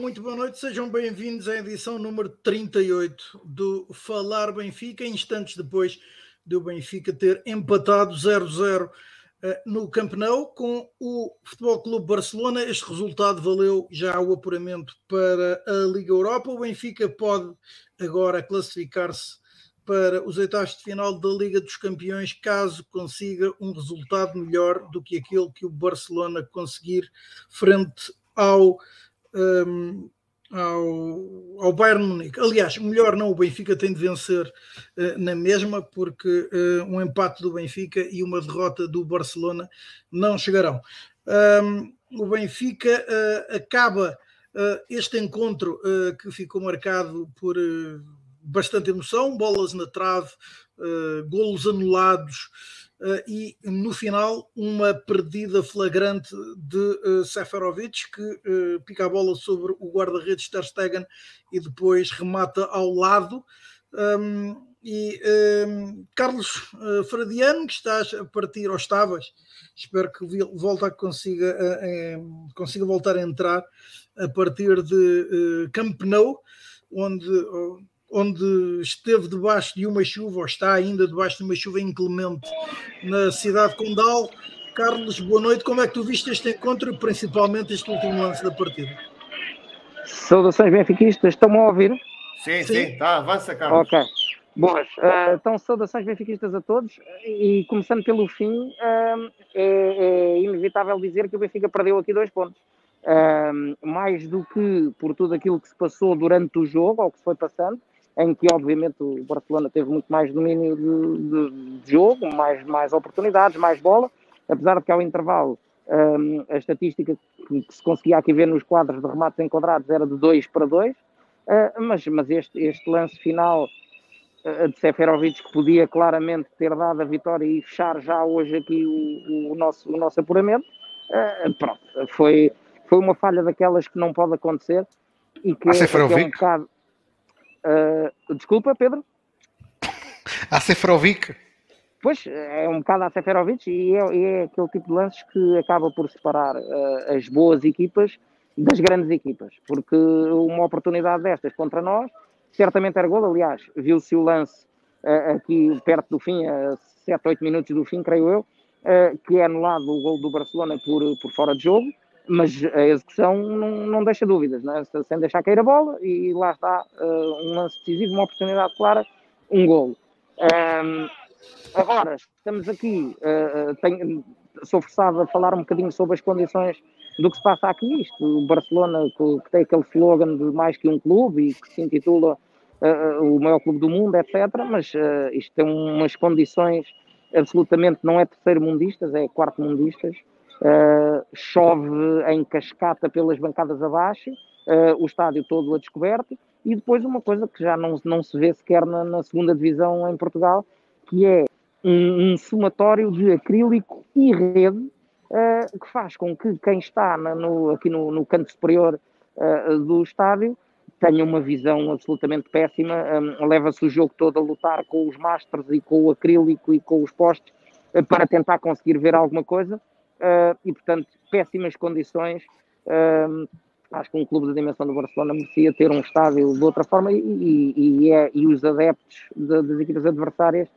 Muito boa noite, sejam bem-vindos à edição número 38 do Falar Benfica, instantes depois do Benfica ter empatado 0-0 eh, no Camp Nou com o Futebol Clube Barcelona. Este resultado valeu já o apuramento para a Liga Europa. O Benfica pode agora classificar-se para os oitavos de final da Liga dos Campeões, caso consiga um resultado melhor do que aquele que o Barcelona conseguir frente ao um, ao, ao Bayern Munique. Aliás, melhor não, o Benfica tem de vencer uh, na mesma, porque uh, um empate do Benfica e uma derrota do Barcelona não chegarão. Um, o Benfica uh, acaba este encontro que ficou marcado por bastante emoção, bolas na trave, golos anulados. Uh, e no final uma perdida flagrante de uh, Seferovic que uh, pica a bola sobre o guarda-redes Ter Stegen e depois remata ao lado. Um, e um, Carlos uh, Fradiano que estás a partir ou estavas espero que volta consiga, consiga voltar a entrar a partir de Camp Nou onde onde esteve debaixo de uma chuva, ou está ainda debaixo de uma chuva inclemente na cidade de Condal. Carlos, boa noite. Como é que tu viste este encontro e principalmente este último lance da partida? Saudações benfiquistas, estão-me a ouvir? Sim, sim, sim. Tá, avança, Carlos. Ok. Boas, uh, então saudações benfiquistas a todos e começando pelo fim, uh, é, é, inevitável dizer que o Benfica perdeu aqui dois pontos. Uh, mais do que por tudo aquilo que se passou durante o jogo, ou que se foi passando, em que obviamente o Barcelona teve muito mais domínio de, de, de jogo, mais, mais oportunidades, mais bola, apesar de que ao intervalo um, a estatística que, que, se conseguia aqui ver nos quadros de remates enquadrados era de 2 para 2, uh, mas, mas este, este lance final uh, de Seferovic que podia claramente ter dado a vitória e fechar já hoje aqui o, o nosso, o nosso apuramento, uh, pronto, foi, foi uma falha daquelas que não pode acontecer e que, ah, é, é um bocado Uh, desculpa, Pedro? A Seferovic? Pois, é um bocado a Seferovic e é, é aquele tipo de lances que acaba por separar uh, as boas equipas das grandes equipas, porque uma oportunidade destas contra nós certamente era gol. Aliás, viu-se o lance uh, aqui perto do fim, a 7, 8 minutos do fim, creio eu, que é anulado o gol do Barcelona por, por fora de jogo mas a execução não, não deixa dúvidas, né? sem deixar cair a bola, e lá está uh, um lance decisivo, uma oportunidade clara, um golo. Um, agora, estamos aqui, uh, tenho, sou forçado a falar um bocadinho sobre as condições do que se passa aqui. Isto, o Barcelona, que, que tem aquele slogan de mais que um clube e que se intitula uh, o maior clube do mundo, etc. Mas isto tem umas condições absolutamente, não é terceiro mundistas, é quarto mundistas. Uh, chove em cascata pelas bancadas abaixo, uh, o estádio todo a descoberto, e depois uma coisa que já não, não se vê sequer na, na segunda divisão em Portugal, que é um, um somatório de acrílico e rede, uh, que faz com que quem está na, no, aqui no, no, canto superior do estádio tenha uma visão absolutamente péssima, um, leva-se o jogo todo a lutar com os mastros e com o acrílico e com os postes para tentar conseguir ver alguma coisa, uh, e, portanto, péssimas condições. Uh, acho que um clube da dimensão do Barcelona merecia ter um estádio de outra forma e, e, e, é, e os adeptos de, das equipas adversárias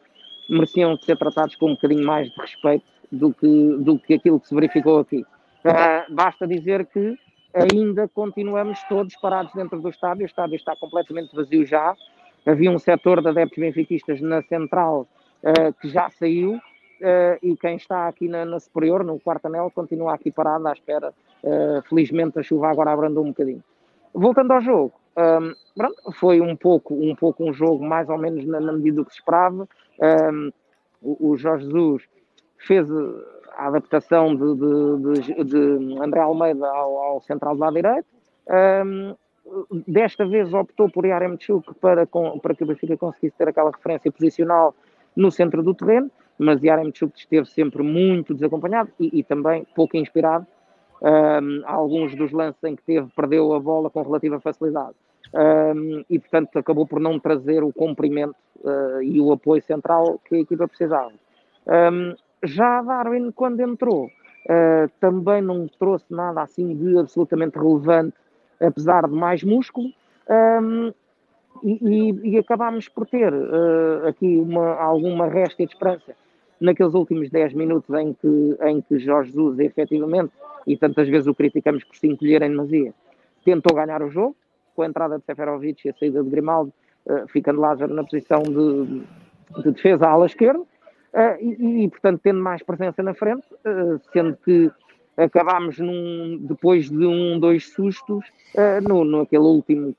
mereciam ser tratados com um bocadinho mais de respeito do que, do que aquilo que se verificou aqui. Uh, basta dizer que ainda continuamos todos parados dentro do estádio, o estádio está completamente vazio já. Havia um setor de adeptos benfiquistas na central uh, que já saiu, Uh, e quem está aqui na, na, superior, no quarto anel, continua aqui parado à espera. Uh, felizmente a chuva agora abrandou um bocadinho. Voltando ao jogo, um, ehm, pronto, foi um pouco, um pouco um jogo mais ou menos na, na medida do que se esperava. Um, ehm, o, o, Jorge Jesus fez a adaptação de, de, de, de André Almeida ao, ao central do lado direito. Um, ehm, desta vez optou por Yaremchuk para, para que o Benfica conseguisse ter aquela referência posicional no centro do terreno mas Yaremchuk esteve sempre muito desacompanhado e, e também pouco inspirado. Um, alguns dos lances em que teve, perdeu a bola com relativa facilidade. Um, e, portanto, acabou por não trazer o comprimento uh, e o apoio central que a equipa precisava. Um, já Darwin, quando entrou, uh, também não trouxe nada assim de absolutamente relevante apesar de mais músculo, e, e, e, acabámos por ter uh, aqui uma, alguma resta de esperança naqueles últimos 10 minutos em que, em que Jorge Jesus, efetivamente, e tantas vezes o criticamos por se encolher em demasia, tentou ganhar o jogo, com a entrada de Seferovic e a saída de Grimaldo, uh, ficando Lázaro na posição de, de defesa à ala esquerda, uh, e, e, portanto, tendo mais presença na frente, uh, sendo que acabámos num, depois de um, dois sustos, no, no aquele último,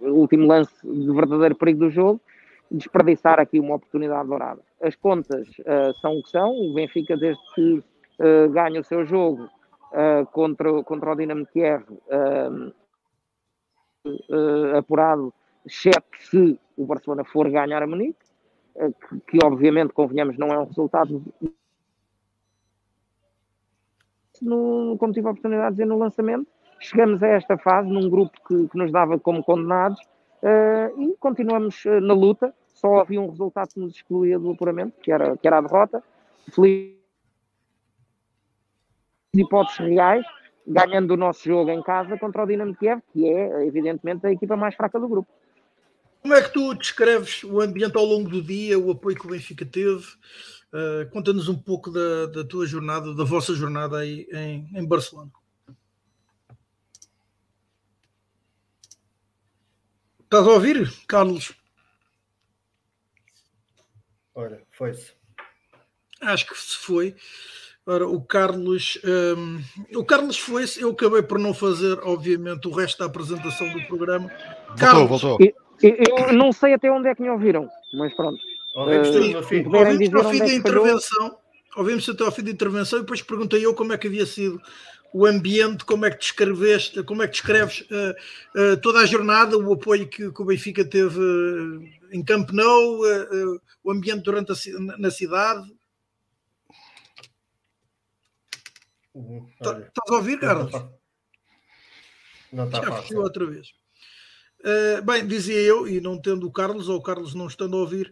último lance de verdadeiro perigo do jogo, desperdiçar aqui uma oportunidade dourada. As contas são o que são, o Benfica, desde que ganha o seu jogo, uh, contra, contra o Dinamo Kiev uh, uh, apurado, exceto se o Barcelona for ganhar a Munique, que, que, obviamente, convenhamos, não é um resultado. No, como tive a oportunidade de dizer no lançamento, chegamos a esta fase num grupo que, que nos dava como condenados e continuamos na luta. Só havia um resultado que nos excluía do apuramento, que era, que era a derrota. Feliz hipóteses reais, ganhando o nosso jogo em casa contra o Dinamo Kiev, que é, evidentemente, a equipa mais fraca do grupo. Como é que tu descreves o ambiente ao longo do dia, o apoio que o Benfica teve? Uh, Conta-nos um pouco da, da, tua jornada, da vossa jornada aí em, em Barcelona. Estás a ouvir, Carlos? Ora, foi-se. Acho que se foi. Ora, o Carlos, um, o Carlos foi eu acabei por não fazer, obviamente, o resto da apresentação do programa. Voltou, Carlos, voltou. Eu, eu, não sei até onde é que me ouviram, mas pronto. Ouvimos, uh, ouvimos até ao fim da é intervenção, ouvimos até ao fim da intervenção e depois perguntei eu como é que havia sido o ambiente, como é que descreveste, como é que descreves uh, uh, toda a jornada, o apoio que, que o Benfica teve uh, em Camp Nou, o ambiente durante a, na cidade. Uhum, Estás a ouvir, Carlos? Não está fácil. outra vez. Bem, dizia eu, e não tendo o Carlos, ou o Carlos não estando a ouvir,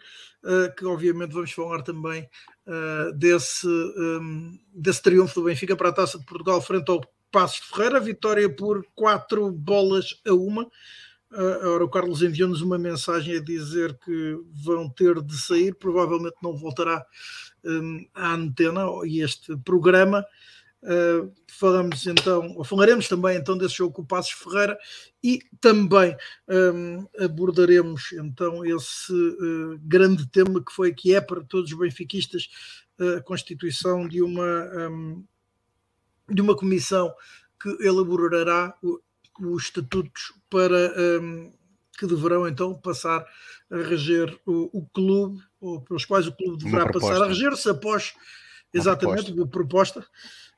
que obviamente vamos falar também uh, desse, um, desse triunfo do Benfica para a Taça de Portugal frente ao Passos de Ferreira, vitória por quatro bolas a uma. Uh, ora, o Carlos enviou-nos uma mensagem a dizer que vão ter de sair, provavelmente não voltará um, à antena e este programa. Uh, falamos então, ou falaremos também então desse jogo com o Passos Ferreira e também um, abordaremos então esse uh, grande tema que foi que é para todos os benfiquistas uh, a constituição de uma um, de uma comissão que elaborará os estatutos para um, que deverão então passar a reger o, o clube ou pelos quais o clube deverá passar a reger-se após exatamente a proposta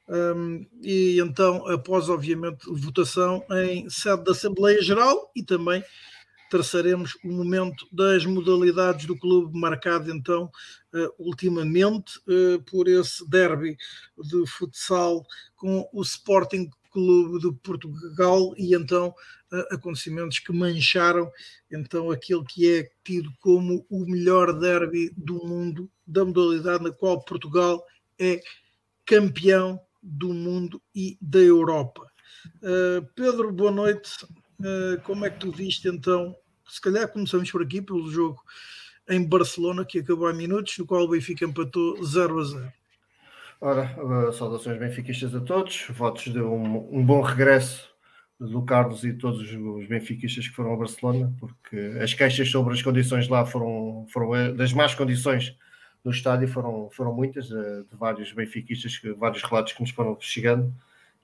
um, e então, após, obviamente, votação em sede da Assembleia Geral e também traçaremos o momento das modalidades do clube, marcado então uh, ultimamente uh, por esse derby de futsal com o Sporting Clube de Portugal e então uh, acontecimentos que mancharam então aquele que é tido como o melhor derby do mundo da modalidade na qual Portugal é campeão do mundo e da Europa. Uh, Pedro, boa noite. Uh, como é que tu viste então? Se calhar começamos por aqui, pelo jogo em Barcelona, que acabou há minutos, no qual o Benfica empatou 0 a 0. Ora, uh, saudações benfiquistas a todos, votos de um, um, bom regresso do Carlos e todos os benfiquistas que foram a Barcelona, porque as queixas sobre as condições lá foram, foram das más condições no estádio foram, foram muitas, de, de vários benfiquistas, vários relatos que nos foram chegando,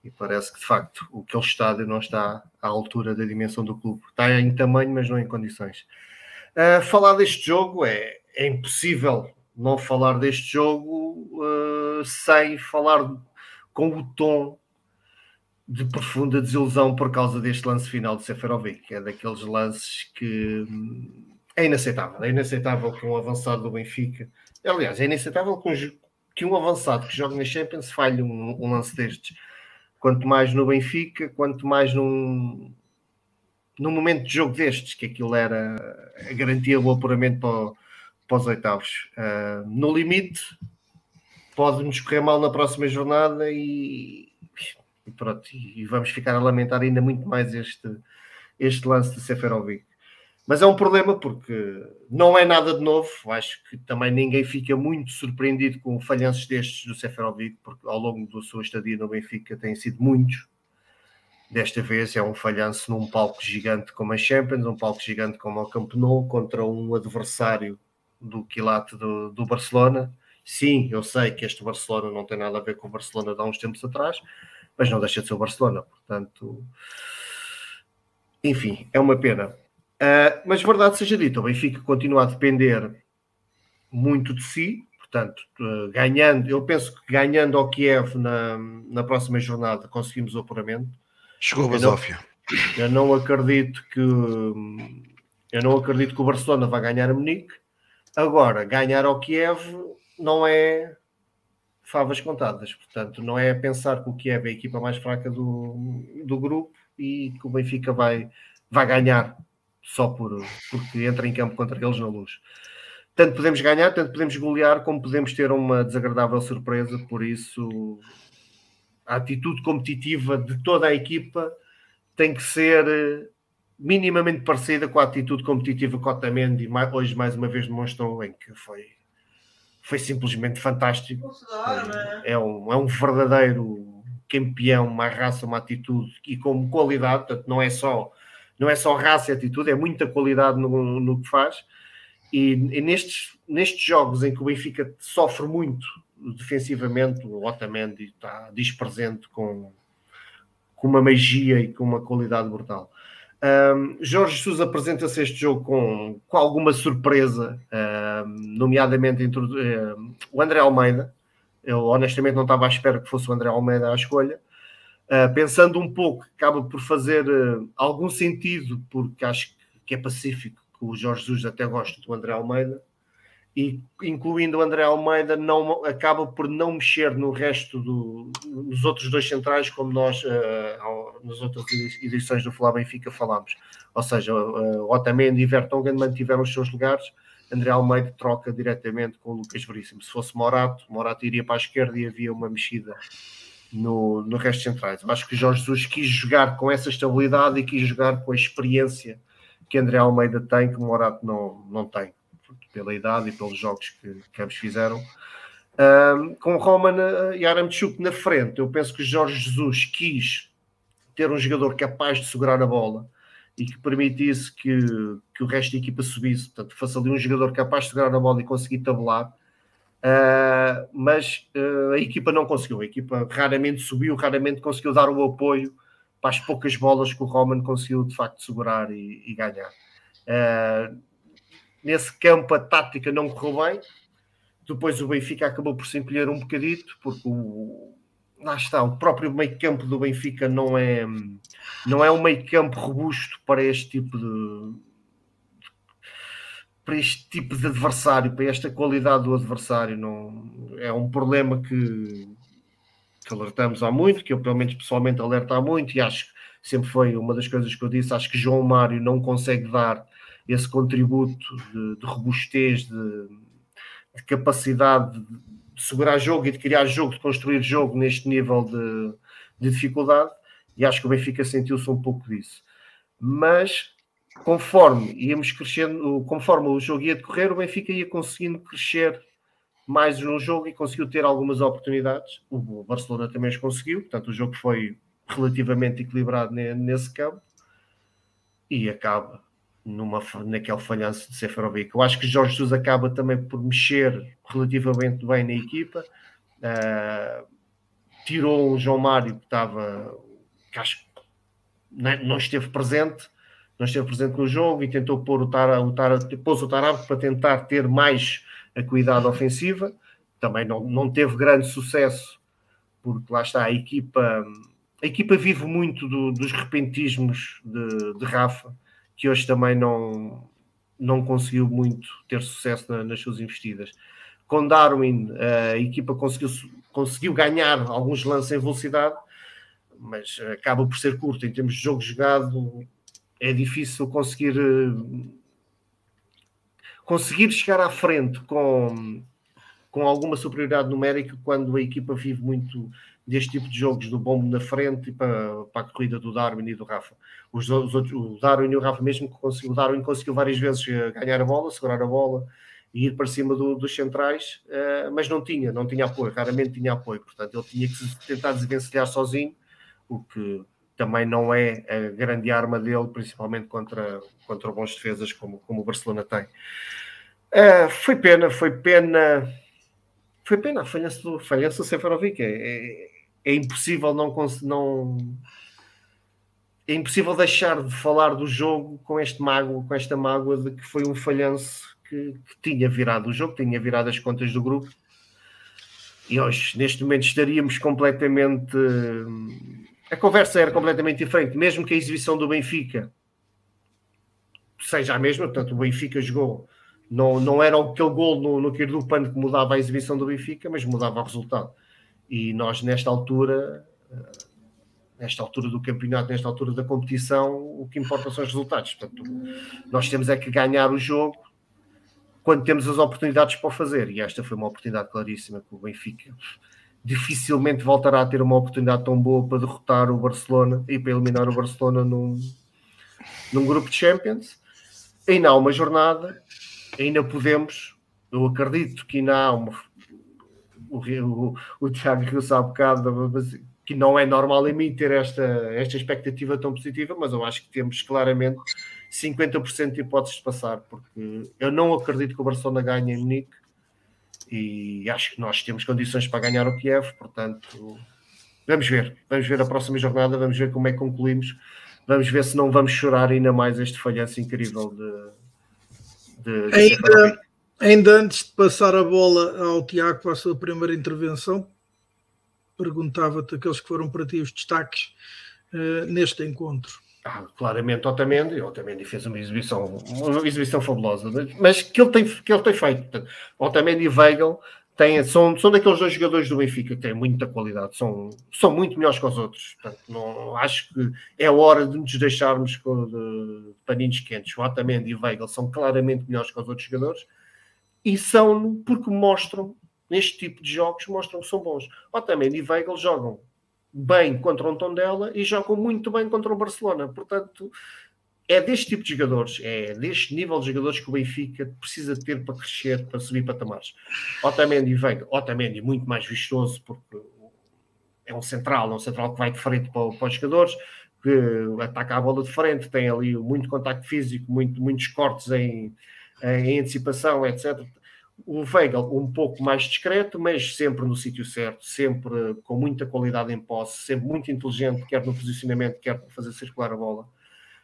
e parece que de facto o aquele estádio não está à altura da dimensão do clube. Está em tamanho, mas não em condições. Uh, falar deste jogo é, é impossível não falar deste jogo uh, sem falar com o tom de profunda desilusão por causa deste lance final de Seferovic. É daqueles lances que hum, é inaceitável. É inaceitável que um avançado do Benfica Aliás, é inaceitável que um, avançado que joga na Champions falhe um, um, lance destes. Quanto mais no Benfica, quanto mais num, num momento de jogo destes, que aquilo era a garantia do apuramento para, para os oitavos. Uh, no limite, pode-nos correr mal na próxima jornada e e pronto, e, vamos ficar a lamentar ainda muito mais este, este lance de Seferovic. Mas é um problema porque não é nada de novo. Acho que também ninguém fica muito surpreendido com falhanços destes do Seferovic, porque ao longo da sua estadia no Benfica têm sido muitos. Desta vez é um falhanço num palco gigante como a Champions, um palco gigante como o Camp Nou, contra um adversário do quilate do, do Barcelona. Sim, eu sei que este Barcelona não tem nada a ver com o Barcelona de há uns tempos atrás, mas não deixa de ser o Barcelona. Portanto, enfim, é uma pena. Uh, mas verdade seja dita, o Benfica continua a depender muito de si, portanto, uh, ganhando, eu penso que ganhando ao Kiev na, na próxima jornada conseguimos o apuramento. Chegou a Basófia. Eu, não acredito que eu não acredito que o Barcelona vá ganhar a Munique. Agora, ganhar ao Kiev não é favas contadas. Portanto, não é pensar que o Kiev é a equipa mais fraca do, do grupo e que o Benfica vai, vai ganhar só por, porque entra em campo contra eles na luz. Tanto podemos ganhar, tanto podemos golear, como podemos ter uma desagradável surpresa. Por isso, a atitude competitiva de toda a equipa tem que ser eh, minimamente parecida com a atitude competitiva que Otamendi hoje mais uma vez demonstrou, em que foi foi simplesmente fantástico. É um, é um verdadeiro campeão, uma raça, uma atitude e com qualidade, portanto, não é só não é só raça e atitude, é muita qualidade no, no que faz. E, e, nestes, nestes jogos em que o Benfica sofre muito defensivamente, o Otamendi está despresente com, com uma magia e com uma qualidade brutal. Um, Jorge Jesus apresenta-se este jogo com, com alguma surpresa, um, nomeadamente entre um, o André Almeida. Eu honestamente não estava à espera que fosse o André Almeida a escolha. Uh, pensando um pouco, acaba por fazer uh, algum sentido, porque acho que é pacífico que o Jorge Jesus até gosta do André Almeida e incluindo o André Almeida, não, acaba por não mexer no resto do, nos outros dois centrais, como nós uh, nas outras edições do Falar Benfica falámos. Ou seja, uh, Otamendi e Vertonghen mantiveram os seus lugares, André Almeida troca diretamente com o Lucas Veríssimo. Se fosse Morato, Morato iria para a esquerda e havia uma mexida no, no resto centrais. Acho que Jorge Jesus quis jogar com essa estabilidade e quis jogar com a experiência que André Almeida tem, que Morato não, não tem pela idade e pelos jogos que, que ambos fizeram. Um, com Roman e Aramchuk na frente, eu penso que Jorge Jesus quis ter um jogador capaz de segurar a bola e que permitisse que, que o resto da equipa subisse. Portanto, fosse ali um jogador capaz de segurar a bola e conseguir tabular. Uh, mas uh, a equipa não conseguiu. A equipa raramente subiu, raramente conseguiu dar o apoio para as poucas bolas que o Roman conseguiu de facto segurar e, e ganhar. Uh, nesse campo a tática não correu bem. Depois o Benfica acabou por se encolher um bocadito, porque o, lá está, o próprio meio campo do Benfica não é, não é um meio campo robusto para este tipo de para este tipo de adversário, para esta qualidade do adversário. Não, é um problema que, que alertamos há muito, que eu pelo menos pessoalmente alerto há muito, e acho que sempre foi uma das coisas que eu disse, acho que João Mário não consegue dar esse contributo de, de robustez, de, de, capacidade de segurar jogo e de criar jogo, de construir jogo neste nível de, de dificuldade, e acho que o Benfica sentiu-se um pouco disso. Mas conforme íamos crescendo, conforme o jogo ia decorrer, o Benfica ia conseguindo crescer mais no jogo e conseguiu ter algumas oportunidades. O Barcelona também as conseguiu, portanto, o jogo foi relativamente equilibrado nesse campo e acaba numa, naquele falhanço de Seferovic. Eu acho que Jorge Jesus acaba também por mexer relativamente bem na equipa. Uh, tirou o João Mário que estava que acho que não esteve presente não esteve presente no jogo e tentou pôr o Tara, o pôs o Tarab para tentar ter mais a cuidado ofensiva também não, não teve grande sucesso porque lá está a equipa a equipa vive muito do, dos repentismos de, de Rafa que hoje também não, não conseguiu muito ter sucesso na, nas suas investidas. Com Darwin, a equipa conseguiu, conseguiu ganhar alguns lances em velocidade, mas acaba por ser curto. Em termos de jogo jogado, é difícil conseguir conseguir chegar à frente com, com alguma superioridade numérica quando a equipa vive muito deste tipo de jogos, do bombo na frente e para, para a corrida do Darwin e do Rafa. Os, os o Darwin e o Rafa, mesmo conseguiu, o Darwin conseguiu várias vezes eh, ganhar a bola, segurar a bola e ir para cima do, dos centrais, uh, mas não tinha, não tinha apoio, raramente tinha apoio, portanto ele tinha que tentar desvencilhar sozinho, o que também não é a grande arma dele, principalmente contra, contra bons defesas como, como o Barcelona tem. Uh, foi pena, foi pena foi pena a falhança do, falhança do Seferovic. É, é, é, impossível não, não é impossível deixar de falar do jogo com este mágoa, com esta mágoa de que foi um falhanço que, que, tinha virado o jogo, tinha virado as contas do grupo. E hoje, neste momento, estaríamos completamente. A conversa era completamente diferente, mesmo que a exibição do Benfica seja a mesma, portanto, o Benfica jogou não, não era aquele gol no, no do Pano que mudava a exibição do Benfica, mas mudava o resultado. E nós, nesta altura, eh, nesta altura do campeonato, nesta altura da competição, o que importa são os resultados. Portanto, nós temos é que ganhar o jogo quando temos as oportunidades para o fazer. E esta foi uma oportunidade claríssima que o Benfica dificilmente voltará a ter uma oportunidade tão boa para derrotar o Barcelona e para eliminar o Barcelona num, num grupo de Champions. Ainda há uma jornada ainda podemos, eu acredito que ainda há uma, o, o, o Tiago Rio sabe bocado, que não é normal em mim ter esta, esta expectativa tão positiva, mas eu acho que temos claramente 50% de hipóteses de passar, porque eu não acredito que o Barcelona ganhe em Munique e acho que nós temos condições para ganhar o Kiev, portanto, vamos ver, vamos ver a próxima jornada, vamos ver como é que concluímos, vamos ver se não vamos chorar ainda mais este falhanço incrível de, de, ainda, ainda antes de passar a bola ao Tiago para a sua primeira intervenção, perguntava-te aqueles que foram para ti os destaques uh, neste encontro. Ah, claramente Otamendi, Otamendi fez uma exibição, uma exibição fabulosa, mas que ele tem, que ele tem feito. Otamendi e Weigl têm, são, são daqueles dois jogadores do Benfica que têm muita qualidade, são, são muito melhores que os outros. Portanto, não, acho que é hora de nos deixarmos com, de, paninhos quentes. Otamendi e Weigl são claramente melhores que os outros jogadores e são porque mostram, neste tipo de jogos, mostram que são bons. Otamendi e Weigl jogam bem contra o Tondela e jogam muito bem contra o Barcelona. Portanto, é deste tipo de jogadores, é deste nível de jogadores que o Benfica precisa ter para crescer, para subir patamares. Otamendi vem, Otamendi muito mais vistoso, porque é um central, é um central que vai de frente para, para os jogadores, que ataca a bola de frente, tem ali muito contacto físico, muito, muitos cortes em, em antecipação, etc. O Weigl um pouco mais discreto, mas sempre no sítio certo, sempre com muita qualidade em posse, sempre muito inteligente, quer no posicionamento, quer para fazer circular a bola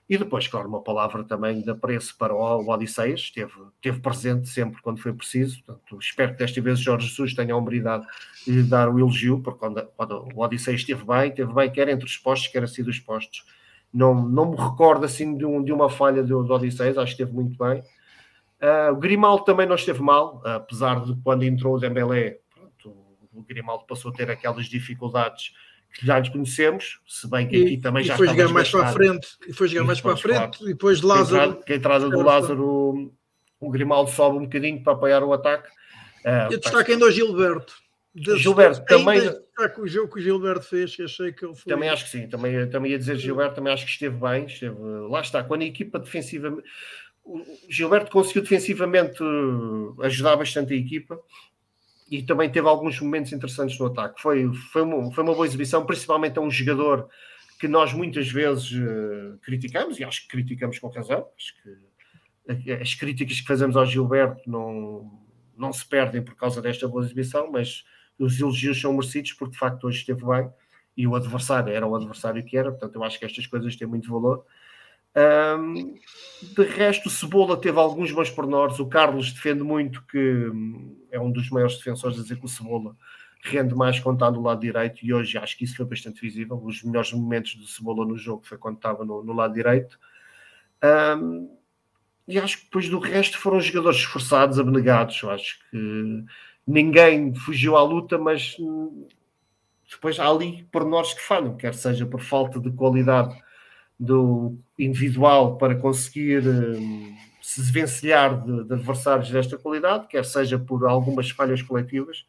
e depois, claro, uma palavra também de apreço para o Odisseias, esteve, esteve presente sempre quando foi preciso. Portanto, espero que desta vez Jorge Jesus tenha a humanidade de lhe dar o elogio, porque quando, quando o Odisseias esteve bem, esteve bem, quer entre os postos, quer assim dos postos. Não, não me recordo assim de, um, de uma falha do, do Odisseias, acho que esteve muito bem. Uh, o Grimaldo também não esteve mal, apesar de quando entrou o Dembélé, pronto, o Grimaldo passou a ter aquelas dificuldades que já nos conhecemos, se bem que aqui e, também e já foi jogar mais para a frente, e foi jogar mais para a frente, claro. e depois Lázaro. Que a entrada do Lázaro, o Grimaldo sobe um bocadinho para apoiar o ataque. Uh, eu destaco ainda o Gilberto. Gilberto também. Destaco o jogo que o Gilberto fez, achei que ele foi. Também acho que sim, também, também ia dizer Gilberto, também acho que esteve bem. Esteve, lá está, quando a equipa defensiva. O Gilberto conseguiu defensivamente ajudar bastante a equipa e também teve alguns momentos interessantes no ataque. Foi, foi, uma, foi uma boa exibição, principalmente a um jogador que nós muitas vezes uh, criticamos, e acho que criticamos com razão. Acho que as críticas que fazemos ao Gilberto não, não se perdem por causa desta boa exibição, mas os elogios são merecidos porque de facto hoje esteve bem e o adversário era o adversário que era, portanto eu acho que estas coisas têm muito valor. Um, de resto, o Cebola teve alguns bons pormenores. O Carlos defende muito que hum, é um dos maiores defensores a dizer que o Cebola rende mais quando está do lado direito e hoje acho que isso foi bastante visível. Os melhores momentos do Cebola no jogo foi quando estava no, no lado direito. Um, e acho que depois do resto foram jogadores esforçados, abnegados. Eu acho que ninguém fugiu à luta, mas hum, depois há ali pormenores que falham, quer seja por falta de qualidade do individual para conseguir um, se desvencilhar de, de, adversários desta qualidade, quer seja por algumas falhas coletivas,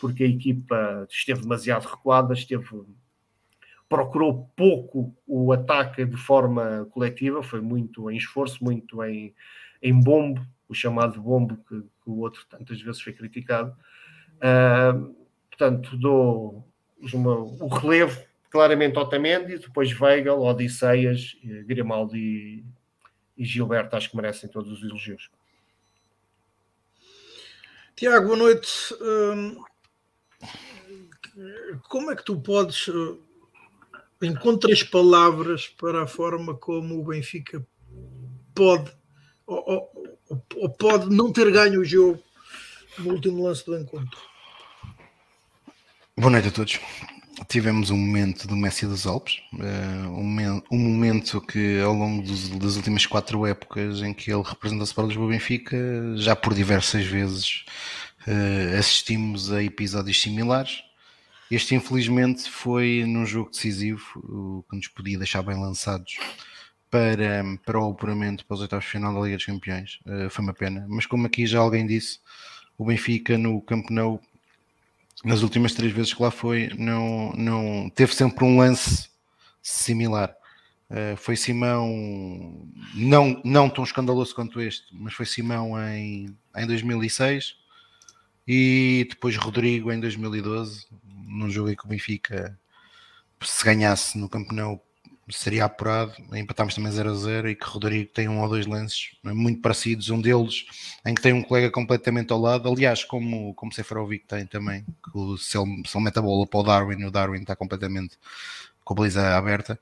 porque a equipa esteve demasiado recuada, esteve procurou pouco o ataque de forma coletiva, foi muito em esforço, muito em, em bombo, o chamado bombo que, que o outro tantas vezes foi criticado. Uh, portanto, dou uma, o relevo claramente Otamendi, depois Weigel, Odisseias, Grimaldi e Gilberto, acho que merecem todos os elogios. Tiago, boa noite. Hum, como é que tu podes uh, encontras palavras para a forma como o Benfica pode ou, ou, ou, pode não ter ganho o jogo no último lance do encontro. Boa noite a todos. Tivemos um momento do Messi dos Alpes, uh, um, momento que ao longo das últimas quatro épocas em que ele representa-se para o Lisboa Benfica, já por diversas vezes uh, assistimos a episódios similares este, infelizmente, foi num jogo decisivo, o que nos podia deixar bem lançados para, para o apuramento para os oitavos de final da Liga dos Campeões. Uh, foi uma pena. Mas, como aqui já alguém disse, o Benfica no Camp Nou, nas últimas três vezes que lá foi, não, não teve sempre um lance similar. Uh, foi Simão, não, não tão escandaloso quanto este, mas foi Simão em, em 2006 e depois Rodrigo em 2012, num jogo em que o Benfica, se ganhasse no campeonato, seria apurado. Empatámos também 0 a 0 e que Rodrigo tem um ou dois lances muito parecidos. Um deles em que tem um colega completamente ao lado, aliás, como, como Seferovic tem também, que se ele, se ele mete a bola para o Darwin, o Darwin está completamente com a baliza aberta.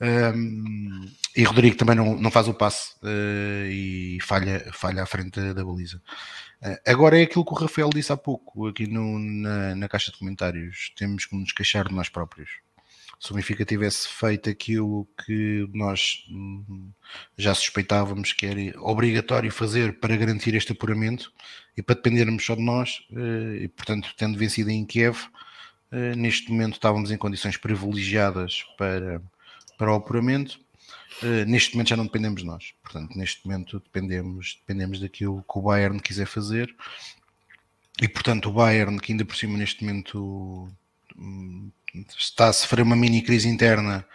Um, e Rodrigo também não, não faz o passe uh, e falha, falha à frente da baliza. Uh, agora é aquilo que o Rafael disse há pouco, aqui no, na, na caixa de comentários. Temos que nos queixar de nós próprios. Se o Benfica tivesse feito aquilo que nós hum, já suspeitávamos que era obrigatório fazer para garantir este apuramento e para dependermos só de nós, uh, e portanto, tendo vencido em Kiev, Uh, neste momento estávamos em condições privilegiadas para, para o apuramento. Uh, neste momento já não dependemos de nós. Portanto, neste momento dependemos, dependemos daquilo que o Bayern quiser fazer. E, portanto, o Bayern, que ainda por cima neste momento hum, está a sofrer uma mini crise interna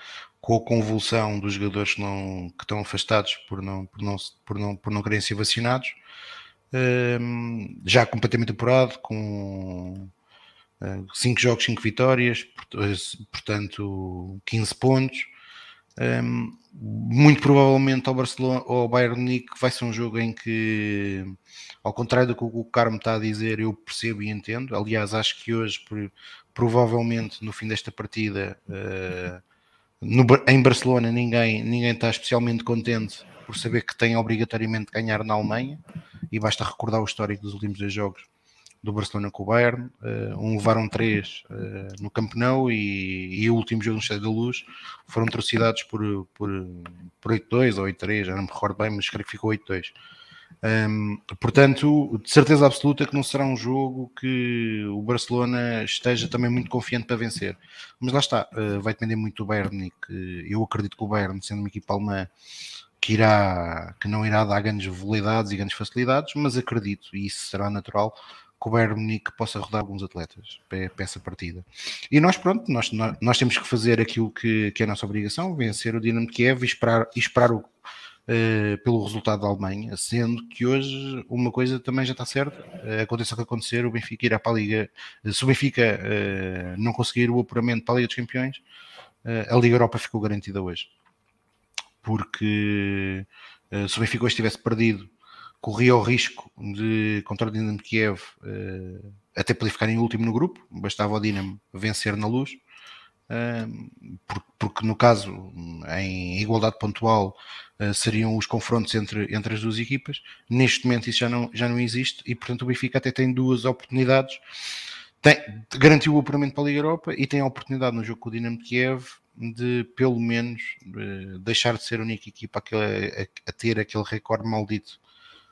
com a convulsão dos jogadores que, não, que estão afastados por não, por, não, por, não, por não querem ser vacinados, hum, já completamente apurado, com 5 jogos, 5 vitórias, portanto 15 pontos. Um, muito provavelmente ao Barcelona ou ao Bayern Munique vai ser um jogo em que, ao contrário do que o Carmo está a dizer, eu percebo e entendo. Aliás, acho que hoje, provavelmente no fim desta partida, uh, no, em Barcelona, ninguém, ninguém está especialmente contente por saber que tem obrigatoriamente de ganhar na Alemanha. E basta recordar o histórico dos últimos dois jogos do Barcelona com o Bayern, uh, um levaram três uh, no Camp Nou e, e, o último jogo no Estádio da Luz foram atrocidades por, por, por 8-2 ou 8-3, já não me recordo bem, mas creio que ficou 8-2. Um, portanto, de certeza absoluta que não será um jogo que o Barcelona esteja também muito confiante para vencer. Mas lá está, uh, vai depender muito do Bayern. Que eu acredito que o Bayern, sendo uma equipa alemã, que, irá, que não irá dar grandes veleidades e grandes facilidades, mas acredito, e isso será natural, que o Bayern Munique possa rodar alguns atletas para, para, essa partida. E nós, pronto, nós, nós, nós temos que fazer aquilo que, que, é a nossa obrigação, vencer o Dinamo de Kiev e esperar, e esperar o, uh, pelo resultado da Alemanha, sendo que hoje uma coisa também já está certa, uh, aconteça o que acontecer, o Benfica irá para a Liga, se o Benfica uh, não conseguir o apuramento para a Liga dos Campeões, a Liga Europa ficou garantida hoje. Porque se o Benfica hoje tivesse perdido corria o risco de, contra o Dinamo Kiev, até poder ficar em último no grupo, bastava o Dinamo vencer na luz, porque, no caso, em igualdade pontual, uh, seriam os confrontos entre, entre as duas equipas. Neste momento isso já não, já não existe e, portanto, o Benfica até tem duas oportunidades. Tem, garantiu o apuramento para a Liga Europa e tem a oportunidade no jogo com o Dinamo de Kiev de pelo menos deixar de ser a única equipa a, a, a ter aquele recorde maldito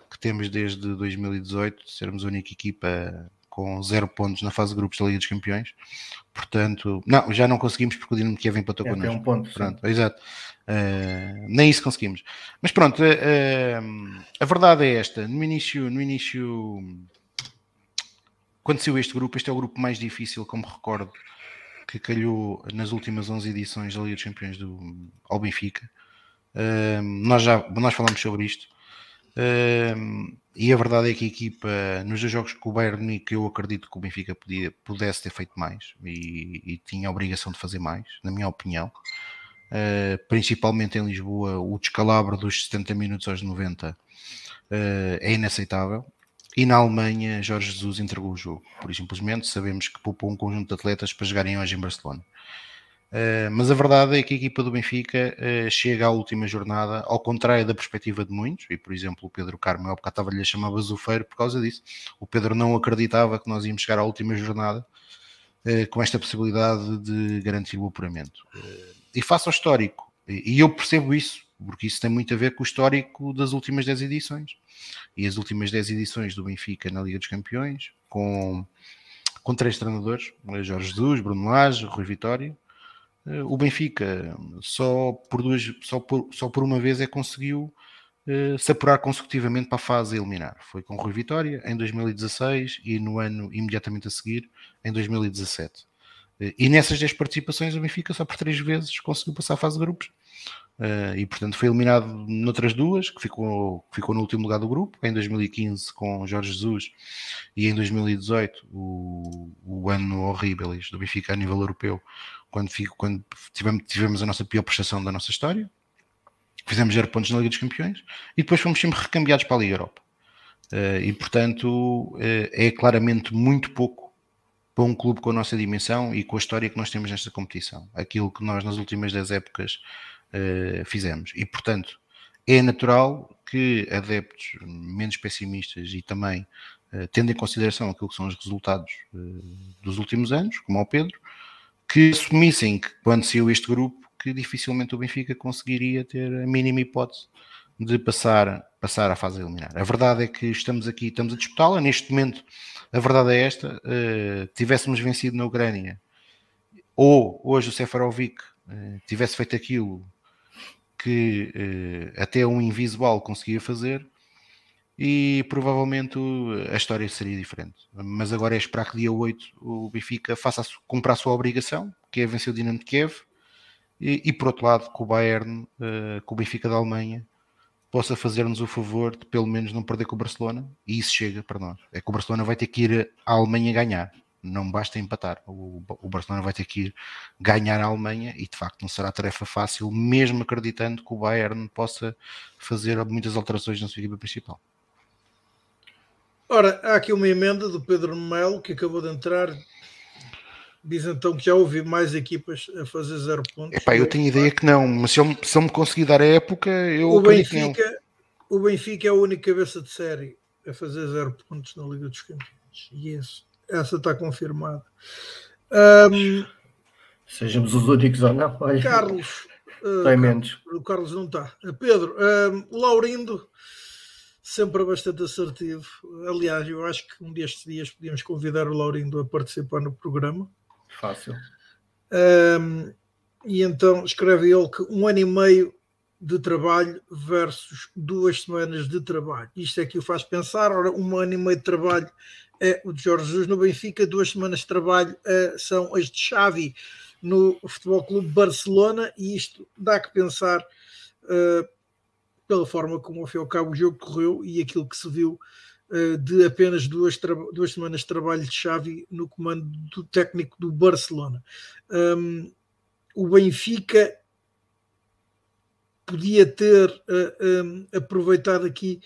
que temos desde 2018, sermos a única equipa com zero pontos na fase de grupos da Liga dos Campeões. Portanto, não, já não conseguimos porque o Dinamo Kiev empatou é, connosco. É um ponto. Pronto, exato. Uh, nem isso conseguimos. Mas pronto, uh, uh, a verdade é esta. No início, no início quando saiu este grupo, este é o grupo mais difícil, como recordo, que calhou nas últimas 11 edições da Liga dos Campeões do, ao Benfica. Nós já nós falamos sobre isto. E a verdade é que a equipa, nos dois jogos com o Bayern Munique, eu acredito que o Benfica podia, pudesse ter feito mais e, e tinha a obrigação de fazer mais, na minha opinião. Uh, principalmente em Lisboa, o descalabro dos 70 minutos aos 90 uh, é inaceitável. E na Alemanha, Jorge Jesus entregou o jogo. Por simplesmente sabemos que poupou um conjunto de atletas para jogarem hoje em Barcelona. Uh, mas a verdade é que a equipa do Benfica uh, chega à última jornada, ao contrário da perspectiva de muitos, e por exemplo o Pedro Carmo, eu estava-lhe a chamar bazufeiro por causa disso. O Pedro não acreditava que nós íamos chegar à última jornada uh, com esta possibilidade de garantir o apuramento. e faça o histórico, e, e eu percebo isso, porque isso tem muito a ver com o histórico das últimas 10 edições e as últimas 10 edições do Benfica na Liga dos Campeões, com, com três treinadores, Jorge Jesus, Bruno Lage, Rui Vitória. Eh, o Benfica só por, duas, só por, só por uma vez é conseguiu uh, se apurar consecutivamente para a fase eliminar. Foi com Rui Vitória em 2016 e no ano imediatamente a seguir, em 2017. Uh, e nessas 10 participações o Benfica só por três vezes conseguiu passar a fase de grupos Uh, e portanto foi eliminado noutras duas, que ficou, ficou no último lugar do grupo, em 2015 com Jorge Jesus e em 2018 o, o ano horrível do Benfica a nível europeu, quando, fico, quando tivemos, tivemos a nossa pior prestação da nossa história, fizemos zero pontos na Liga dos Campeões e depois fomos sempre recambiados para a Liga Europa. Uh, e portanto uh, é claramente muito pouco para um clube com a nossa dimensão e com a história que nós temos nesta competição. Aquilo que nós nas últimas 10 épocas fizemos. E, portanto, é natural que adeptos menos pessimistas e também uh, tendo em consideração aquilo que são os resultados uh, dos últimos anos, como ao Pedro, que assumissem que quando saiu este grupo que dificilmente o Benfica conseguiria ter a mínima hipótese de passar, passar à fase eliminar. A verdade é que estamos aqui, estamos a disputá-la. Neste momento, a verdade é esta: uh, tivéssemos vencido na Ucrânia, ou hoje o Seferovic uh, tivesse feito aquilo que uh, até um invisual conseguia fazer e provavelmente a história seria diferente. Mas agora é esperar que dia 8 o Benfica faça cumpra a sua obrigação, que é vencer o Dinamo de Kiev, e, e por outro lado, que o Bayern, uh, com o Benfica da Alemanha, possa fazer-nos o favor de pelo menos não perder com o Barcelona, e isso chega para nós. É que o Barcelona vai ter que ir à Alemanha ganhar não basta empatar. O, o Barcelona vai ter que ir ganhar a Alemanha e de facto não será tarefa fácil, mesmo acreditando que o Bayern possa fazer muitas alterações na sua equipa principal. Ora, há aqui uma emenda do Pedro Melo que acabou de entrar. Diz então que já houve mais equipas a fazer zero pontos. Epá, eu tenho ideia que não, mas se eu, se eu me conseguir dar a época, eu o Benfica, o Benfica é a única cabeça de série a fazer zero pontos na Liga dos Campeões. E esse essa está confirmada. Um, Sejamos os únicos ou não. Olha. Carlos. Tem uh, menos. O Carlos não está. Pedro, um, Laurindo, sempre bastante assertivo. Aliás, eu acho que um destes dias podíamos convidar o Laurindo a participar no programa. Fácil. Um, e então escreve ele que um ano e meio de trabalho versus duas semanas de trabalho. Isto é que o faz pensar. Ora, um ano e meio de trabalho é o de Jorge Jesus no Benfica, duas semanas de trabalho uh, são as de Xavi no Futebol Clube Barcelona, e isto dá que pensar uh, pela forma como ao fim e ao cabo o jogo correu e aquilo que se viu uh, de apenas duas, duas semanas de trabalho de Xavi no comando do técnico do Barcelona. O Benfica podia ter um, aproveitado aqui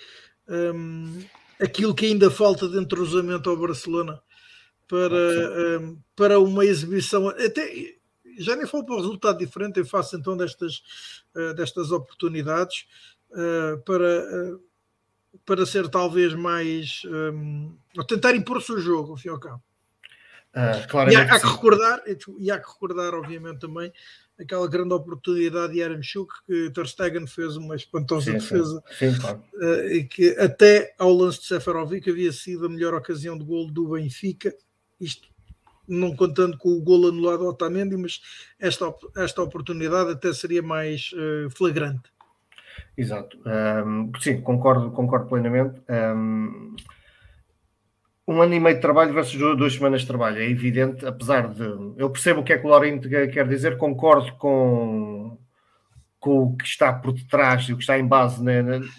um, aquilo que ainda falta de entrosamento ao Barcelona para, um, para uma exibição, até já nem falo para um resultado diferente, eu faço então destas, uh, destas oportunidades uh, para, uh, para ser talvez mais um, tentar impor o seu jogo, ao fim e ao cabo. Uh, e, há, há que recordar, e há que recordar, obviamente, também aquela grande oportunidade de Aramchuk que Ter Stegen fez uma espantosa sim, defesa sim. Sim, claro. uh, e que até ao lance de Seferovic havia sido a melhor ocasião de golo do Benfica. Isto não contando com o golo anulado ao Otamendi mas esta, esta oportunidade até seria mais uh, flagrante. Exato, um, sim, concordo, concordo plenamente. Um, um ano e meio de trabalho versus duas semanas de trabalho, é evidente, apesar de. Eu percebo o que é que o Laurent quer dizer, concordo com, com o que está por detrás e o que está em base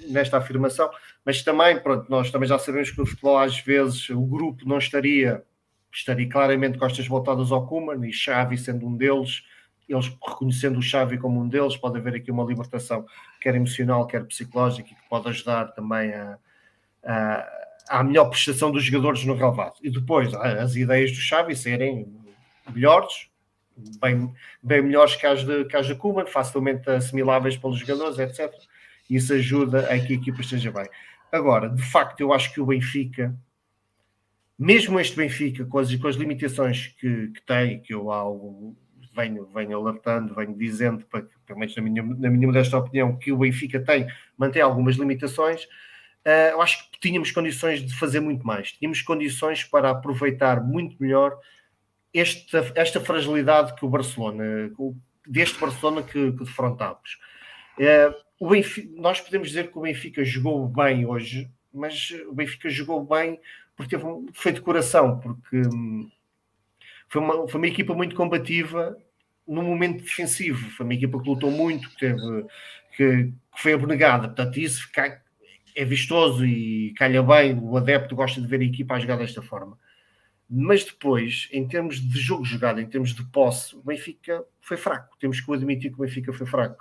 nesta afirmação, mas também, pronto, nós também já sabemos que no futebol, às vezes, o grupo não estaria, estaria claramente costas voltadas ao Kuman e Xavi sendo um deles, eles reconhecendo o Xavi como um deles, pode haver aqui uma libertação, quer emocional, quer psicológica, que pode ajudar também a, a à melhor prestação dos jogadores no relevado. E depois as ideias do Xavi serem melhores, bem, bem melhores que as, de, que as de Kuman, facilmente assimiláveis pelos jogadores, etc. Isso ajuda a que a equipa esteja bem. Agora, de facto, eu acho que o Benfica, mesmo este Benfica, com as, com as limitações que, que tem, que eu algo venho, venho alertando, venho dizendo, para, pelo menos na minha, na minha modesta opinião, que o Benfica tem, mantém algumas limitações, uh, eu acho que tínhamos condições de fazer muito mais. Tínhamos condições para aproveitar muito melhor esta, esta fragilidade que o Barcelona, deste Barcelona que, que defrontámos. O Benfica, nós podemos dizer que o Benfica jogou bem hoje, mas o Benfica jogou bem porque teve foi de coração, porque hum, foi uma, foi uma equipa muito combativa no momento defensivo. Foi uma equipa que lutou muito, que, teve, que, que foi abnegada. Portanto, isso é vistoso e calha bem, o adepto gosta de ver a equipa a jogar desta forma. Mas depois, em termos de jogo jogado, em termos de posse, o Benfica foi fraco. Temos que admitir que o Benfica foi fraco.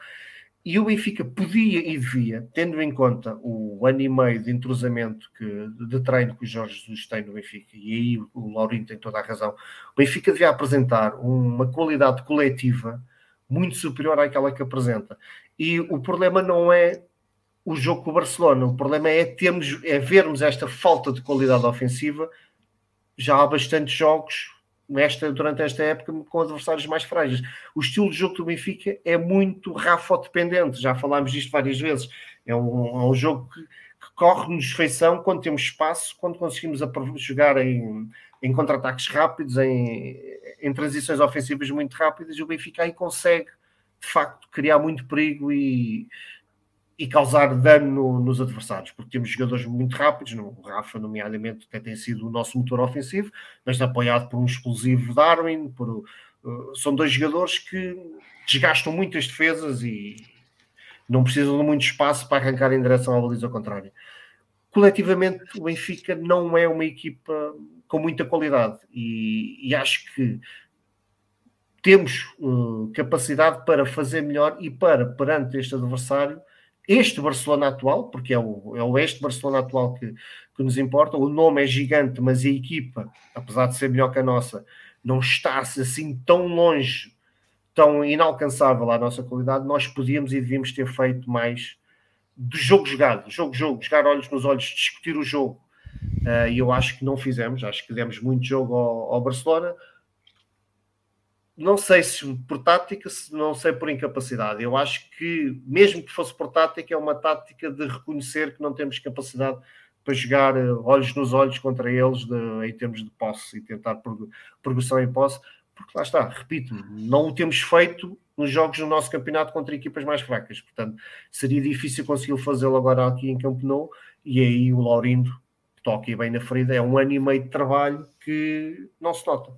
E o Benfica podia e devia, tendo em conta o ano e meio de entrosamento que, de treino que o Jorge Jesus tem no Benfica, e aí o Laurinho tem toda a razão, o Benfica devia apresentar uma qualidade coletiva muito superior àquela que apresenta. E o problema não é o jogo com o Barcelona. O problema é, termos, é vermos esta falta de qualidade ofensiva já há bastantes jogos nesta, durante esta época com adversários mais frágeis. O estilo de jogo do Benfica é muito Rafa-dependente, já falámos disto várias vezes. É um, é um jogo que, que corre-nos feição quando temos espaço, quando conseguimos jogar em, em contra-ataques rápidos, em, em transições ofensivas muito rápidas, e o Benfica aí consegue, de facto, criar muito perigo e e causar dano no, nos adversários, porque temos jogadores muito rápidos, o Rafa, nomeadamente, que tem sido o nosso motor ofensivo, mas apoiado por um explosivo Darwin, por, uh, são dois jogadores que desgastam muitas defesas e não precisam de muito espaço para arrancar em direção à baliza contrária. Coletivamente, o Benfica não é uma equipa com muita qualidade e, e acho que temos uh, capacidade para fazer melhor e para, perante este adversário, este Barcelona atual, porque é o, é o este Barcelona atual que, que nos importa, o nome é gigante, mas a equipa, apesar de ser melhor que a nossa, não está assim tão longe, tão inalcançável à nossa qualidade, nós podíamos e devíamos ter feito mais de jogo jogado, jogo, jogo, jogar olhos nos olhos, discutir o jogo. Uh, e eu acho que não fizemos, acho que demos muito jogo ao, ao Barcelona não sei se por tática, se não sei por incapacidade. Eu acho que, mesmo que fosse por tática, é uma tática de reconhecer que não temos capacidade para jogar eh, olhos nos olhos contra eles de, em termos de posse e tentar progressão em posse, porque lá está, repito, não o temos feito nos jogos do nosso campeonato contra equipas mais fracas. Portanto, seria difícil conseguir fazê-lo agora aqui em Campo Nou e aí o Laurindo toca bem na ferida. É um ano e meio de trabalho que não se nota.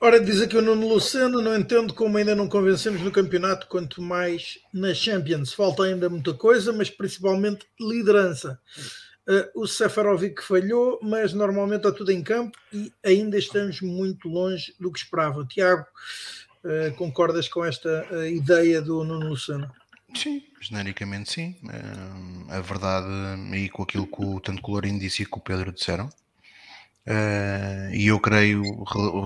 Ora, diz aqui o Nuno Luceno, não entendo como ainda não convencemos no campeonato, quanto mais na Champions. Falta ainda muita coisa, mas principalmente liderança. Uh, o Seferovic falhou, mas normalmente está tudo em campo e ainda estamos muito longe do que esperava. Tiago, uh, concordas com esta uh, ideia do Nuno Luceno? Sim, genericamente sim. a verdade, aí com aquilo que o, tanto que o disse e que o Pedro disseram, Uh, e eu creio,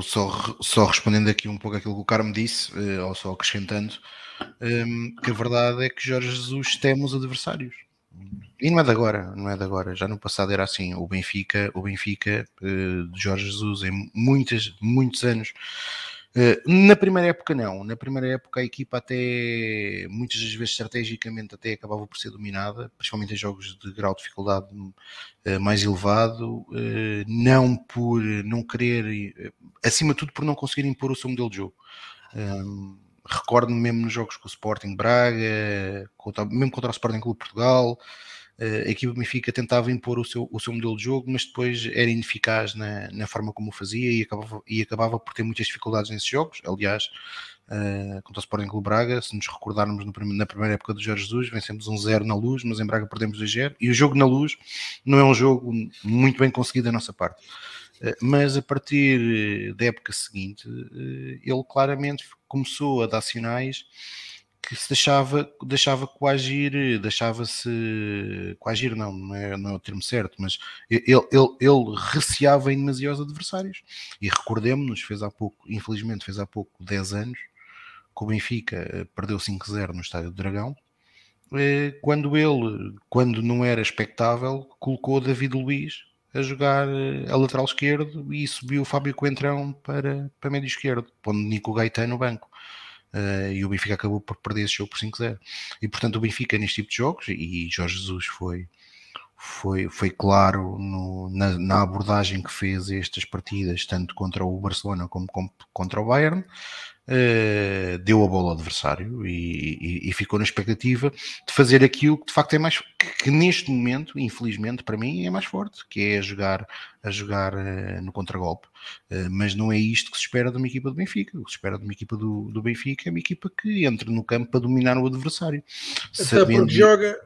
só, só respondendo aqui um pouco aquilo que o Carmo disse, uh, ou só acrescentando, um, ehm, que a verdade é que Jorge Jesus teme os adversários. E não é de agora, não é de agora. Já no passado era assim. O Benfica, o Benfica uh, de Jorge Jesus, em muitas, muitos anos, eh, na primeira época não, na primeira época a equipa até muitas das vezes estrategicamente até acabava por ser dominada, principalmente em jogos de grau de dificuldade uh, mais elevado, uh, não por não querer, acima de tudo por não conseguir impor o seu modelo de jogo. Recordo-me mesmo nos jogos com o Sporting Braga, mesmo contra o Sporting Clube Portugal, a equipa do Benfica tentava impor o seu, o seu modelo de jogo, mas depois era ineficaz na, na forma como o fazia e acabava, e acabava por ter muitas dificuldades nesses jogos. Aliás, uh, contra o Sporting Clube Braga, se nos recordarmos no, na primeira época do Jorge Jesus, vencemos um 0 na luz, mas em Braga perdemos 2-0. E o jogo na luz não é um jogo muito bem conseguido da nossa parte. Uh, mas a partir da época seguinte, ele claramente começou a dar sinais que se deixava, deixava coagir, deixava-se coagir, não, não é, não é o termo certo, mas ele, ele, ele receava em demasia os adversários. E recordemos-nos, fez há pouco, infelizmente fez há pouco 10 anos, que o Benfica eh, perdeu 5-0 no Estádio do Dragão, eh, quando ele, quando não era expectável, colocou David Luiz a jogar eh, a lateral esquerdo e subiu o Fábio Coentrão para, para médio esquerdo, pondo Nico Gaetano no banco. Uh, e o Benfica acabou por perder esse jogo por 5-0. E portanto, o Benfica neste tipo de jogos, e Jorge Jesus foi, foi, foi claro no, na, na, abordagem que fez estas partidas, tanto contra o Barcelona como, como contra o Bayern, Uh, deu a bola ao adversário e, e, e, ficou na expectativa de fazer aquilo que de facto é mais que, que, neste momento, infelizmente para mim, é mais forte, que é a jogar, a jogar uh, no contragolpe. Uh, mas não é isto que se espera de uma equipa do Benfica. O que se espera de uma equipa do, do Benfica é uma equipa que entre no campo para dominar o adversário. Até Sabendo... porque joga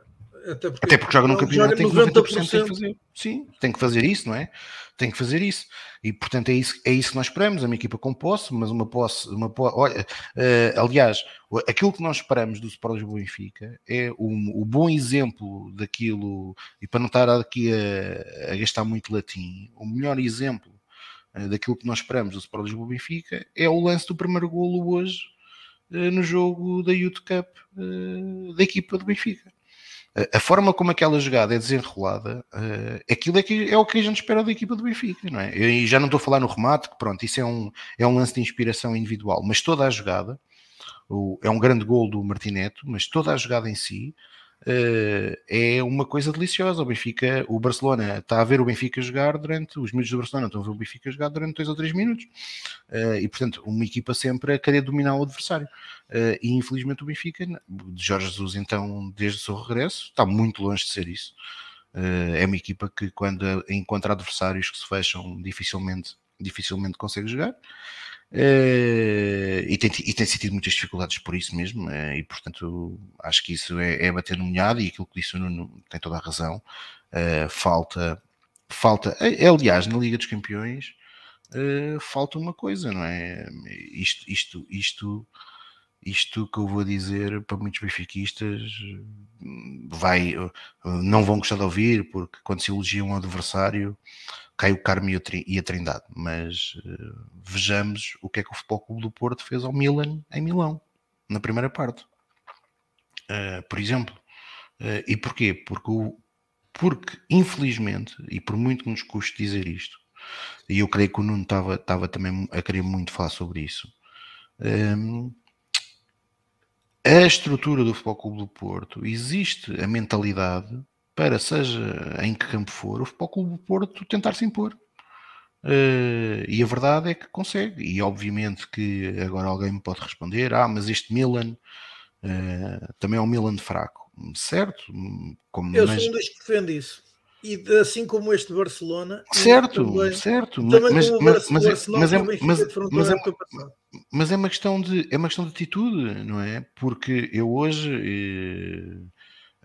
até porque, Até porque joga num campeonato tem que 90%, tem que fazer. Sim, tem que fazer isso, não é? Tem que fazer isso. E portanto é isso, é isso que nós esperamos, é uma equipa com posse, mas uma posse, uma posse olha, uh, aliás, aquilo que nós esperamos do Sport Lisboa Benfica é o, o, bom exemplo daquilo, e para não estar aqui a, a gastar muito latim, o melhor exemplo uh, daquilo que nós esperamos do Sport Lisboa Benfica é o lance do primeiro golo hoje uh, no jogo da Youth Cup da equipa do Benfica a forma como aquela jogada é desenrolada, uh, aquilo é, que, é o que a gente espera da equipa do Benfica, não é? E já não estou a falar no remate, que pronto, isso é um, é um lance de inspiração individual, mas toda a jogada, o, é um grande gol do Martineto, mas toda a jogada em si é uma coisa deliciosa. O Benfica, o Barcelona está a ver o Benfica jogar durante, os minutos do Barcelona estão a ver o Benfica jogar durante dois ou três minutos, uh, e portanto, uma equipa sempre a querer dominar o adversário. Uh, e infelizmente o Benfica, de Jorge Jesus, então, desde o seu regresso, está muito longe de ser isso. é uma equipa que, quando encontra adversários que se fecham, dificilmente, dificilmente consegue jogar. Uh, e, tem, e tem sentido muitas dificuldades por isso mesmo, uh, e portanto acho que isso é, é, bater no molhado e aquilo que disse o Nuno tem toda a razão. Uh, falta, falta, aliás, na Liga dos Campeões, falta uma coisa, não é? Isto, isto, isto, isto que eu vou dizer para muitos benfiquistas vai, não vão gostar de ouvir, porque quando se elogia um adversário cai o Carmo e a Trindade, mas uh, vejamos o que é que o Futebol Clube do Porto fez ao Milan em Milão, na primeira parte. Uh, por exemplo. Uh, e porquê? Porque, o, porque, infelizmente, e por muito que nos custe dizer isto, e eu creio que o Nuno estava, também a querer muito falar sobre isso, um, a estrutura do Futebol Clube do Porto existe a mentalidade para, seja em que campo for, o Futebol Clube do Porto tentar se impor. Uh, e a verdade é que consegue. E obviamente que agora alguém me pode responder: ah, mas este Milan uh, também é um Milan fraco. Certo? Como, Eu mas... sou um dos que defende isso. E assim como este Barcelona. Certo, também, certo. Também mas, mas, mas, é, mas, é, mas, mas, é, mas é uma questão de é uma questão de atitude, não é? Porque eu hoje. Eh,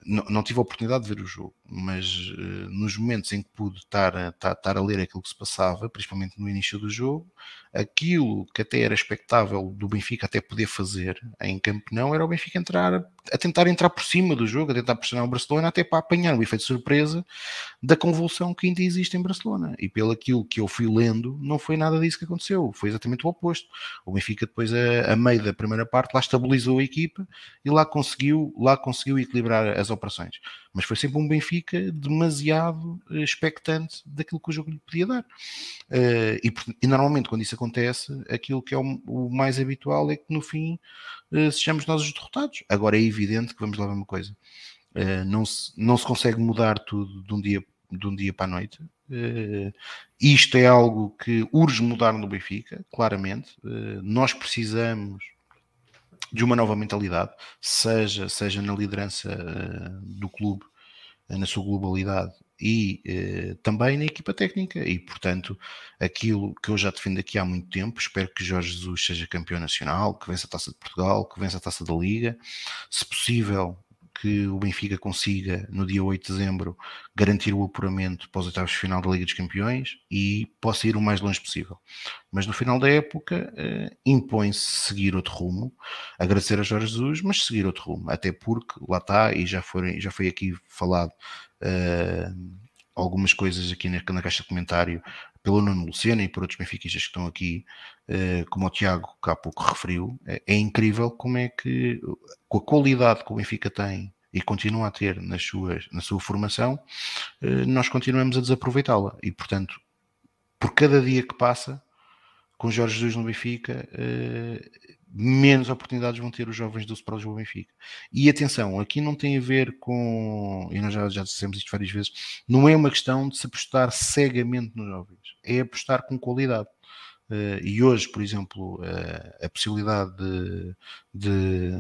não, tive a oportunidade de ver o jogo, mas uh, nos momentos em que pude estar a, estar a ler aquilo que se passava, principalmente no início do jogo, aquilo que até era expectável do Benfica até poder fazer em campo não era o Benfica entrar a tentar entrar por cima do jogo, a tentar pressionar o Barcelona até para apanhar o efeito de surpresa da convulsão que ainda existe em Barcelona. E pelo aquilo que eu fui lendo, não foi nada disso que aconteceu, foi exatamente o oposto. O Benfica depois a, a meio da primeira parte lá estabilizou a equipa e lá conseguiu, lá conseguiu equilibrar as operações. Mas foi sempre um Benfica demasiado eh, expectante daquilo que o jogo lhe podia dar. Uh, e, e normalmente quando isso acontece, aquilo que é o, o mais habitual é que no fim uh, sejamos nós os derrotados. Agora é evidente que vamos lá ver uma coisa: uh, não, se, não se consegue mudar tudo de um dia, de um dia para a noite. Uh, isto é algo que urge mudar no Benfica, claramente. nós precisamos de uma nova mentalidade, seja, seja na liderança do clube, na sua globalidade e eh, também na equipa técnica. E, portanto, aquilo que eu já defendo aqui há muito tempo, espero que Jorge Jesus seja campeão nacional, que vença a taça de Portugal, que vença a taça da Liga, se possível. Que o Benfica consiga, no dia 8 de dezembro, garantir o apuramento para os oitavos de final da Liga dos Campeões e possa ir o mais longe possível. Mas no final da época, eh, impõe-se seguir outro rumo, agradecer a Jorge Jesus, mas seguir outro rumo, até porque lá está, e já foi, já foi aqui falado uh, algumas coisas aqui na, na, caixa de comentário pelo Nuno Luciano e por outros benfiquistas que estão aqui, uh, como o Tiago que há pouco referiu, é, é, incrível como é que, com a qualidade que o Benfica tem e continua a ter nas suas, na sua formação, uh, nós continuamos a desaproveitá-la. E, portanto, por cada dia que passa, com Jorge Jesus no Benfica, menos oportunidades vão ter os jovens do Super Lisboa Benfica. E atenção, aqui não tem a ver com, e nós já, já dissemos isto várias vezes, não é uma questão de se apostar cegamente nos jovens, é apostar com qualidade. Uh, e hoje, por exemplo, uh, a possibilidade de, de,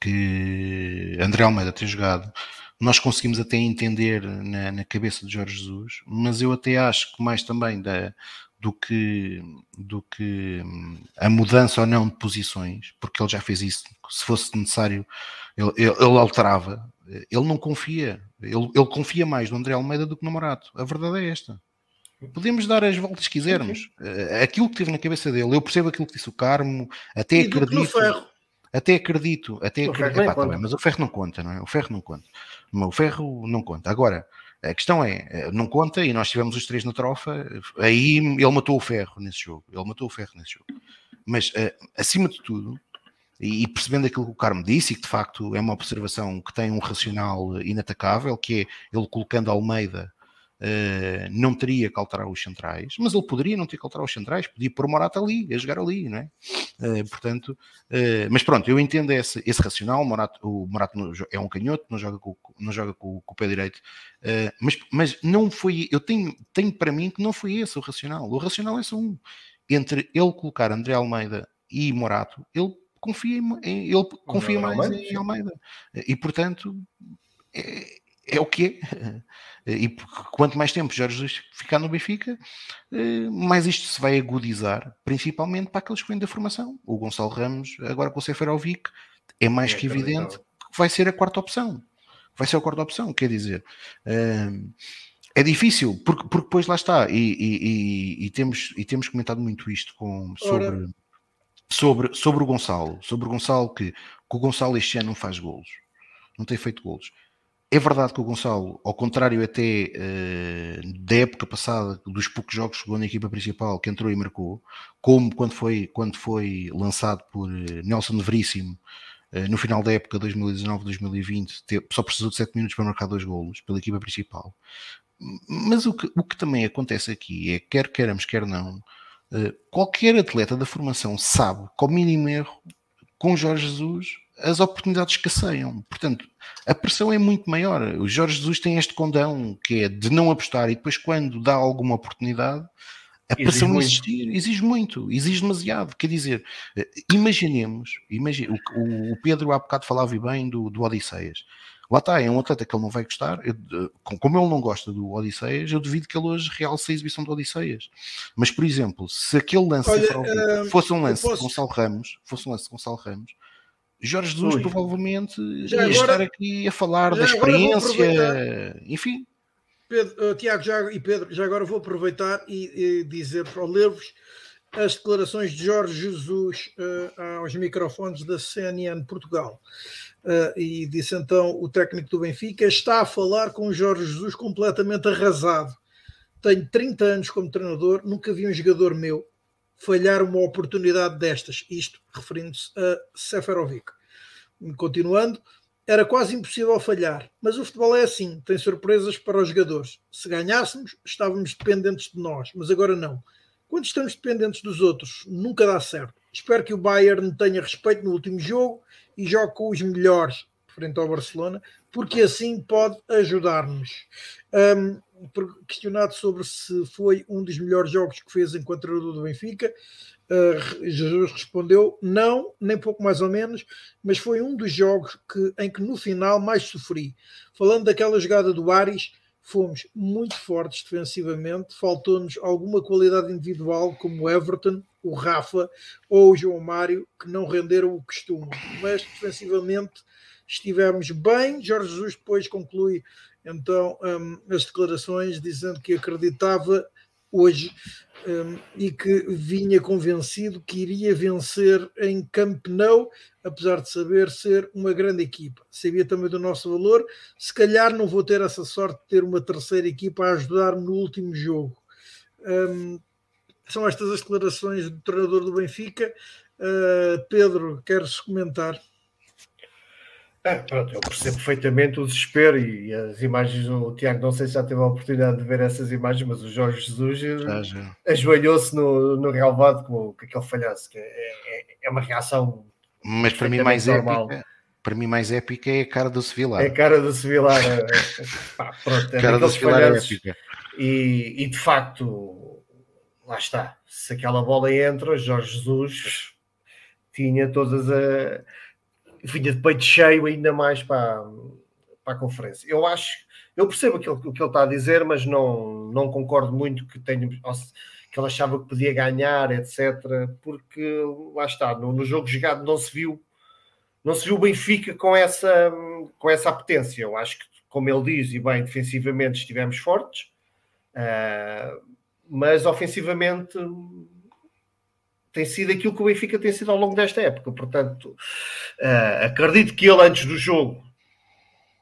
que André Almeida tenha jogado, nós conseguimos até entender na, na, cabeça de Jorge Jesus, mas eu até acho que mais também da, do que, do que hum, a mudança ou não de posições, porque ele já fez isso. Se fosse necessário, ele, ele, ele alterava. Ele não confia, ele, ele, confia mais no André Almeida do que no Morato. A verdade é esta. Podemos dar as voltas que quisermos. Eh, aquilo que teve na cabeça dele, eu percebo aquilo que disse o Carmo, até e acredito. Até acredito, até acredito. Epá, tá mas o ferro não conta, não é? O ferro não conta. O ferro não conta. Agora, a questão é, eh, não conta, e nós tivemos os três na trofa, aí ele matou o ferro nesse jogo. Ele matou o ferro nesse jogo. Mas, eh, acima de tudo, e percebendo aquilo que o Carmo disse, e que de facto é uma observação que tem um racional inatacável, que é ele colocando Almeida Uh, não teria que alterar os centrais, mas ele poderia não ter que alterar os centrais, podia pôr o Morata ali, a jogar ali, não é? Uh, portanto, uh, mas pronto, eu entendo esse, esse racional. O Morato, o Morato é um canhoto, não joga com, não joga com, com o pé direito, mas, mas não foi. Eu tenho, tenho para mim que não foi esse o racional. O racional é só um. Entre ele colocar André Almeida e Morato, ele confia, em, ele confia mais Almeida. em Almeida, e portanto. É, é o que é. E quanto mais tempo Jorge Jesus ficar no Benfica, eh, mais isto se vai agudizar, principalmente para aqueles que vêm da formação. O Gonçalo Ramos, agora com o Seferovic, é mais é, que evidente que vai ser a quarta opção. Vai ser a quarta opção, quer dizer. Eh, é difícil, porque, porque depois lá está, e, e, e, temos, e temos comentado muito isto com, sobre, sobre, sobre o Gonçalo, sobre o Gonçalo que, que o Gonçalo este ano não faz golos, não tem feito golos é verdade que o Gonçalo, ao contrário até uh, da época passada, dos poucos jogos que jogou na equipa principal, que entrou e marcou, como quando foi, quando foi lançado por uh, Nelson Veríssimo uh, no final da época 2019-2020, só precisou de 7 minutos para marcar dois golos pela equipa principal. Mas o que, o que também acontece aqui é, quer queiramos, quer não, qualquer atleta da formação sabe, com o mínimo erro, com Jorge Jesus, as oportunidades escasseiam. Portanto, a pressão é muito maior. O Jorge Jesus tem este condão que é de não apostar e depois, quando dá alguma oportunidade, a pressão exige existir muito. exige muito, exige demasiado. Quer dizer, eh, imaginemos, imagine, o, o, Pedro há bocado falava bem do, do Odisseias. Lá está, é um atleta que ele não vai gostar. Eu, como ele não gosta do Odisseias, eu duvido que ele hoje realce a exibição do Odisseias. Mas, por exemplo, se aquele lance Olha, uh, fosse um lance posso... de Gonçalo Ramos, fosse um lance de Gonçalo Ramos, Jorge Jesus Ui. provavelmente já ia agora, estar aqui a falar da experiência, enfim. Pedro, uh, Tiago já, e Pedro, já agora vou aproveitar e, e dizer, para ler-vos as declarações de Jorge Jesus uh, aos microfones da CNN Portugal. Uh, e disse então o técnico do Benfica está a falar com Jorge Jesus completamente arrasado. Tenho 30 anos como treinador, nunca vi um jogador meu falhar uma oportunidade destas, isto referindo-se a Seferovic. Continuando, era quase impossível falhar, mas o futebol é assim, tem surpresas para os jogadores. Se ganhássemos, estávamos dependentes de nós, mas agora não. Quando estamos dependentes dos outros, nunca dá certo. Espero que o Bayern tenha respeito no último jogo e jogue com os melhores frente ao Barcelona, porque assim pode ajudar-nos. Um, questionado sobre se foi um dos melhores jogos que fez enquanto treinador do Benfica, Uh, Jesus respondeu não, nem pouco mais ou menos, mas foi um dos jogos que, em que no final mais sofri. Falando daquela jogada do Ares, fomos muito fortes defensivamente, faltou-nos alguma qualidade individual, como o Everton, o Rafa ou o João Mário, que não renderam o costume, mas defensivamente estivemos bem. Jorge Jesus depois conclui então um, as declarações dizendo que acreditava hoje um, e que vinha convencido que iria vencer em Camp Nou, apesar de saber ser uma grande equipa. Sabia também do nosso valor. Se calhar não vou ter essa sorte de ter uma terceira equipa a ajudar-me no último jogo. Um, são estas as declarações do treinador do Benfica. Uh, Pedro, queres comentar? É, pronto, eu percebo perfeitamente o desespero e as imagens, o Tiago não sei se já teve a oportunidade de ver essas imagens, mas o Jorge Jesus ajoelhou-se no, no relvado com, com aquele falhaço, que é, é, é uma reação mas para mim mais normal. épica para mim mais épica é a cara do Sevilar. É a cara do Sevilar. é, pá, pronto, é a cara do Sevilar é épica. E, e de facto, lá está. Se aquela bola entra, Jorge Jesus tinha todas a vinha de peito cheio ainda mais para, para a conferência. Eu acho, eu percebo aquilo, o que ele está a dizer, mas não, não concordo muito que tenha que ele achava que podia ganhar, etc. Porque lá está, no, no jogo jogado não se viu não se viu o Benfica com essa, com essa apetência. Eu acho que, como ele diz, e bem, defensivamente estivemos fortes, uh, mas ofensivamente tem sido aquilo que o Benfica tem sido ao longo desta época. Portanto, uh, acredito que ele, antes do jogo,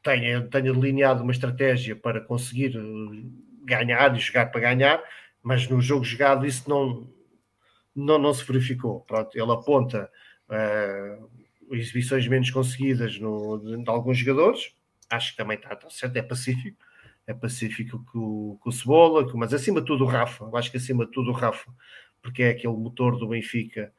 tenha, tenha delineado uma estratégia para conseguir eh, ganhar e jogar para ganhar, mas no jogo jogado isso não, não, não se verificou. Pronto, ele aponta uh, exibições menos conseguidas no, de, de, alguns jogadores, acho que também está, está certo, é pacífico. É pacífico com o, Cebola, mas acima de tudo o Rafa. Acho que acima de tudo o Rafa porque é aquele motor do Benfica.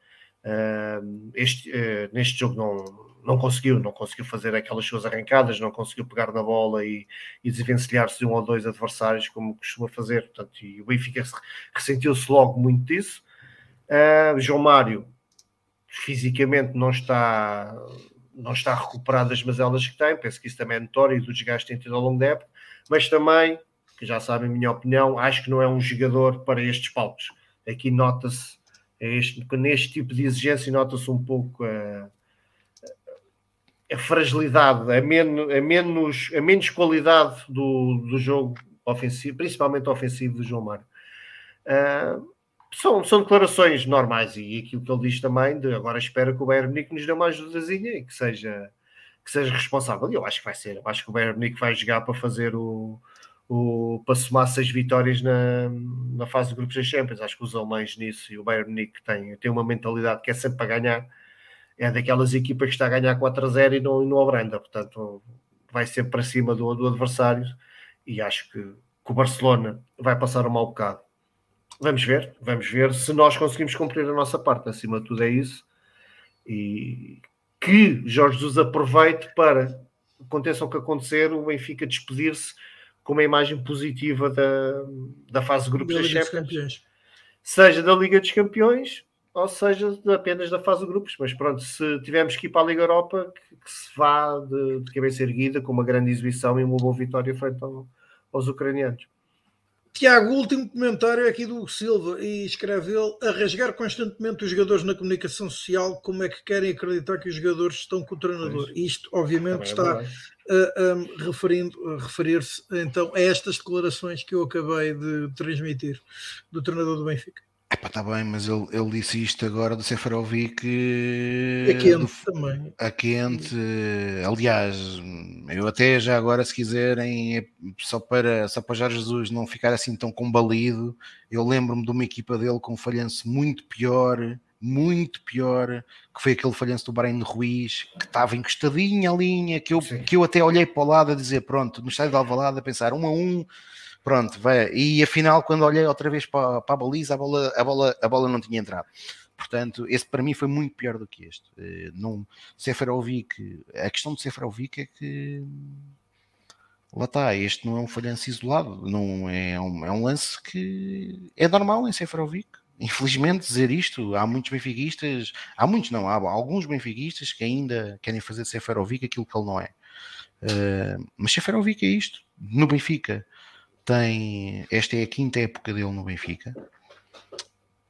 Uh, este, uh, neste jogo não, não conseguiu, não conseguiu fazer aquelas suas arrancadas, não conseguiu pegar na bola e, e desvencilhar-se de um ou dois adversários como costuma fazer. Portanto, e o Benfica ressentiu-se logo muito disso. Uh, João Mário fisicamente não está não está recuperado das mazelas que tem, penso que isso também é notório e do desgaste que tem tido ao longo da época, mas também, que já sabem a minha opinião, acho que não é um jogador para estes palcos aqui nota-se, é neste tipo de exigência, nota-se um pouco a, a fragilidade, a menos, a, menos, a menos qualidade do, do jogo ofensivo, principalmente ofensivo do João Mário. Uh, são, são declarações normais e aquilo que ele diz também de agora espera que o Bayern Munique nos dê uma ajudazinha e que seja, que seja responsável. Eu acho que vai ser, eu acho que o Bayern Munique vai jogar para fazer o, o, para somar seis vitórias na, na fase de grupos da Champions. Acho que os alemães nisso e o Bayern Munique tem, tem uma mentalidade que é sempre para ganhar. É daquelas equipas que está a ganhar 4 a 0 e não, e não abranda. Portanto, vai sempre para cima do, do adversário e acho que, que o Barcelona vai passar um mau bocado. Vamos ver, vamos ver se nós conseguimos cumprir a nossa parte. Acima de tudo é isso. E que Jorge Jesus aproveite para, aconteça o que acontecer, o Benfica despedir-se com uma imagem positiva da, da fase de grupos da, da Champions, seja da Liga dos Campeões ou seja apenas da fase de grupos. Mas pronto, se tivermos que ir para a Liga Europa, que, que se vá de, de, cabeça erguida com uma grande exibição e uma boa vitória frente ao, aos ucranianos. Tiago, último comentário aqui do Silva e escreve ele a rasgar constantemente os jogadores na comunicação social, como é que querem acreditar que os jogadores estão com o treinador? Isto, obviamente, é está uh, referindo, a referir-se então a estas declarações que eu acabei de transmitir do treinador do Benfica. Epá, está bem, mas ele, ele disse isto agora do Seferovic. A quente do, também. A quente. Aliás, eu até já agora, se quiserem, só para, só para já Jesus não ficar assim tão combalido, eu lembro-me de uma equipa dele com um falhanço muito pior muito pior, que foi aquele falhanço do Bahrein de Ruiz, que estava encostadinho a linha, que eu, que eu até olhei para o lado a dizer, pronto, no estádio de Alvalade a pensar um a um, pronto, vai. E afinal, quando olhei outra vez para, para a baliza, a bola, a, bola, a bola não tinha entrado. Portanto, esse para mim foi muito pior do que este. Eh, não, Seferovic, a questão de Seferovic é que lá está, este não é um falhanço isolado, não é um, é um lance que é normal em Seferovic infelizmente, dizer isto. Há muitos benfiquistas, há muitos não, há alguns benfiquistas que ainda querem fazer de Seferovic aquilo que ele não é. Uh, mas Seferovic é isto. No Benfica tem. Esta é a quinta época dele no Benfica.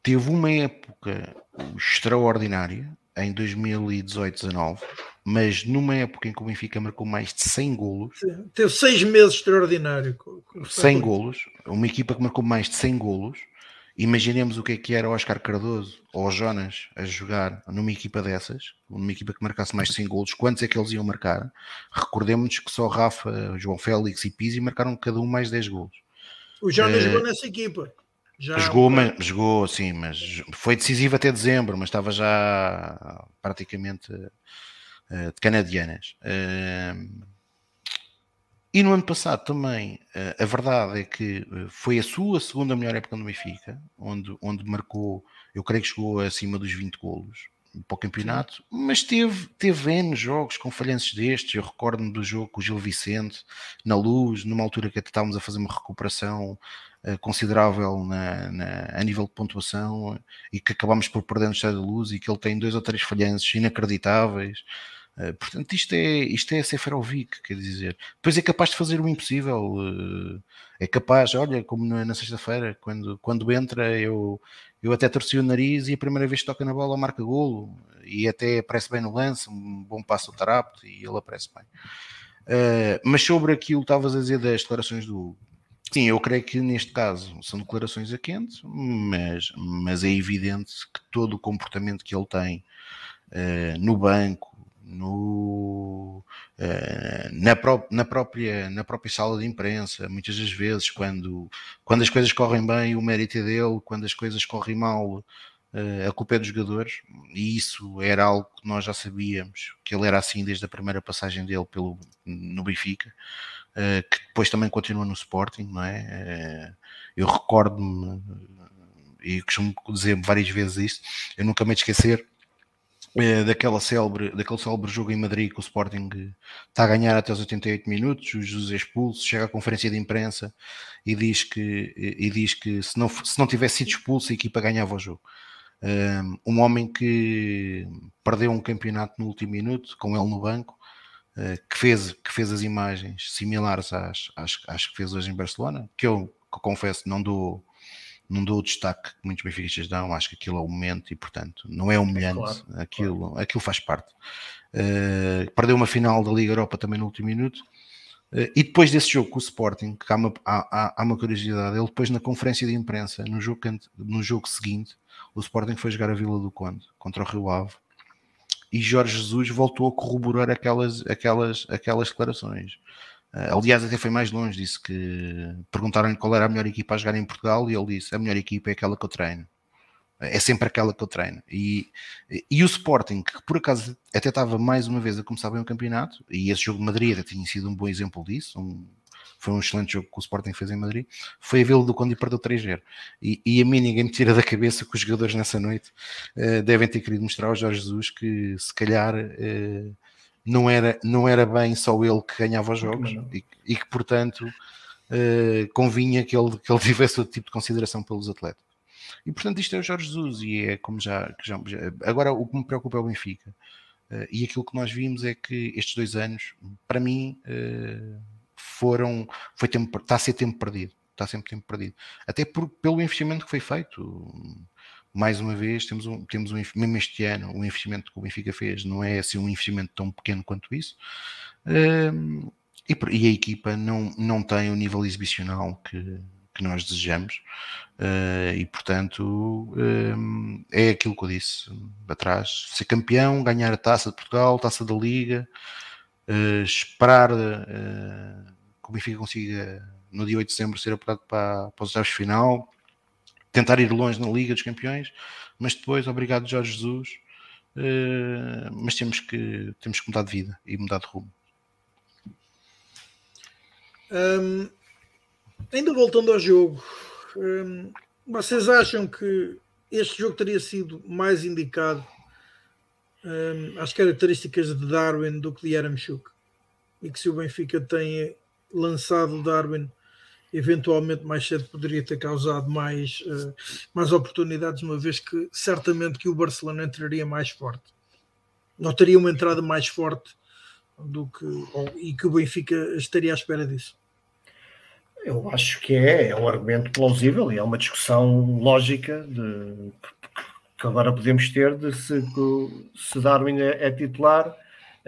Teve uma época extraordinária em 2018-19, mas numa época em que o Benfica marcou mais de 100 golos. Teve seis meses extraordinário. 100 golos, uma equipa que marcou mais de 100 golos Imaginemos o que é que era o Oscar Cardoso ou o Jonas a jogar numa equipa dessas, numa equipa que marcasse mais de 100 golos, quantos é que eles iam marcar? Recordemos que só Rafa, João Félix e Pizzi marcaram cada um mais 10 golos. O Jonas uh, jogou nessa equipa. Já jogou, mas, jogou, sim, mas foi decisivo até dezembro, mas estava já praticamente uh, de canadianas. Uh, e no ano passado também, eh, a verdade é que eh, foi a sua segunda melhor época no Benfica, onde, onde marcou, eu creio que chegou acima dos 20 golos para o campeonato, mas teve, teve N jogos com falhanços destes. Eu recordo-me do jogo com o Gil Vicente, na luz, numa altura que até estávamos a fazer uma recuperação uh, considerável na, na, a nível de pontuação e que acabámos por perder no Estado da Luz e que ele tem dois ou três falhanços inacreditáveis. Uh, portanto, isto é, isto é Seferovic, quer dizer. Depois é capaz de fazer o impossível. Uh, é capaz, olha, como na, sexta-feira, quando, quando entra, eu, eu até torci o nariz e a primeira vez que toca na bola marca golo e até aparece bem no lance, um bom passo ao Tarapto e ele aparece bem. Uh, mas sobre aquilo que estavas a dizer das declarações do Sim, eu creio que neste caso são declarações a quente, mas, mas é evidente que todo o comportamento que ele tem uh, no banco, no, uh, na, pró na, própria, na própria sala de imprensa, muitas das vezes, quando, quando as coisas correm bem, o mérito é dele, quando as coisas correm mal, uh, a culpa é dos jogadores, e isso era algo que nós já sabíamos, que ele era assim desde a primeira passagem dele pelo, no Benfica, uh, que depois também continua no Sporting, não é? eu recordo-me, e costumo dizer várias vezes isto, eu nunca me esquecer é, daquela célebre, daquele célebre jogo em Madrid que o Sporting está a ganhar até os 88 minutos, o Jesus é expulso, chega à conferência de imprensa e diz que, e diz que se, não, se não tivesse sido expulso a equipa ganhava o jogo. Um homem que perdeu um campeonato no último minuto, com ele no banco, eh, que fez, que fez as imagens similares às, às, às que fez hoje em Barcelona, que eu que confesso não dou não dou o destaque que muitos benfiquistas dão, acho que aquilo é o momento e, portanto, não é humilhante, claro, aquilo, claro. aquilo faz parte. Uh, perdeu uma final da Liga Europa também no último minuto. Uh, e depois desse jogo com o Sporting, que há uma, há, há uma curiosidade, ele depois na conferência de imprensa, no jogo, no jogo seguinte, o Sporting foi jogar a Vila do Conde contra o Rio Ave e Jorge Jesus voltou a corroborar aquelas, aquelas, aquelas declarações. Uh, aliás, até foi mais longe, disse que perguntaram-lhe qual era a melhor equipa a jogar em Portugal e ele disse: a melhor equipa é aquela que eu treino. É sempre aquela que eu treino. E, e o Sporting, que por acaso até estava mais uma vez a começar bem o campeonato, e esse jogo de Madrid tinha sido um bom exemplo disso, um, foi um excelente jogo que o Sporting fez em Madrid, foi a Vila do Conde e perdeu 3-0. E, e, a mim ninguém me tira da cabeça que os jogadores nessa noite uh, devem ter querido mostrar ao Jorge Jesus que se calhar uh, não era, não era bem só ele que ganhava os jogos e, e, que, portanto, uh, convinha que ele, que ele tivesse outro tipo de consideração pelos atletas. E, portanto, isto é o Jorge Jesus e é como já... já, agora, o que me preocupa é o Benfica. Uh, e aquilo que nós vimos é que estes dois anos, para mim, uh, foram... Foi tempo, está a ser tempo perdido. Está sempre tempo perdido. Até por, pelo investimento que foi feito mais uma vez, temos um, temos um, mesmo este ano, o investimento que o Benfica fez não é assim um investimento tão pequeno quanto isso. E, e, a equipa não, não tem o nível exibicional que, que nós desejamos, uh, e portanto é aquilo que eu disse atrás: ser campeão, ganhar a taça de Portugal, taça da Liga, uh, esperar uh, que o Benfica consiga no dia 8 de dezembro ser apurado para, para os oitavos final tentar ir longe na Liga dos Campeões, mas depois, obrigado Jorge Jesus, uh, mas temos que, temos que mudar de vida e mudar de rumo. Um, ainda voltando ao jogo, um, vocês acham que este jogo teria sido mais indicado um, às características de Darwin do que de Yaramchuk? E que se o Benfica tem lançado Darwin eventualmente mais cedo poderia ter causado mais, uh, mais oportunidades, uma vez que certamente que o Barcelona entraria mais forte. Não teria uma entrada mais forte do que ou, e que o Benfica estaria à espera disso. Eu acho que é, é um argumento plausível e é uma discussão lógica de, que agora podemos ter de se, se Darwin é, é titular,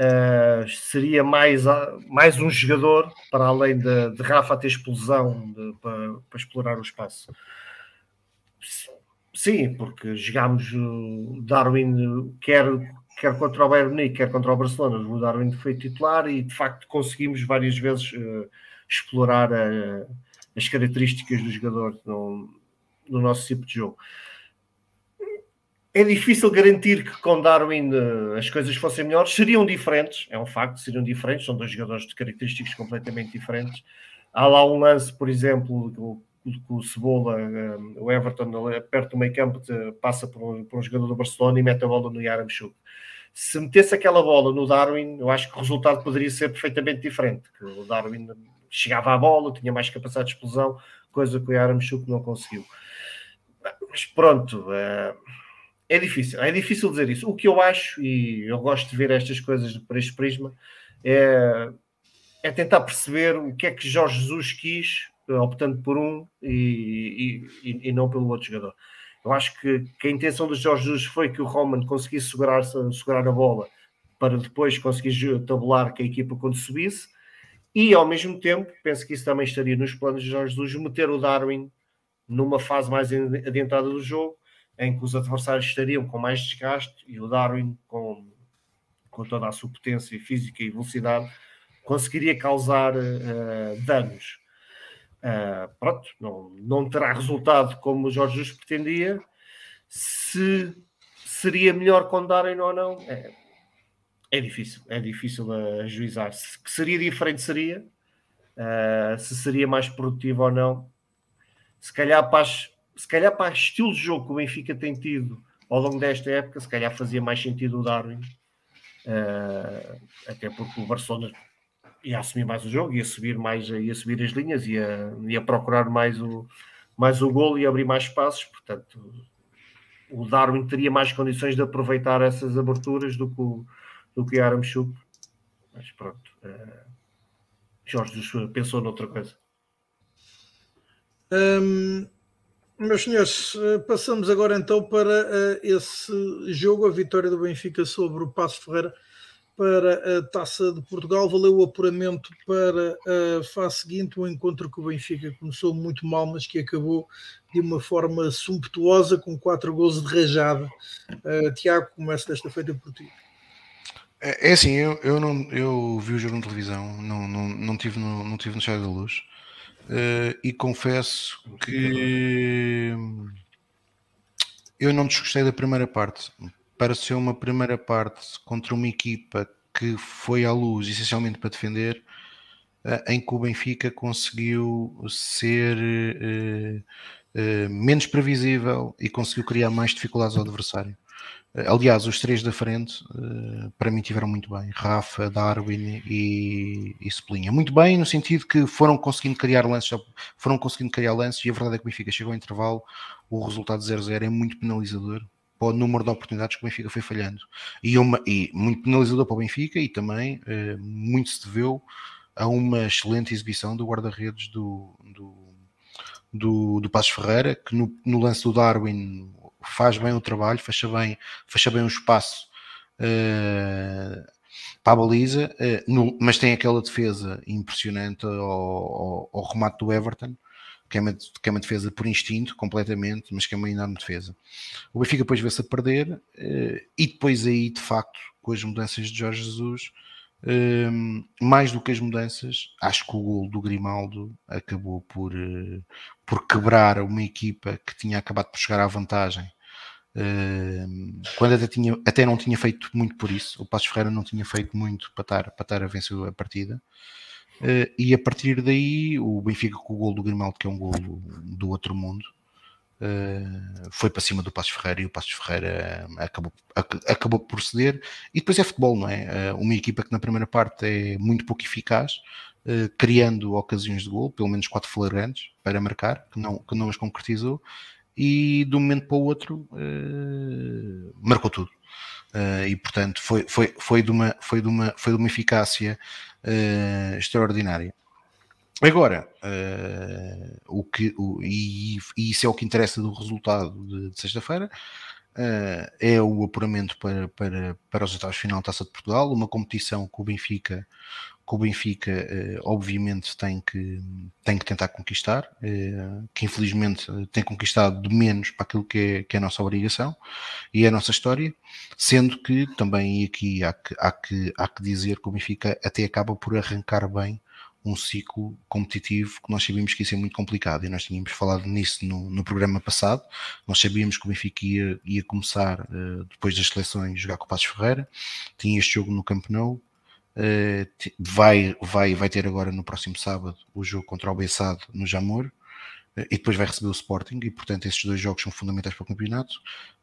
uh, seria mais, mais um jogador para além de, de Rafa ter explosão de, para, para, explorar o espaço. Sim, porque jogámos Darwin quer, quer contra o Bayern Munique, quer contra o Barcelona, o Darwin foi titular e de facto conseguimos várias vezes uh, explorar uh, as características do jogador no, no nosso tipo de jogo é difícil garantir que com Darwin uh, as coisas fossem melhores. Seriam diferentes, é um facto, seriam diferentes. São dois jogadores de características completamente diferentes. Há lá um lance, por exemplo, que o Cebola, um, o Everton, perto do meio campo, passa por um, por um, jogador do Barcelona e mete a bola no Yaramchuk. Se metesse aquela bola no Darwin, eu acho que o resultado poderia ser perfeitamente diferente. Que o Darwin chegava à bola, tinha mais capacidade de explosão, coisa que o Yaramchuk não conseguiu. Mas pronto. Uh, é difícil, é difícil dizer isso. O que eu acho, e eu gosto de ver estas coisas por este prisma, é, é tentar perceber o que é que Jorge Jesus quis, optando por um e, e, e não pelo outro jogador. Eu acho que, que, a intenção do Jorge Jesus foi que o Roman conseguisse segurar, segurar a bola para depois conseguir tabular com a equipa quando subisse, e ao mesmo tempo, penso que isso também estaria nos planos de Jorge Jesus, meter o Darwin numa fase mais adiantada do jogo em que os adversários estariam com mais desgaste e o Darwin, com, com toda a sua potência física e velocidade, conseguiria causar uh, danos. Uh, pronto, não, não terá resultado como o Jorge Jesus pretendia. Se seria melhor com Darwin ou não, é, é difícil, é difícil a juizar. Se seria diferente, seria. Uh, se seria mais produtivo ou não. Se calhar para as, se calhar para estilo de jogo que o Benfica tem tido ao longo desta época, se calhar fazia mais sentido o Darwin, uh, até porque o Barcelona ia assumir mais o jogo, ia subir mais, ia subir as linhas, ia, ia procurar mais o, mais o golo e abrir mais espaços, portanto o Darwin teria mais condições de aproveitar essas aberturas do que o, do que o Aramchuk, mas pronto, uh, Jorge pensou noutra coisa. Um meus senhores, eh, passamos agora então para uh, esse jogo, a vitória do Benfica sobre o Passo Ferreira para a Taça de Portugal. Valeu o apuramento para a fase seguinte, um encontro que o Benfica começou muito mal, mas que acabou de uma forma sumptuosa, com quatro gols de rajada. Uh, Tiago, começa desta feita por ti. É, é assim, eu, eu, não, eu vi o jogo na televisão, não, não, não, tive no, não tive no Chá da Luz. Uh, e confesso que eu não desgostei da primeira parte. Pareceu uma primeira parte contra uma equipa que foi à luz essencialmente para defender, uh, em que o Benfica conseguiu ser uh, menos previsível e conseguiu criar mais dificuldades ao adversário. Aliás, os três da frente eh, para mim tiveram muito bem: Rafa, Darwin e, e. Muito bem, no sentido que foram conseguindo criar lances, foram conseguindo criar lances, e a verdade é que o Benfica chegou ao intervalo. O resultado 0-0 é muito penalizador para o número de oportunidades que o Benfica foi falhando, e, uma, e muito penalizador para o Benfica, e também eh, muito se deveu a uma excelente exibição do guarda-redes do, do, do, do Passos Ferreira, que no, no lance do Darwin faz bem o trabalho, fecha bem, fecha bem o espaço uh, para a baliza, uh, no, mas tem aquela defesa impressionante ao, ao, ao, remate do Everton, que é, uma, que é uma defesa por instinto, completamente, mas que é uma enorme defesa. O Benfica depois vê-se a perder, uh, e depois aí, de facto, com as mudanças de Jorge Jesus, um, mais do que as mudanças, acho que o gol do Grimaldo acabou por, uh, por quebrar uma equipa que tinha acabado por chegar à vantagem. Uh, quando até, tinha, até não tinha feito muito por isso, o Passos Ferreira não tinha feito muito para estar, para estar a vencer a partida. Uh, e a partir daí, o Benfica com o gol do Grimaldo, que é um gol do outro mundo, foi para cima do Passos Ferreira e o Passos Ferreira acabou, acabou por ceder. E depois é futebol, não é? Uh, uma equipa que na primeira parte é muito pouco eficaz, criando ocasiões de gol, pelo menos quatro flagrantes para marcar, que não, que não as concretizou, e de um momento para o outro marcou tudo. E portanto foi, foi, foi, de uma, foi, de uma, foi de uma eficácia extraordinária. Agora, o que, o, e, e, isso é o que interessa do resultado de, de sexta-feira, Uh, é o apuramento para, para, para os oitavos final da Taça de Portugal, uma competição que o Benfica, que o Benfica uh, obviamente tem que, tem que tentar conquistar, uh, que infelizmente tem conquistado de menos para aquilo que é, que é a nossa obrigação e a nossa história, sendo que também aqui há que, há que, há que dizer que o Benfica até acaba por arrancar bem um ciclo competitivo que nós sabíamos que ia ser muito complicado. E nós tínhamos falado nisso no, no programa passado. Nós sabíamos que o Benfica ia, ia começar uh, depois das seleções jogar com o Passos Ferreira, tinha este jogo no Camp Nou, uh, vai, vai, vai ter agora no próximo sábado o jogo contra o Bessado no Jamor. Uh, e depois vai receber o Sporting. E portanto esses dois jogos são fundamentais para o campeonato,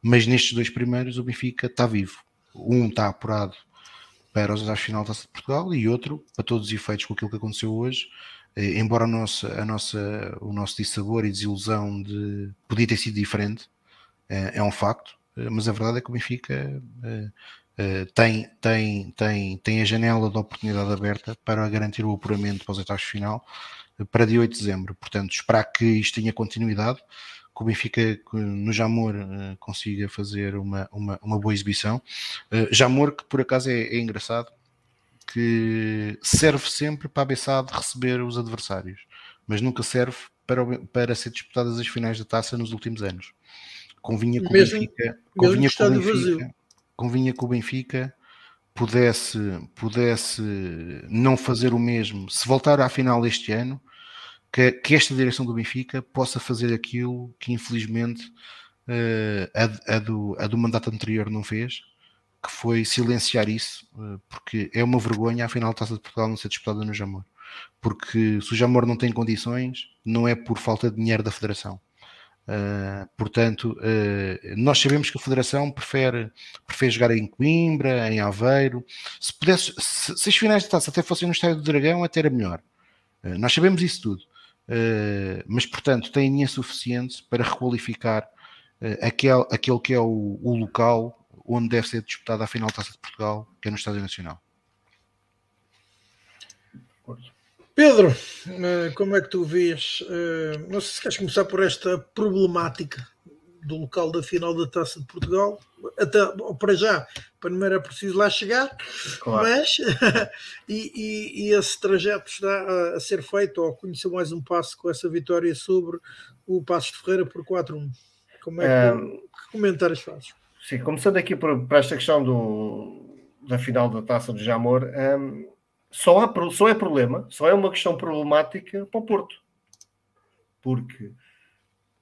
mas nestes dois primeiros o Benfica está vivo. Um está apurado para os Taça de Portugal e outro, para todos os efeitos com aquilo que aconteceu hoje, eh, embora a nossa, a nossa, o nosso dissabor e desilusão de podia ter sido diferente, eh, é um facto, eh, mas a verdade é que o Benfica tem, tem, tem, tem a janela de oportunidade aberta para garantir o apuramento para os oitavos final para dia 8 de dezembro. Portanto, esperar que isto tenha continuidade que o Benfica no Jamor uh, consiga fazer uma, uma, uma boa exibição. Uh, Jamor, que por acaso é, é, engraçado, que serve sempre para a Bessade receber os adversários, mas nunca serve para, para ser disputadas as finais da taça nos últimos anos. Convinha que o Benfica, convinha que o Benfica, convinha que o Benfica pudesse, pudesse não fazer o mesmo se voltar à final este ano que, que, esta direção do Benfica possa fazer aquilo que infelizmente uh, a, a, do, a do mandato anterior não fez, que foi silenciar isso, uh, porque é uma vergonha a final da Taça de Portugal não ser disputada no Jamor. Porque se o Jamor não tem condições, não é por falta de dinheiro da Federação. Uh, portanto, uh, nós sabemos que a Federação prefere, prefere jogar em Coimbra, em Aveiro. Se, pudesse, se, se as finais de taça até fossem no Estádio do Dragão, até era melhor. Uh, nós sabemos isso tudo. Uh, mas portanto tem dinheiro suficiente para requalificar uh, aquele, aquele que é o, o, local onde deve ser disputada a final da Taça de Portugal, que é no Estádio Nacional. Pedro, uh, como é que tu vês? não sei se queres começar por esta problemática do local da final da Taça de Portugal. Até para já, para não era preciso lá chegar, claro. mas e, e, e, esse trajeto está a, a, ser feito ou conheceu mais um passo com essa vitória sobre o Passos de Ferreira por 4-1. Como é que, que comentários fazes? Sim, começando aqui por, para esta questão do, da final da Taça do Jamor, um, só, há, só é problema, só é uma questão problemática para o Porto. Porque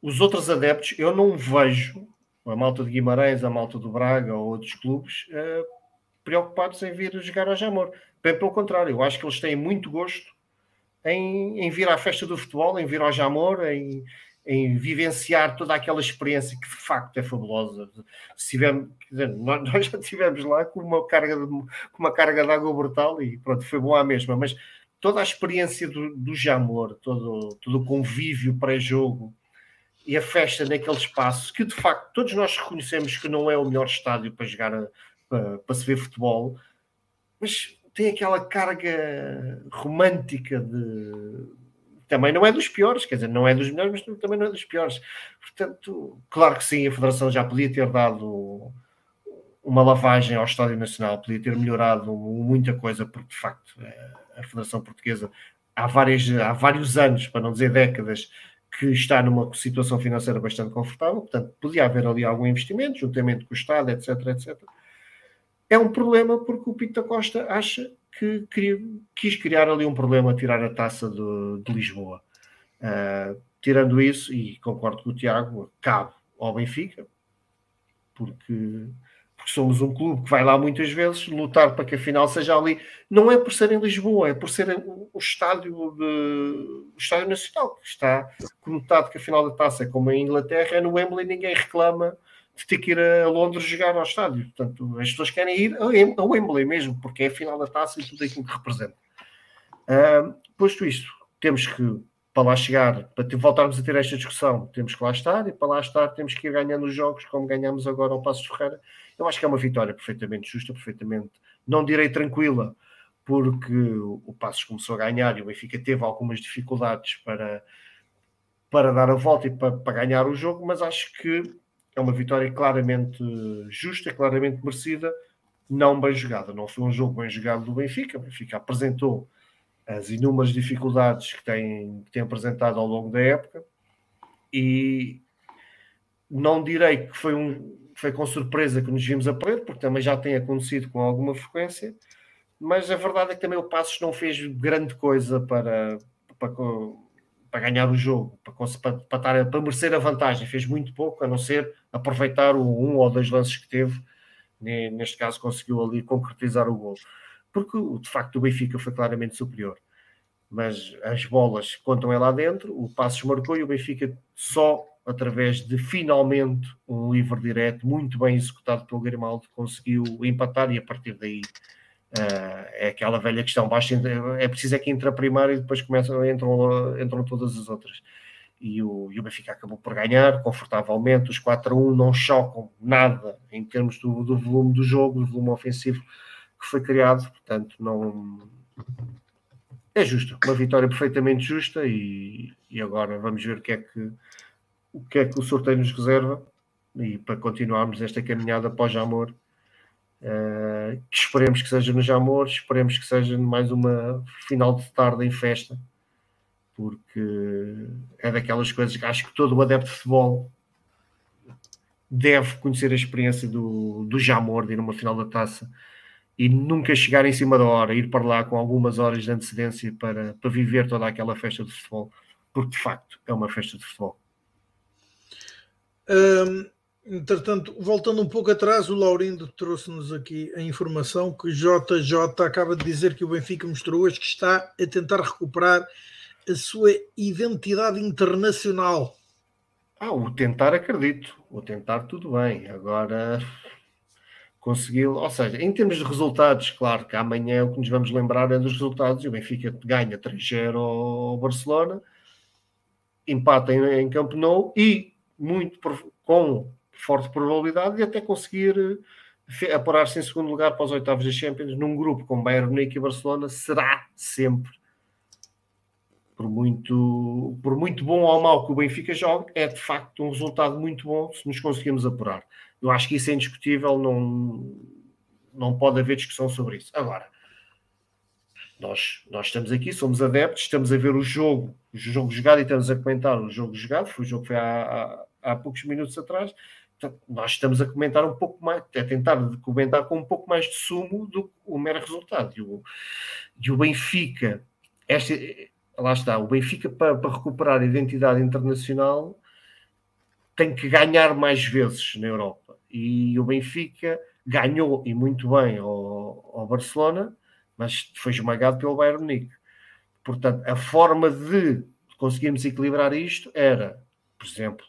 os outros adeptos, eu não vejo a malta de Guimarães, a malta do Braga ou outros clubes uh, preocupados em vir jogar ao Jamor. Bem pelo contrário, eu acho que eles têm muito gosto em, em vir à festa do futebol, em vir ao Jamor, em, em vivenciar toda aquela experiência que de facto é fabulosa. Se tiver, dizer, nós, nós, já estivemos lá com uma carga de, com uma carga de água brutal e pronto, foi bom à mesma, mas toda a experiência do, do Jamor, todo, todo o convívio pré-jogo, e a festa naquele espaço que de facto todos nós reconhecemos que não é o melhor estádio para jogar para, para se ver futebol, mas tem aquela carga romântica de também não é dos piores, quer dizer, não é dos melhores, mas também não é dos piores. Portanto, claro que sim, a Federação já podia ter dado uma lavagem ao Estádio Nacional, podia ter melhorado muita coisa, porque de facto eh, a Federação Portuguesa há, várias, há vários anos, para não dizer décadas, que está numa situação financeira bastante confortável, portanto, podia haver ali algum investimento, juntamente com o Estado, etc, etc. É um problema porque o Pinto Costa acha que queria, quis criar ali um problema, tirar a taça de, de Lisboa. Uh, tirando isso, e concordo com o Tiago, cabe ao Benfica, porque porque somos um clube que vai lá muitas vezes lutar para que a final seja ali. Não é por ser em Lisboa, é por ser o, estádio, de, o estádio nacional, que está conotado que a final da taça é como em Inglaterra, é no Wembley, ninguém reclama de ter que ir a Londres jogar ao estádio. Portanto, as pessoas querem ir ao Wembley mesmo, porque é a final da taça e tudo aquilo que representa. Uh, posto isto, temos que, para lá chegar, para voltarmos a ter esta discussão, temos que lá estar, e para lá estar temos que ir ganhando os jogos, como ganhamos agora ao Passo Ferreira. Eu acho que é uma vitória perfeitamente justa, perfeitamente, não direi tranquila, porque o Passos começou a ganhar e o Benfica teve algumas dificuldades para, para dar a volta e para, para ganhar o jogo, mas acho que é uma vitória claramente justa, claramente merecida, não bem jogada. Não foi um jogo bem jogado do Benfica. O Benfica apresentou as inúmeras dificuldades que tem, que tem apresentado ao longo da época e não direi que foi, um, foi com surpresa que nos vimos a perder, porque também já tem acontecido com alguma frequência, mas a verdade é que também o Passos não fez grande coisa para, para, para ganhar o jogo, para, para, estar, para merecer a vantagem. Fez muito pouco, a não ser aproveitar o um ou dois lances que teve. Neste caso, conseguiu ali concretizar o gol. Porque, de facto, o Benfica foi claramente superior. Mas as bolas contam é lá dentro, o Passos marcou e o Benfica só através de finalmente um livre direto muito bem executado pelo Grimaldo conseguiu empatar e a partir daí Uh, é aquela velha questão, basta, é preciso é que entre a primeira e depois começam, entram, entram todas as outras. E o, e o Benfica acabou por ganhar confortavelmente. Os 4 a 1 não chocam nada em termos do, do volume do jogo, do volume ofensivo que foi criado. Portanto, não é justo, uma vitória perfeitamente justa. E, e agora vamos ver o que é que o que é que o sorteio nos reserva e para continuarmos esta caminhada pós-amor Uh, que esperemos que seja no Jamor, esperemos que seja mais uma final de tarde em festa, porque é daquelas coisas que acho que todo o adepto de futebol deve conhecer a experiência do, do Jamor de ir numa final da taça e nunca chegar em cima da hora, ir para lá com algumas horas de antecedência para, para viver toda aquela festa de futebol, porque de facto é uma festa de futebol. Um, Entretanto, voltando um pouco atrás, o Laurindo trouxe-nos aqui a informação que JJ acaba de dizer que o Benfica mostrou hoje que está a tentar recuperar a sua identidade internacional. Ah, o tentar acredito, o tentar tudo bem. Agora conseguiu, ou seja, em termos de resultados, claro que amanhã o que nos vamos lembrar é dos resultados. O Benfica ganha 3-0 ao Barcelona, empata em, em Camp Nou e muito com forte probabilidade de até conseguir eh, apurar-se em segundo lugar para os oitavos da Champions num grupo com Bayern Munique e Barcelona será sempre por muito, por muito bom ou mau que o Benfica jogue, é de facto um resultado muito bom se nos conseguirmos apurar. Eu acho que isso é indiscutível, não, não pode haver discussão sobre isso. Agora, nós, nós estamos aqui, somos adeptos, estamos a ver o jogo, o jogo jogado e estamos a comentar o jogo jogado, foi o jogo que foi há, há, há poucos minutos atrás, nós estamos a comentar um pouco mais, a tentar comentar com um pouco mais de sumo do que o mero resultado. E o, e o Benfica, este, lá está, o Benfica para, para, recuperar a identidade internacional tem que ganhar mais vezes na Europa. E o Benfica ganhou e muito bem ao, ao Barcelona, mas foi esmagado pelo Bayern Munique. Portanto, a forma de conseguirmos equilibrar isto era, por exemplo,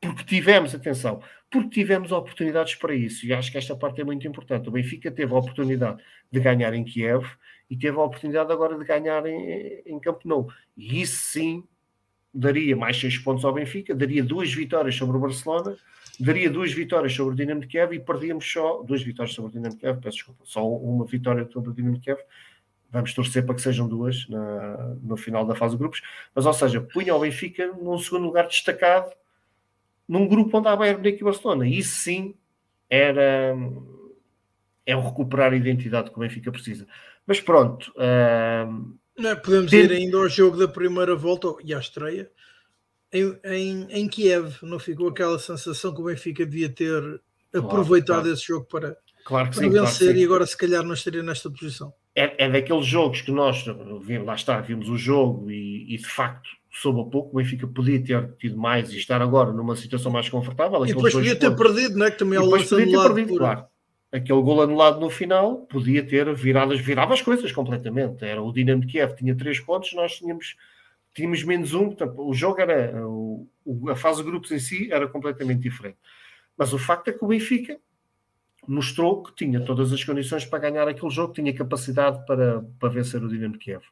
porque tivemos, atenção, porque tivemos oportunidades para isso, e acho que esta parte é muito importante. O Benfica teve a oportunidade de ganhar em Kiev e teve a oportunidade agora de ganhar em, em Camp Nou. E isso sim daria mais seis pontos ao Benfica, daria duas vitórias sobre o Barcelona, daria duas vitórias sobre o Dinamo de Kiev e perdíamos só duas vitórias sobre o Dinamo de Kiev, peço desculpa, só uma vitória sobre o Dinamo de Kiev. Vamos torcer para que sejam duas na, no final da fase de grupos, mas ou seja, punha o Benfica num segundo lugar destacado num grupo onde há Bayern Munique e Barcelona. Isso sim era é recuperar a identidade que o Benfica precisa. Mas pronto. Uh, Não, podemos tem... ir ainda ao jogo da primeira volta e à estreia em, em, em Kiev. Não ficou aquela sensação que o Benfica devia ter aproveitado claro, claro. esse jogo para, claro para sim, vencer e agora se calhar não estaria nesta posição. É, é daqueles jogos que nós lá está, vimos o jogo e, e de facto soube a pouco, o Benfica podia ter tido mais e estar agora numa situação mais confortável. E depois podia ter pontos. perdido, não é? Que também ao lance podia ter perdido, por... claro. Aquele gol anulado no final podia ter virado, virava as coisas completamente. Era o Dinamo de Kiev, tinha três pontos, nós tínhamos, tínhamos menos um. Portanto, o jogo era, a fase de grupos em si era completamente diferente. Mas o facto é que o Benfica mostrou que tinha todas as condições para ganhar aquele jogo, tinha capacidade para, para vencer o Dinamo Kiev.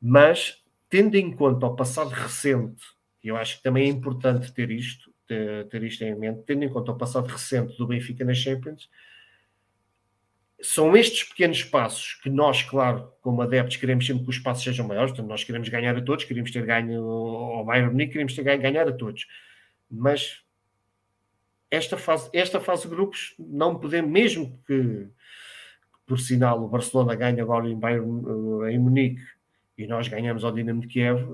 Mas, tendo em conta o passado recente, e eu acho que também é importante ter isto, ter, ter isto em mente, tendo em conta o passado recente do Benfica nas Champions, são estes pequenos passos que nós, claro, como adeptos, queremos sempre que os passos sejam maiores, portanto, nós queremos ganhar a todos, queremos ter ganho ao Bayern Munique, queremos ter ganho, ganhar a todos. Mas esta fase, esta fase de grupos não podemos, mesmo que por sinal o Barcelona ganhe agora em, Bayern, eh, em Munique e nós ganhamos ao Dinamo de Kiev,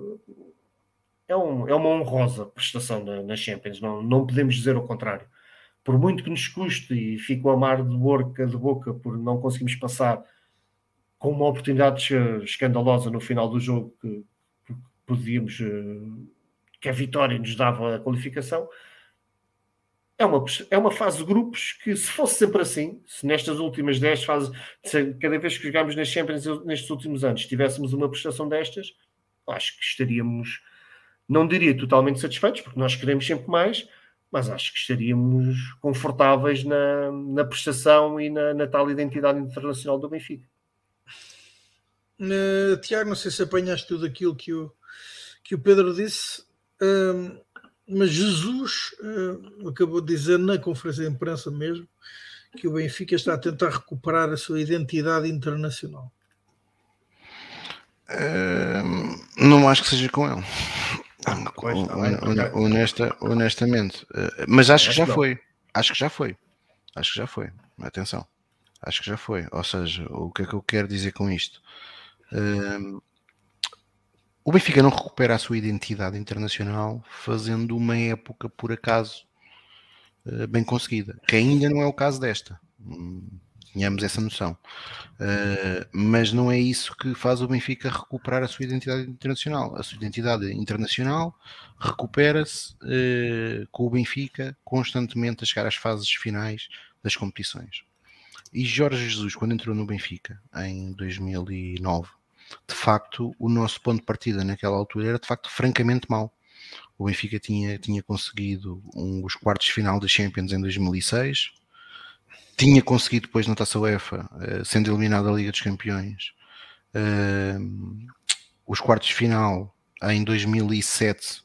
é, um, é uma honrosa prestação na, na Champions, não, não podemos dizer o contrário. Por muito que nos custe e fico a amar de boca, de boca por não conseguirmos passar com uma oportunidade escandalosa no final do jogo que, que podíamos eh, que a vitória nos dava a qualificação, é uma, é uma fase de grupos que, se fosse sempre assim, se nestas últimas 10 fases, cada vez que jogámos nas Champions nestes últimos anos, tivéssemos uma prestação destas, acho que estaríamos, não diria totalmente satisfeitos, porque nós queremos sempre mais, mas acho que estaríamos confortáveis na, na prestação e na, na tal identidade internacional do Benfica. Uh, Tiago, não sei se apanhaste tudo aquilo que o, que o Pedro disse. Uh, mas Jesus uh, acabou de dizer na conferência de imprensa mesmo que o Benfica está a tentar recuperar a sua identidade internacional. Uh, não acho que seja com ele. Honesta, honestamente, uh, mas acho que já foi. Acho que já foi. Acho que já foi. Atenção, acho que já foi. Ou seja, o que é que eu quero dizer com isto? Uh, o Benfica não recupera a sua identidade internacional fazendo uma época por acaso eh, bem conseguida, que ainda não é o caso desta. Tínhamos essa noção. Uh, mas não é isso que faz o Benfica recuperar a sua identidade internacional. A sua identidade internacional recupera-se uh, com o Benfica constantemente a chegar às fases finais das competições. E Jorge Jesus, quando entrou no Benfica em 2009, de facto, o nosso ponto de partida naquela altura era de facto francamente mau. O Benfica tinha, tinha conseguido um, os quartos de final da Champions em 2006, tinha conseguido depois na Taça UEFA, uh, sendo eliminado da Liga dos Campeões, uh, os quartos de final em 2007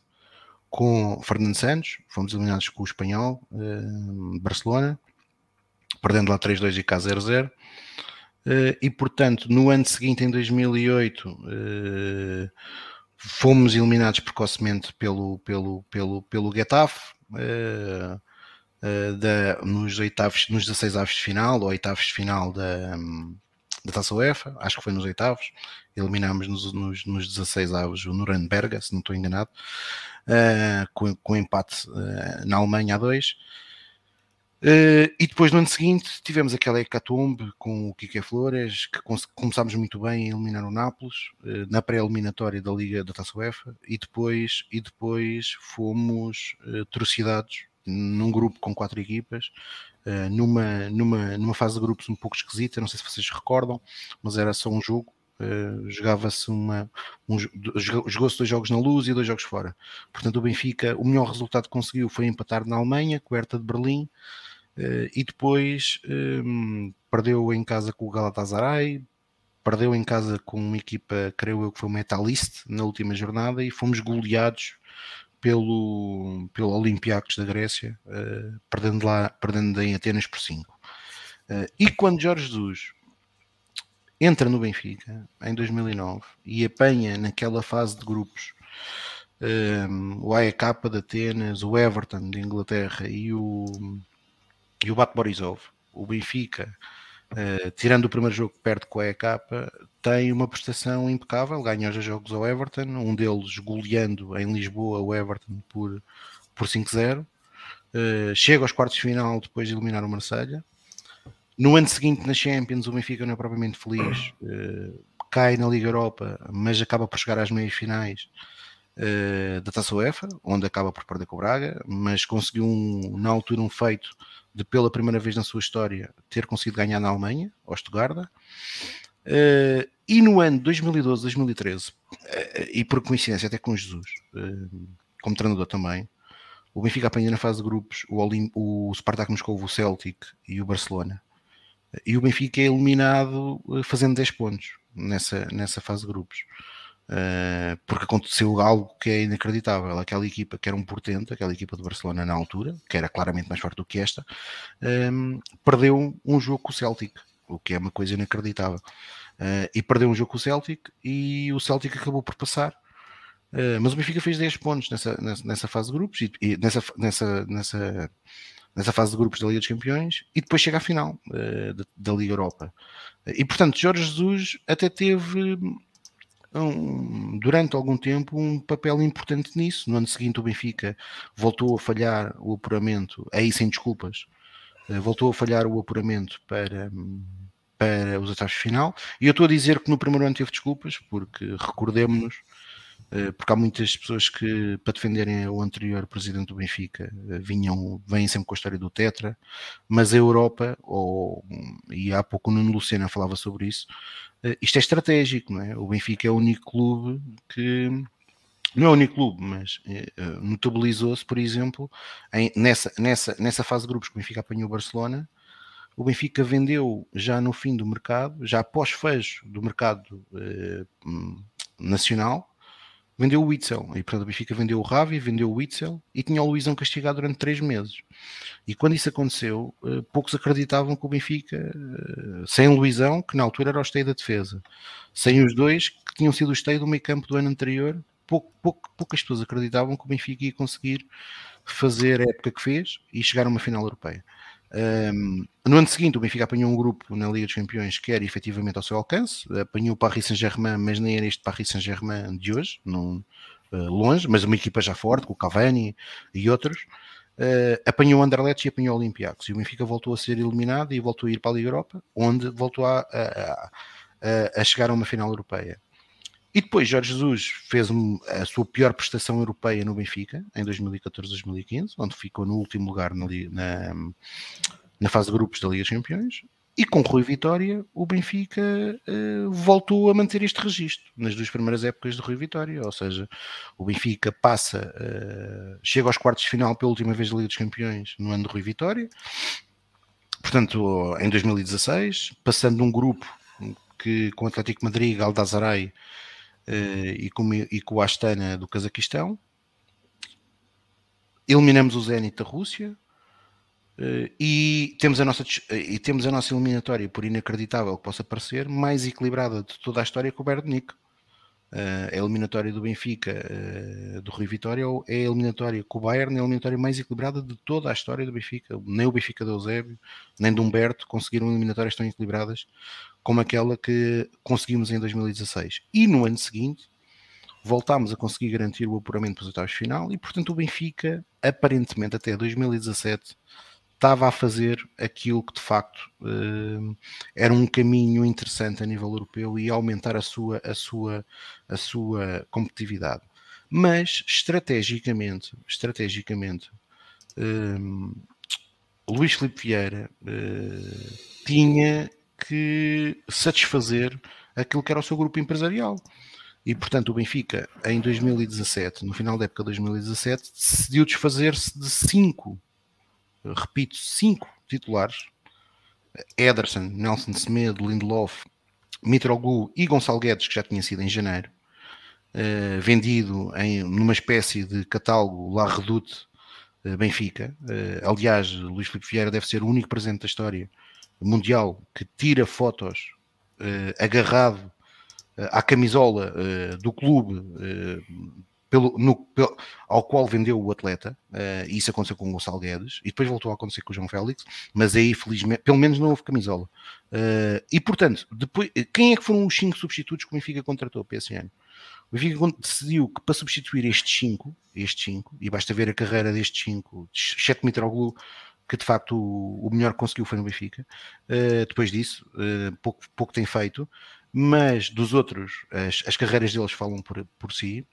com Fernando Santos, fomos eliminados com o Espanhol, uh, Barcelona, perdendo lá 3-2 e cá 0-0. Eh, e portanto no ano seguinte, em 2008, eh, fomos eliminados precocemente pelo, pelo, pelo, pelo Getafe. Uh, da, nos oitavos, nos 16 avos de final, ou oitavos de final da, da Taça UEFA, acho que foi nos oitavos, eliminámos nos, nos, nos 16 avos o Nuremberg, se não estou enganado, uh, com, com empate uh, na Alemanha a 2. Uh, e depois no ano seguinte tivemos aquela hecatombe com o Kike Flores, que começámos muito bem a eliminar o Nápoles uh, na pré-eliminatória da Liga da Taça UEFA e depois, e depois fomos uh, trucidados num grupo com quatro equipas, uh, numa, numa, numa fase de grupos um pouco esquisita, não sei se vocês recordam, mas era só um jogo, Uh, jogava-se uma um, jogou-se dois jogos na luz e dois jogos fora. Portanto o Benfica, o melhor resultado que conseguiu foi empatar na Alemanha, coberta de Berlim uh, e depois um, perdeu em casa com o Galatasaray perdeu em casa com uma equipa, creio eu que foi o Metalist na última jornada e fomos goleados pelo, pelo Olympiacos da Grécia uh, perdendo lá, perdendo em Atenas por 5 e quando Jorge Jesus entra no Benfica em 2009 e apanha naquela fase de grupos um, o AEK de Atenas, o Everton de Inglaterra e o, e o Bat Borisov, o Benfica, uh, tirando o primeiro jogo que perde com o AEK, tem uma prestação impecável, ganha os jogos ao Everton, um deles goleando em Lisboa o Everton por, por 5-0. Uh, eh, chega aos quartos de final depois de eliminar o Marselha no ano seguinte, na Champions, o Benfica não é propriamente feliz, uh, cai na Liga Europa, mas acaba por chegar às meias finais uh, da Taça UEFA, onde acaba por perder com o Braga, mas conseguiu um, na altura um feito de pela primeira vez na sua história ter conseguido ganhar na Alemanha, ao Stuttgart. Uh, e no ano 2012, 2013, e por coincidência até com Jesus, como treinador também, o Benfica apanha na fase de grupos o, Olim, o Spartak Moscou, o Celtic e o Barcelona. E o Benfica é eliminado eh, fazendo 10 pontos nessa, nessa fase de grupos. Uh, porque aconteceu algo que é inacreditável. Aquela equipa que era um portento, aquela equipa de Barcelona na altura, que era claramente mais forte do que esta, um, perdeu um jogo com o Celtic, o que é uma coisa inacreditável. Uh, e perdeu um jogo com o Celtic e o Celtic acabou por passar. Uh, mas o Benfica fez 10 pontos nessa, nessa, nessa fase de grupos e, e, nessa, nessa, nessa, nessa fase de grupos da Liga dos Campeões e depois chega à final da, da Liga Europa. E portanto, Jorge Jesus até teve um, durante algum tempo um papel importante nisso. No ano seguinte, o Benfica voltou a falhar o apuramento, aí sem desculpas, voltou a falhar o apuramento para, para os de final. E eu estou a dizer que no primeiro ano teve desculpas, porque recordemos-nos, eh, porque há muitas pessoas que, para defenderem o anterior presidente do Benfica, eh, vinham, vêm sempre com a história do Tetra, mas a Europa, ou, e há pouco o Nuno Lucena falava sobre isso, eh, isto é estratégico, não é? O Benfica é o único clube que não é o único clube, mas uh, notabilizou-se, por exemplo, em, nessa, nessa, nessa fase de grupos que o Benfica apanhou o Barcelona, o Benfica vendeu já no fim do mercado, já após fecho do mercado uh, nacional, vendeu o Witzel. E portanto o Benfica vendeu o Ravi, vendeu o Witzel e tinha o Luizão castigado durante três meses. E quando isso aconteceu, eh, poucos acreditavam que o Benfica, eh, sem o Luizão, que na altura era o esteio da defesa, sem os dois que tinham sido o esteio do meio campo do ano anterior, pouco, pouco, poucas pessoas acreditavam que o Benfica ia conseguir fazer a época que fez e chegar a uma final europeia. Um, no ano seguinte, o Benfica apanhou um grupo na Liga dos Campeões que era efetivamente ao seu alcance, apanhou o Paris Saint-Germain, mas nem era este Paris Saint-Germain de hoje, não, uh, longe, mas uma equipa já forte, com o Cavani e outros. Uh, apanhou o Anderlecht e apanhou o Olympiacos. E o Benfica voltou a ser eliminado e voltou a ir para a Liga Europa, onde voltou a, a, a, a chegar a uma final europeia. E depois Jorge Jesus fez a sua pior prestação europeia no Benfica, em 2014-2015, onde ficou no último lugar na, na, na, fase de grupos da Liga dos Campeões. E com Rui Vitória, o Benfica uh, voltou a manter este registro nas duas primeiras épocas de Rui Vitória. Ou seja, o Benfica passa, uh, chega aos quartos de final pela última vez da Liga dos Campeões no ano de Rui Vitória. Portanto, em 2016, passando um grupo que com o Atlético Madrid, Galdasaray e, com, e com o Astana do Cazaquistão. Eliminamos o Zenit da Rússia uh, e, temos a nossa, e temos a nossa eliminatória, por inacreditável que possa parecer, mais equilibrada de toda a história com o Munique. Uh, a eliminatória do Benfica, uh, do Rui Vitória, é a eliminatória com o Bayern, é a eliminatória mais equilibrada de toda a história do Benfica. Nem o Benfica de Eusébio, nem de Humberto conseguiram eliminatórias tão equilibradas como aquela que conseguimos em 2016. E no ano seguinte voltámos a conseguir garantir o apuramento para os oitavos final e, portanto, o Benfica, aparentemente até 2017, estava a fazer aquilo que de facto uh, era um caminho interessante a nível europeu e aumentar a sua, a sua, a sua competitividade. Mas estrategicamente, estrategicamente, uh, Luís Filipe Vieira uh, tinha que satisfazer aquilo que era o seu grupo empresarial. E, portanto, o Benfica, em 2017, no final da época de 2017, decidiu desfazer-se de cinco, repito, cinco titulares: Ederson, Nelson Semedo, Lindelof, Mitroglou e Gonçalo Guedes, que já tinha sido em janeiro, uh, vendido em numa espécie de catálogo La Redoute uh, Benfica. Uh, aliás, Luís Filipe Vieira deve ser o único presente da história mundial que tira fotos uh, agarrado uh, à camisola uh, do clube pelo, no, pelo, ao qual vendeu o atleta, isso aconteceu com o Gonçalo Guedes, e depois voltou a acontecer com o João Félix, mas aí felizmente, pelo menos não houve camisola. e portanto, depois, quem é que foram os cinco substitutos que o Benfica contratou esse ano? O Benfica decidiu que para substituir estes cinco, estes cinco, e basta ver a carreira destes cinco, exceto Mitroglou, que de facto o, o melhor conseguiu foi no Benfica. Uh, depois disso, uh, pouco, pouco tem feito, mas dos outros, as, as carreiras deles falam por, por si.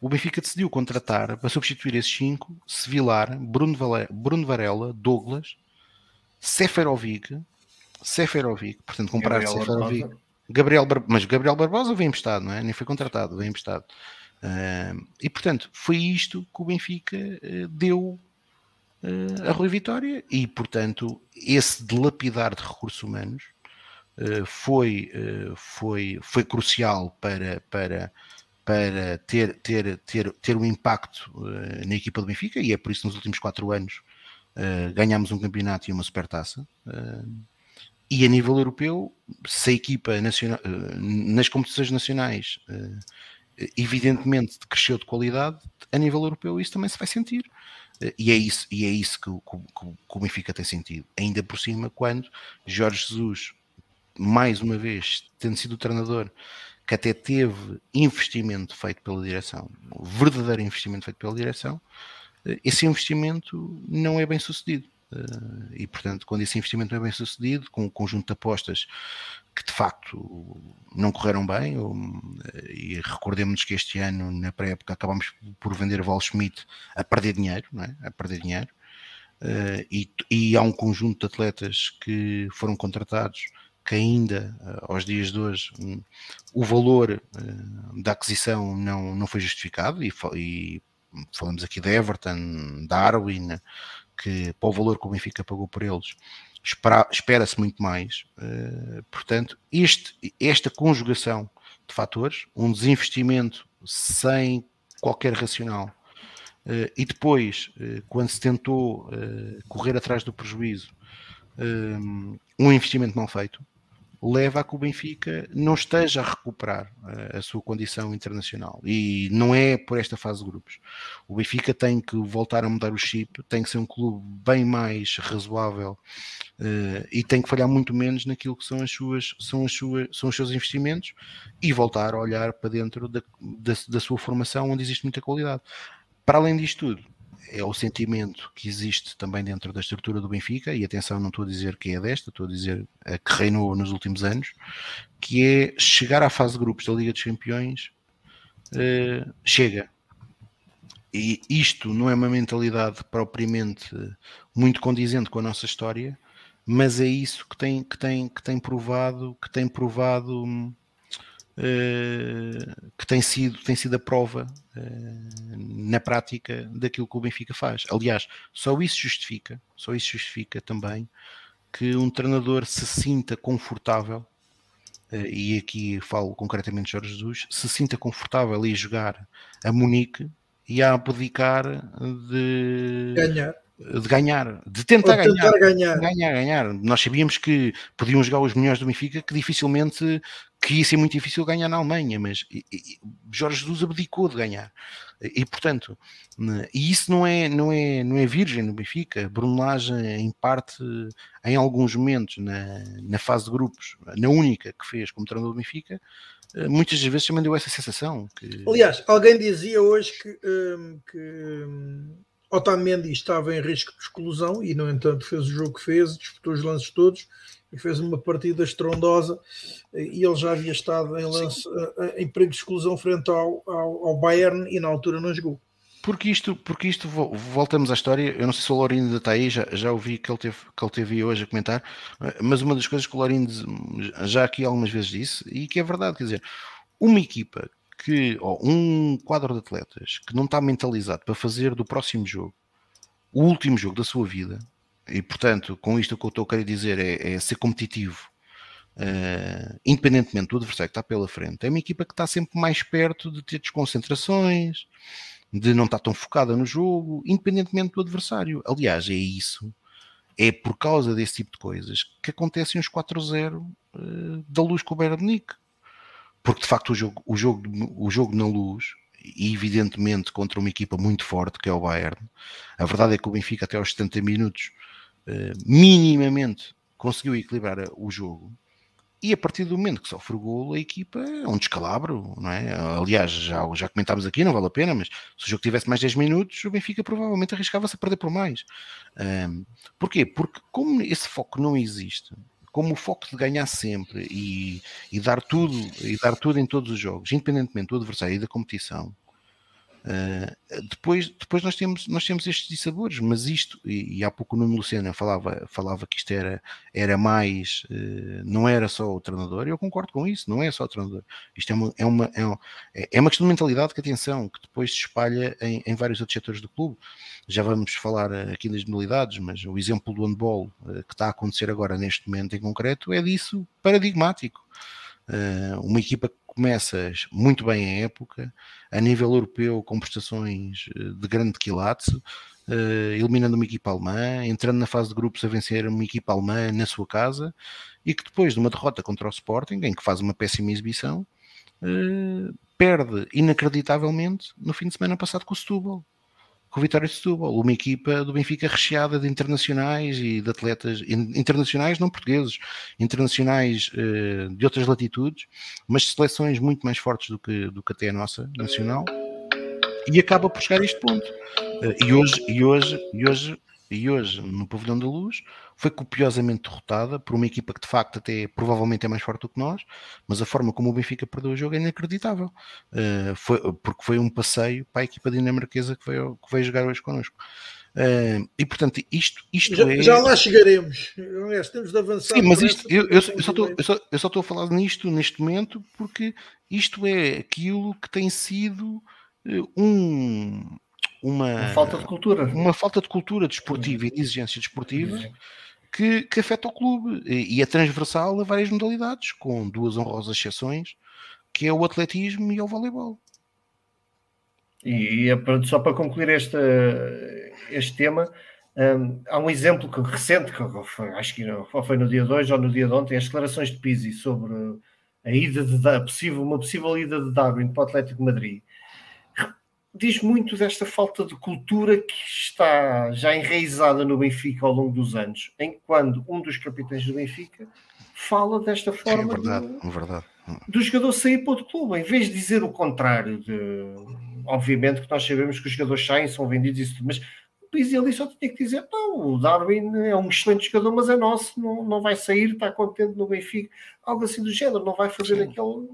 O Benfica decidiu contratar para substituir esses cinco Sevilar, Bruno, Vale, Bruno Varela, Douglas, Seferovic, Seferovic, portanto comprar Gabriel Seferovic. Gabriel Bar... Mas Gabriel Barbosa vem emprestado, não é? Nem foi contratado, vem emprestado. Uh, e portanto, foi isto que o Benfica deu a Rui Vitória, e portanto, esse dilapidar de recursos humanos foi, foi, foi crucial para, para, para ter, ter, ter, ter um impacto na equipa do Benfica, e é por isso que nos últimos quatro anos ganhámos um campeonato e uma supertaça. E a nível europeu, se a equipa nacional, nas competições nacionais evidentemente cresceu de qualidade, a nível europeu isso também se vai sentir. E é isso, e é isso que, que, que o Benfica tem sentido. Ainda por cima, quando Jorge Jesus, mais uma vez, tendo sido o treinador que até teve investimento feito pela direção, verdadeiro investimento feito pela direção, esse investimento não é bem sucedido. E portanto, quando esse investimento não é bem sucedido, com um conjunto de apostas que de facto não correram bem, e recordemos que este ano, na pré-época, acabamos por vender Val Schmidt a perder dinheiro, não é? a perder dinheiro, e, e há um conjunto de atletas que foram contratados que ainda aos dias de hoje o valor da aquisição não, não foi justificado e, e falamos aqui de Everton, Darwin, que para o valor que o Benfica pagou por eles, espera-se muito mais. Uh, portanto, este, esta conjugação de fatores, um desinvestimento sem qualquer racional, uh, e depois, uh, quando se tentou correr atrás do prejuízo, um investimento mal feito, leva a que o Benfica não esteja a recuperar a, a sua condição internacional. E não é por esta fase de grupos. O Benfica tem que voltar a mudar o chip, tem que ser um clube bem mais razoável uh, e tem que falhar muito menos naquilo que são, as suas, são, as suas, são os seus investimentos e voltar a olhar para dentro da, da, da sua formação onde existe muita qualidade. Para além disto tudo, é o sentimento que existe também dentro da estrutura do Benfica, e atenção, não estou a dizer que é desta, estou a dizer a que reinou nos últimos anos, que é chegar à fase de grupos da Liga dos Campeões, uh, chega. E isto não é uma mentalidade propriamente muito condizente com a nossa história, mas é isso que tem, que tem, que tem provado, que tem provado uh, que tem sido, tem sido a prova na prática daquilo que o Benfica faz. Aliás, só isso justifica, só isso justifica também que um treinador se sinta confortável, uh, e aqui falo concretamente de Jorge Jesus, se sinta confortável em jogar a Munique e a abdicar de ganhar de ganhar, de tentar, tentar ganhar, ganhar. ganhar, ganhar. Nós sabíamos que podiam jogar os melhores do Benfica, que dificilmente que ia ser muito difícil ganhar na Alemanha, mas e, e, Jorge Jesus abdicou de ganhar. E, portanto, e isso não é, não é, não é virgem no Benfica. Bruno Lage, em parte, em alguns momentos, na, na fase de grupos, na única que fez como treinador do Benfica, eh, muitas vezes também deu essa sensação. Que... Aliás, alguém dizia hoje que, um, que um, Otamendi estava em risco de exclusão e, no entanto, fez o jogo que fez, disputou os lances todos e fez uma partida estrondosa e ele já havia estado em, lance, eh, em perigo de exclusão frente ao, ao, ao, Bayern e na altura não jogou. Porque isto, porque isto, voltamos à história, eu não sei se o Lourinho ainda está aí, já, já ouvi que ele, teve, que ele teve hoje a comentar, eh, mas uma das coisas que o Lourinho já aqui algumas vezes disse, e que é verdade, quer dizer, uma equipa que, um quadro de atletas que não está mentalizado para fazer do próximo jogo o último jogo da sua vida, e portanto, com isto o que eu estou a querer dizer é, é ser competitivo, uh, independentemente do adversário que está pela frente, é uma equipa que está sempre mais perto de ter desconcentrações, de não estar tão focada no jogo, independentemente do adversário. Aliás, é isso, é por causa desse tipo de coisas que acontecem os 4-0 uh, eh, da luz com o Bayern porque de facto o jogo, o jogo, o jogo na luz, e evidentemente contra uma equipa muito forte que é o Bayern, a verdade é que o Benfica até aos 70 minutos uh, minimamente conseguiu equilibrar o jogo. E a partir do momento que sofre o golo, a equipa é um descalabro, não é? Aliás, já, já comentámos aqui, não vale a pena, mas se o jogo tivesse mais 10 minutos, o Benfica provavelmente arriscava-se a perder por mais. Um, porquê? Porque como esse foco não existe, como o foco de ganhar sempre e, e, dar tudo e dar tudo em todos os jogos, independentemente do adversário e da competição, Uh, depois, depois nós temos, nós temos estes dissabores, mas isto, e, e há pouco o Nuno Luciana falava, falava que isto era, era mais, uh, não era só o treinador, eu concordo com isso, não é só o treinador. Isto é uma, é uma, é uma, é uma questão de mentalidade que, atenção, que depois se espalha em, em vários outros setores do clube. Já vamos falar aqui das modalidades, mas o exemplo do handball uh, que está a acontecer agora neste momento em concreto é disso paradigmático. uma equipa começas muito bem a época, a nível europeu, com prestações eh, de grande quilate, uh, eliminando uma equipa alemã, entrando na fase de grupos a vencer uma equipa alemã na sua casa, e que depois de uma derrota contra o Sporting, em que faz uma péssima exibição, uh, perde inacreditavelmente no fim de semana passado com o Setúbal com o Vitória de Setúbal, uma equipa do Benfica recheada de internacionais e de atletas internacionais, não portugueses, internacionais uh, de outras latitudes, mas seleções muito mais fortes do que, do que até a nossa nacional, e acaba por chegar a este ponto. Uh, e hoje, e hoje, e hoje, e hoje, no Pavilhão da Luz, foi copiosamente derrotada por uma equipa que de facto até provavelmente é mais forte do que nós, mas a forma como o Benfica perdeu o jogo é inacreditável, uh, foi, porque foi um passeio para a equipa dinamarquesa que veio, que veio jogar hoje connosco. Uh, e portanto, isto, isto já, é. Já lá chegaremos. Temos de avançar. Sim, mas isto, eu, eu, eu, só estou, eu, só, eu só estou a falar nisto neste momento porque isto é aquilo que tem sido eh, um, uma, uma, falta de cultura. Uma falta de cultura desportiva e de exigência desportiva que, que afeta o clube e, e é transversal a várias modalidades, com duas honrosas exceções, que é o atletismo e o voleibol. E, e é só para concluir este, este tema, um, há um exemplo que, recente, que foi, acho que foi no dia de hoje ou no dia de ontem, as declarações de Pizzi sobre a ida de a possível, uma possível ida de Darwin para o Atlético de Madrid diz muito desta falta de cultura que está já enraizada no Benfica ao longo dos anos, em quando um dos capitães do Benfica fala desta forma é verdade, do, é verdade. do jogador sair para outro clube, em vez de dizer o contrário, de, obviamente que nós sabemos que os jogadores saem, são vendidos e isso tudo, mas o Pizzi ali só tinha que dizer, não, o Darwin é um excelente jogador, mas é nosso, não, não vai sair, está contente no Benfica, algo assim do género, não vai fazer Sim. aquele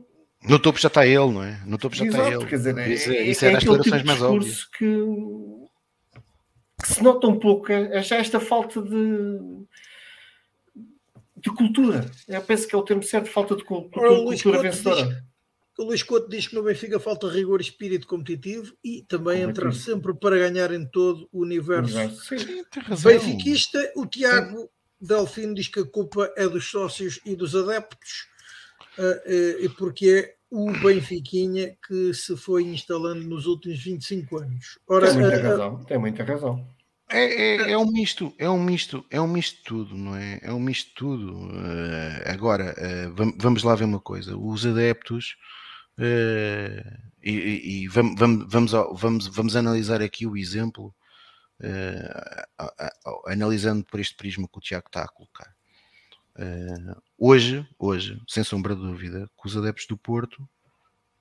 no topo já está ele, não é? No topo já Exato, está ele. Quer dizer, é, isso, é, isso é, é das declarações tipo mais óbvias. Que, que, se nota um pouco, é, é já esta falta de, de cultura. Eu penso que é o termo certo, falta de cultura, Ora, cultura vencedora. Diz, o Luís Couto diz que no Benfica falta rigor e espírito competitivo e também entrar sempre para ganhar em todo o universo. Sim, Benfiquista, o Tiago Sim. Delfino diz que a culpa é dos sócios e dos adeptos porque é o Benfiquinha que se foi instalando nos últimos 25 anos. Ora, tem muita razão, tem muita razão. É, é, é, um misto, é um misto, é um misto de tudo, não é? É um misto de tudo. Uh, agora, uh, vamos lá ver uma coisa: os adeptos, uh, e, e, vamos, vamos, vamos, vamos analisar aqui o exemplo, analisando por este prisma que o Tiago está a colocar. Uh, hoje, hoje, sem sombra de dúvida, que os adeptos do Porto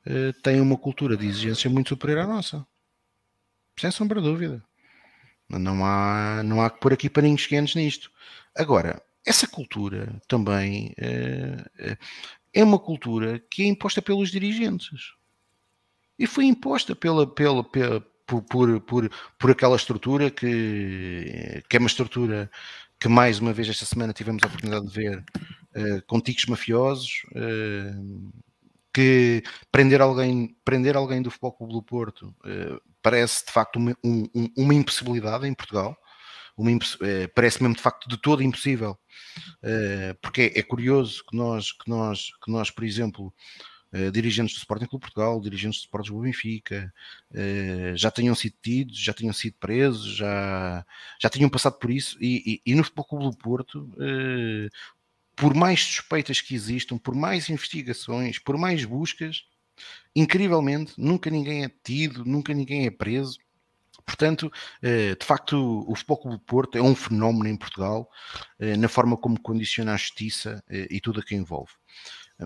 uh, têm uma cultura de exigência muito superior à nossa. Sem sombra de dúvida. Não há, não há que pôr aqui paninhos quentes nisto. Agora, essa cultura também uh, é uma cultura que é imposta pelos dirigentes. E foi imposta pela, pela, pela por, por, por, por aquela estrutura que, que é uma estrutura que mais uma vez esta semana tivemos a oportunidade de ver uh, mafiosos, uh, que prender alguém, prender alguém do Futebol Clube do Porto uh, parece de facto uma, um, uma impossibilidade em Portugal, uma, parece mesmo de facto de todo impossível, porque é, é curioso que nós, que nós, que nós, por exemplo, Uh, dirigentes do Sporting Clube Portugal, dirigentes do Sporting do Benfica, uh, já tenham sido tidos, já tenham sido presos, já, já tinham passado por isso, e, e, e no Futebol Clube do Porto, uh, por mais suspeitas que existam, por mais investigações, por mais buscas, incrivelmente, nunca ninguém é tido, nunca ninguém é preso. Portanto, de facto, o Futebol Clube do Porto é um fenómeno em Portugal, na forma como condiciona a justiça e tudo a que envolve.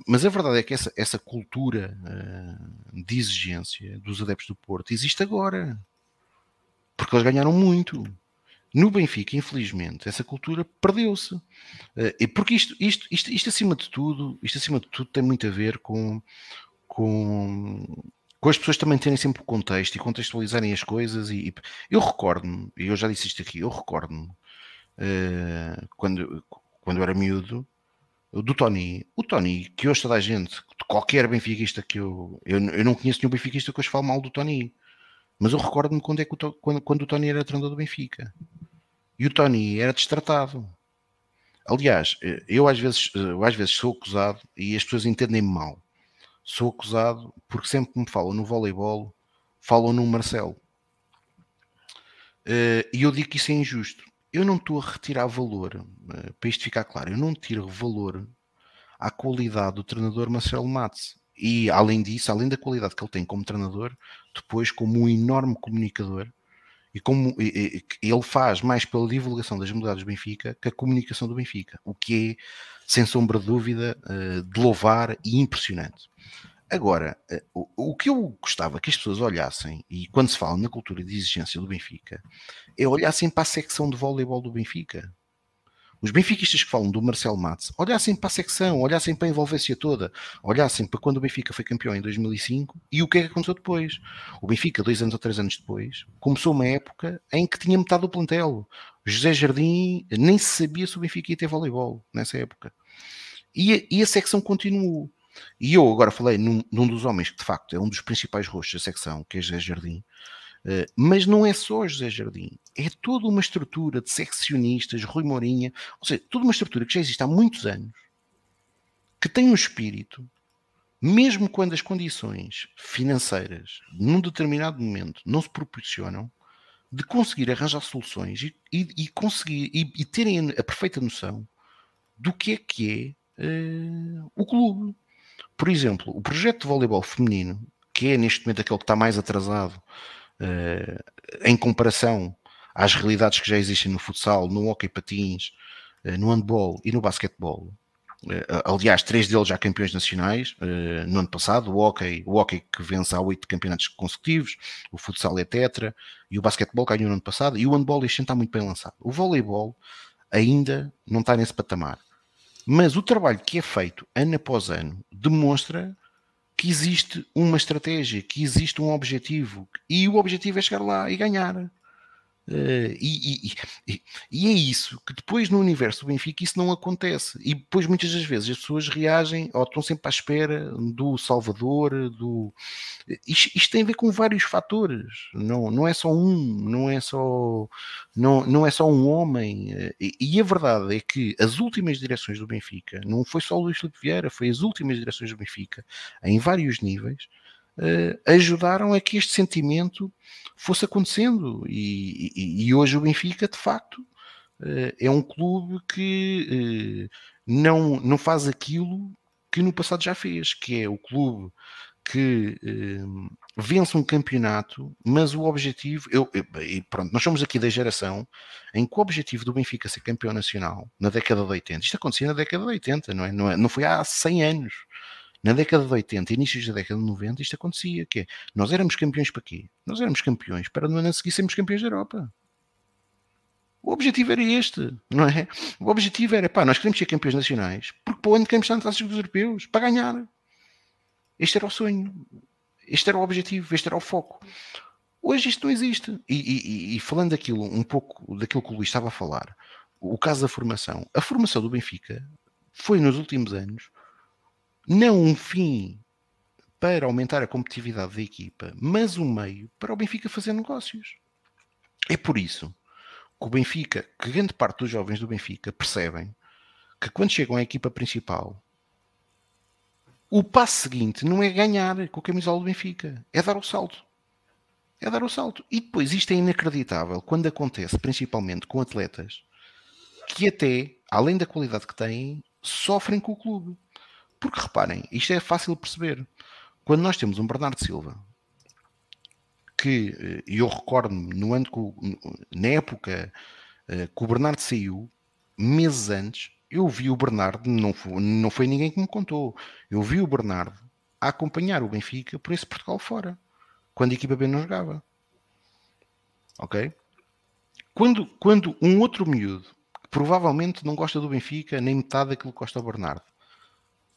Mas a verdade é que essa, essa cultura uh, de exigência dos adeptos do Porto existe agora. Porque eles ganharam muito. No Benfica, infelizmente, essa cultura perdeu-se. Uh, e porque isto, isto, isto, isto, acima de tudo, isto acima de tudo tem muito a ver com, com, com as pessoas também terem sempre o contexto e contextualizarem as coisas. E, e eu recordo-me, e eu já disse isto aqui, eu recordo-me uh, quando, quando eu era miúdo do Tony. O Tony, que hoje toda a gente, qualquer benfiquista que eu, eu. Eu não conheço nenhum benfiquista que hoje fale mal do Tony. Mas eu recordo-me quando, é que o, quando, quando o Tony era treinador do Benfica. E o Tony era destratado. Aliás, eu às vezes, eu às vezes sou acusado, e as pessoas entendem-me mal, sou acusado porque sempre que me falam no voleibol, falam no Marcelo. Eh, e eu digo que isso é injusto. Eu não estou a retirar valor, eh, para isto ficar claro, eu não tiro valor à qualidade do treinador Marcelo Matos. E além disso, além da qualidade que ele tem como treinador, depois como um enorme comunicador, e como ele faz mais pela divulgação das modalidades do Benfica que a comunicação do Benfica, o que é, sem sombra de dúvida, eh, de louvar e impressionante. Agora, eh, o que eu gostava que as pessoas olhassem, e quando se fala na cultura de exigência do Benfica, é olhassem para a secção de voleibol do Benfica os benfiquistas que falam do Marcelo Matos olhassem para a secção, olhassem para a envolvência toda, olhassem para quando o Benfica foi campeão em 2005 e o que é que aconteceu depois. O Benfica, dois anos ou três anos depois, começou uma época em que tinha metade do plantel. José Jardim nem sabia se o Benfica ia ter voleibol nessa época. E a, e a secção continuou. E eu agora falei num, num, dos homens que de facto é um dos principais rostos da secção, que é José Jardim. Uh, mas não é só José Jardim é toda uma estrutura de seccionistas, Rui Mourinha, ou seja, toda uma estrutura que já existe há muitos anos, que tem um espírito, mesmo quando as condições financeiras, num determinado momento, não se proporcionam, de conseguir arranjar soluções e, e, e conseguir e, e, terem a perfeita noção do que é que é uh, o clube. Por exemplo, o projeto de voleibol feminino, que é neste momento aquele que está mais atrasado uh, em comparação às realidades que já existem no futsal, no hockey patins, eh, no handball e no basquetebol. Eh, aliás, três deles já campeões nacionais no ano passado. O hockey, o hockey que vence há oito campeonatos consecutivos, o futsal é tetra e o basquetebol ganhou no ano passado. E o handball este ano está muito bem lançado. O voleibol ainda não está nesse patamar. Mas o trabalho que é feito ano após ano demonstra que existe uma estratégia, que existe um objetivo. E o objetivo é chegar lá e ganhar. Uh, e, e, e, é isso que depois no universo do Benfica isso não acontece. E depois muitas das vezes as pessoas reagem ou estão sempre à espera do Salvador do isto, isto, tem a ver com vários fatores. Não, não é só um não é só não, não é só um homem. E, e a verdade é que as últimas direções do Benfica não foi só o Luís Filipe Vieira foi as últimas direções do Benfica em vários níveis ajudaram a que este sentimento fosse acontecendo. E, e, e hoje o Benfica, de facto, uh, é um clube que uh, não, não faz aquilo que no passado já fez, que é o clube que vence um campeonato, mas o objetivo, eu, eu, pronto, nós somos aqui da geração em que o objetivo do Benfica ser campeão nacional na década de 80, isto acontecia na década de 80, não é? Não, é, não foi há 100 anos. Na década de 80, inícios da década de 90, isto acontecia, que é, nós éramos campeões para quê? Nós éramos campeões para no ano a seguir sermos campeões da Europa. O objetivo era este, não é? O objetivo era, pá, nós queremos ser campeões nacionais, porque para onde queremos estar nas dos europeus? Para ganhar. Este era o sonho. Este era o objetivo, este era o foco. Hoje isto não existe. E, e, e falando daquilo, um pouco daquilo que o Luís estava a falar, o caso da formação, a formação do Benfica foi nos últimos anos não um fim para aumentar a competitividade da equipa, mas um meio para o Benfica fazer negócios. É por isso que o Benfica, que grande parte dos jovens do Benfica percebem que quando chegam à equipa principal, o passo seguinte não é ganhar com a camisola do Benfica, é dar o salto. É dar o salto. E depois isto é inacreditável quando acontece, principalmente com atletas que até, além da qualidade que têm, sofrem com o clube. Porque reparem, isto é fácil de perceber. Quando nós temos um Bernardo Silva, que eh, eu recordo-me no ano na época eh, que o Bernardo saiu, meses antes, eu vi o Bernardo, não foi, não foi ninguém que me contou, eu vi o Bernardo a acompanhar o Benfica por esse Portugal fora, quando a equipa B não jogava. Ok? Quando, quando um outro miúdo, que provavelmente não gosta do Benfica, nem metade daquilo que gosta do Bernardo,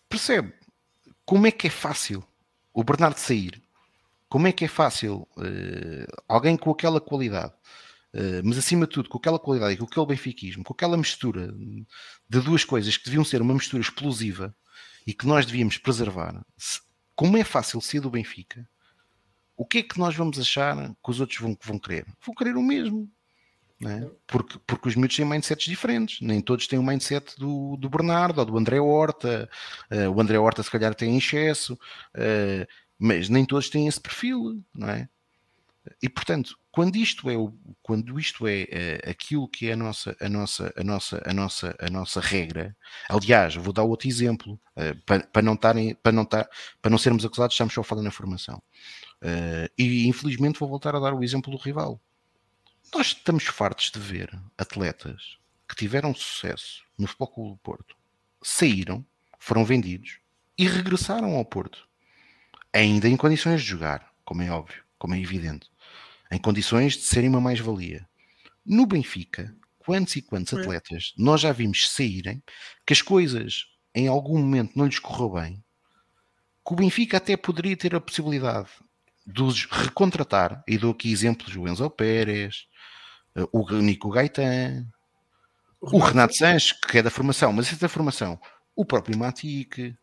percebe como é que é fácil o Bernardo sair como é que é fácil uh, alguém com aquela qualidade, uh, mas acima de tudo com aquela qualidade e com aquele benfiquismo, com aquela mistura de duas coisas que deviam ser uma mistura explosiva e que nós devíamos preservar, se, como é fácil ser do Benfica, o que é que nós vamos achar que os outros vão, vão querer? Vão querer o mesmo. É? Porque, porque os miúdos têm mindsets diferentes, nem todos têm o mindset do, do Bernardo ou do André Horta. Uh, o André Horta, se calhar, tem excesso. Uh, mas nem todos têm esse perfil, não é? E portanto, quando isto é o, quando isto é, é aquilo que é a nossa, a nossa, a nossa, a nossa, a nossa regra, aliás, vou dar outro exemplo uh, para, para não para não para não sermos acusados de estarmos só falando na formação. E infelizmente vou voltar a dar o exemplo do rival. Nós estamos fartos de ver atletas que tiveram sucesso no Futebol Clube do Porto, saíram, foram vendidos e regressaram ao Porto ainda em condições de jogar, como é óbvio, como é evidente, em condições de serem uma mais-valia. No Benfica, quantos e quantos é. atletas nós já vimos saírem que as coisas em algum momento não lhes correu bem, que o Benfica até poderia ter a possibilidade de os recontratar, e dou aqui exemplos do Enzo Pérez, o Nico Gaetan, o Renato Sanches, que é da formação, mas é da formação, o próprio Matic,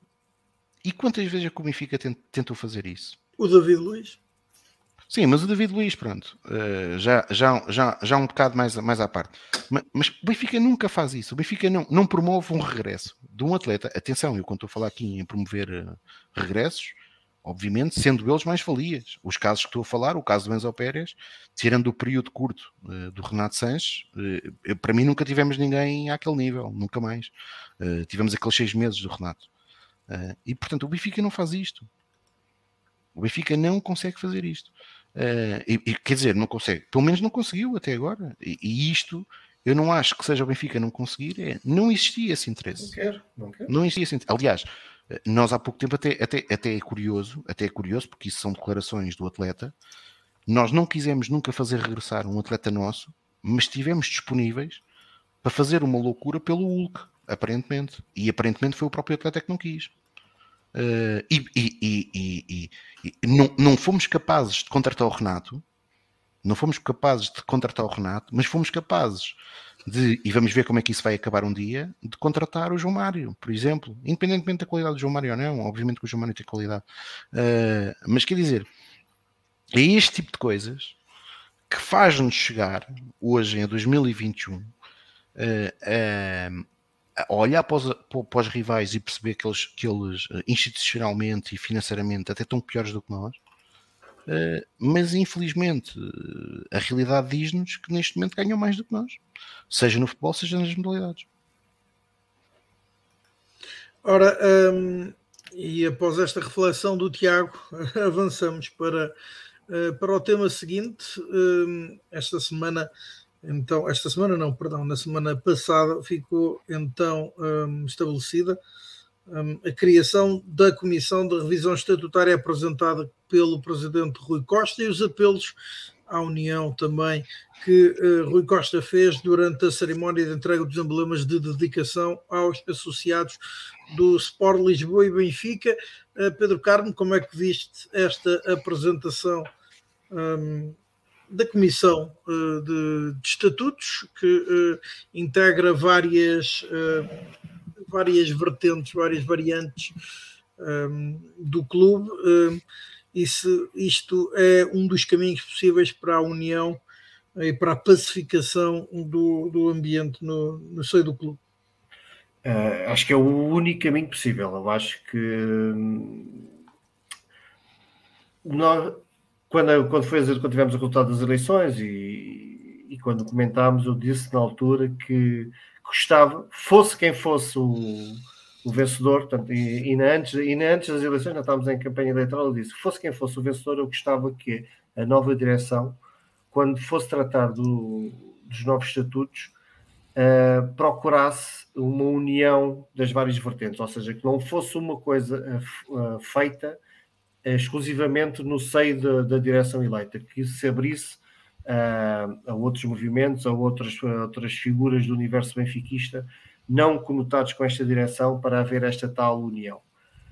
e quantas vezes é que o Benfica tentou fazer isso? O David Luiz. Sim, mas o David Luiz, pronto, uh, já, já, já, já um bocado mais, mais à parte. Mas, mas, o Benfica nunca faz isso. O Benfica não, não promove um regresso de um atleta. Atenção, eu quando estou a falar aqui em promover uh, regressos, obviamente, sendo eles mais valias. Os casos que estou a falar, o caso do Enzo Pérez, tirando o período curto uh, do Renato Sanches, para mim nunca tivemos ninguém àquele nível, nunca mais. tivemos aqueles seis meses do Renato. Uh, e portanto, o Benfica não faz isto. O Benfica não consegue fazer isto. Uh, e, e, quer dizer, não consegue. Pelo menos não conseguiu até agora. E, e, isto, eu não acho que seja o Benfica não conseguir. É, não existia esse interesse. Não quero, não quero. Não existia esse interesse. Aliás, nós há pouco tempo até, até, até é curioso, até é curioso, porque isso são declarações do atleta. Nós não quisemos nunca fazer regressar um atleta nosso, mas estivemos disponíveis para fazer uma loucura pelo Hulk aparentemente. E aparentemente foi o próprio atleta que não quis. Uh, e, e, e, e, não, não fomos capazes de contratar o Renato, não fomos capazes de contratar o Renato, mas fomos capazes de, e vamos ver como é que isso vai acabar um dia, de contratar o João Mário, por exemplo, independentemente da qualidade do João Mário ou não, obviamente que o João Mário tem qualidade, uh, mas quer dizer, é este tipo de coisas que faz-nos chegar hoje em 2021 uh, uh, olhar para os, para os, rivais e perceber que eles, que eles eh, institucionalmente e financeiramente até estão piores do que nós, mas infelizmente a realidade diz-nos que neste momento ganham mais do que nós, seja no futebol, seja nas modalidades. Ora, um, e após esta reflexão do Tiago, avançamos para, uh, para o tema seguinte. Um, esta semana então, esta semana não, perdão, na semana passada ficou então um, estabelecida a criação da Comissão de Revisão Estatutária apresentada pelo Presidente Rui Costa e os apelos à União também que uh, Rui Costa fez durante a cerimónia de entrega dos emblemas de dedicação aos associados do Sport Lisboa e Benfica. Uh, Pedro Carmo, como é que viste esta apresentação? Um, da Comissão uh, de, de, Estatutos, que integra várias, várias vertentes, várias variantes um, do clube, e se isto é um dos caminhos possíveis para a união e para a pacificação do, do ambiente no, no seio do clube. acho que é o único caminho possível. Eu acho que hum, nós, quando, quando, foi, quando tivemos o resultado das eleições e, e quando comentámos, eu disse na altura que gostava, fosse quem fosse o, o vencedor, portanto, e, e, antes, e antes das eleições, já estávamos em campanha eleitoral, eu disse, fosse quem fosse o vencedor, eu gostava que a nova direção, quando fosse tratar do, dos novos estatutos, uh, procurasse uma união das várias vertentes, ou seja, que não fosse uma coisa uh, feita exclusivamente no seio da, da direção eleita, que se abrisse uh, a outros movimentos, a outras, a outras figuras do universo benfiquista, não conotados com esta direção, para haver esta tal união.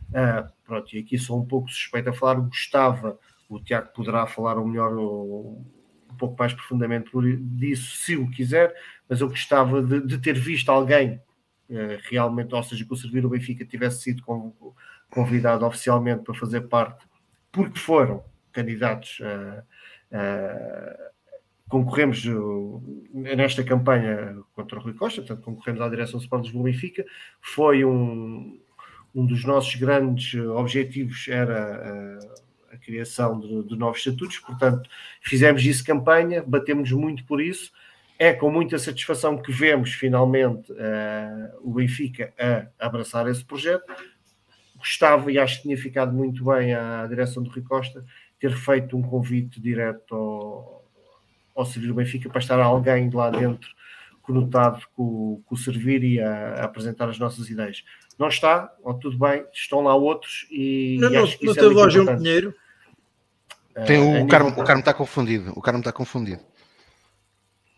Uh, pronto, e aqui sou um pouco suspeito a falar, gostava o Tiago poderá falar o melhor um pouco mais profundamente disso, se o quiser, mas eu gostava de, de ter visto alguém uh, realmente, ou seja, que o Servir o Benfica tivesse sido convidado oficialmente para fazer parte, porque foram candidatos a. Uh, concorremos nesta campanha contra o Rui Costa, portanto, concorremos à direção do Sport Lisboa Benfica. Foi um, um dos nossos grandes objetivos, era a, a criação de, de, novos estatutos, portanto, fizemos isso campanha, batemos muito por isso. É com muita satisfação que vemos finalmente uh, o Benfica a abraçar esse projeto. Gostava e acho que tinha ficado muito bem à direção do Rui Costa ter feito um convite direto ao, ao servir o Benfica para estar alguém lá dentro conotado com, com o servir e a, a, apresentar as nossas ideias. Não está, ou tudo bem, estão lá outros e, não, e não, que não é loja um Pinheiro. Tem o, o, Carmo, o Carmo está confundido. O Carmo está confundido.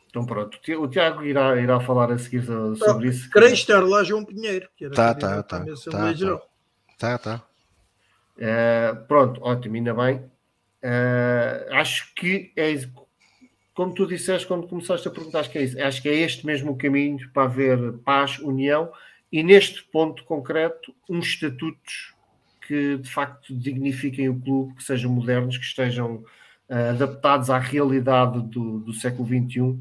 Então pronto, o Tiago irá, irá falar a seguir sobre isso. Queria estar lá João Pinheiro. Que tá, tá, tá, tá, tá, tá, tá. Uh, pronto, ótimo, ainda bem. Uh, acho que é como tu disseste quando começaste a perguntar, acho que é isso. Acho que é este mesmo o caminho para haver paz, união e neste ponto concreto, uns estatutos que de facto dignifiquem o clube, que sejam modernos, que estejam uh, adaptados à realidade do, do século XXI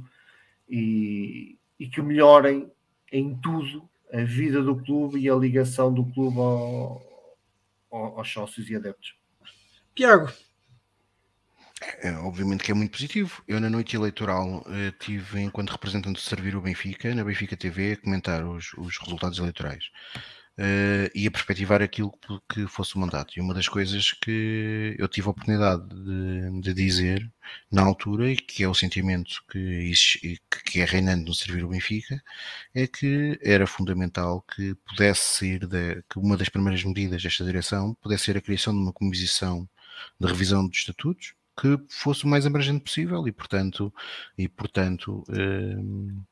e, e, que melhorem em tudo a vida do clube e a ligação do clube ao, ao, aos sócios e adeptos. Tiago, é, obviamente que é muito positivo. Eu, na noite eleitoral, eh, tive, enquanto representante de servir o Benfica, na Benfica TV, a comentar os, os resultados eleitorais uh, e a perspectivar aquilo que fosse o mandato. E uma das coisas que eu tive a oportunidade de, de dizer na altura, e que é o sentimento que, que é reinante no servir o Benfica, é que era fundamental que pudesse ser, de, que uma das primeiras medidas desta direção pudesse ser a criação de uma comissão de revisão dos estatutos que fosse o mais abrangente possível e, portanto, e, portanto hum,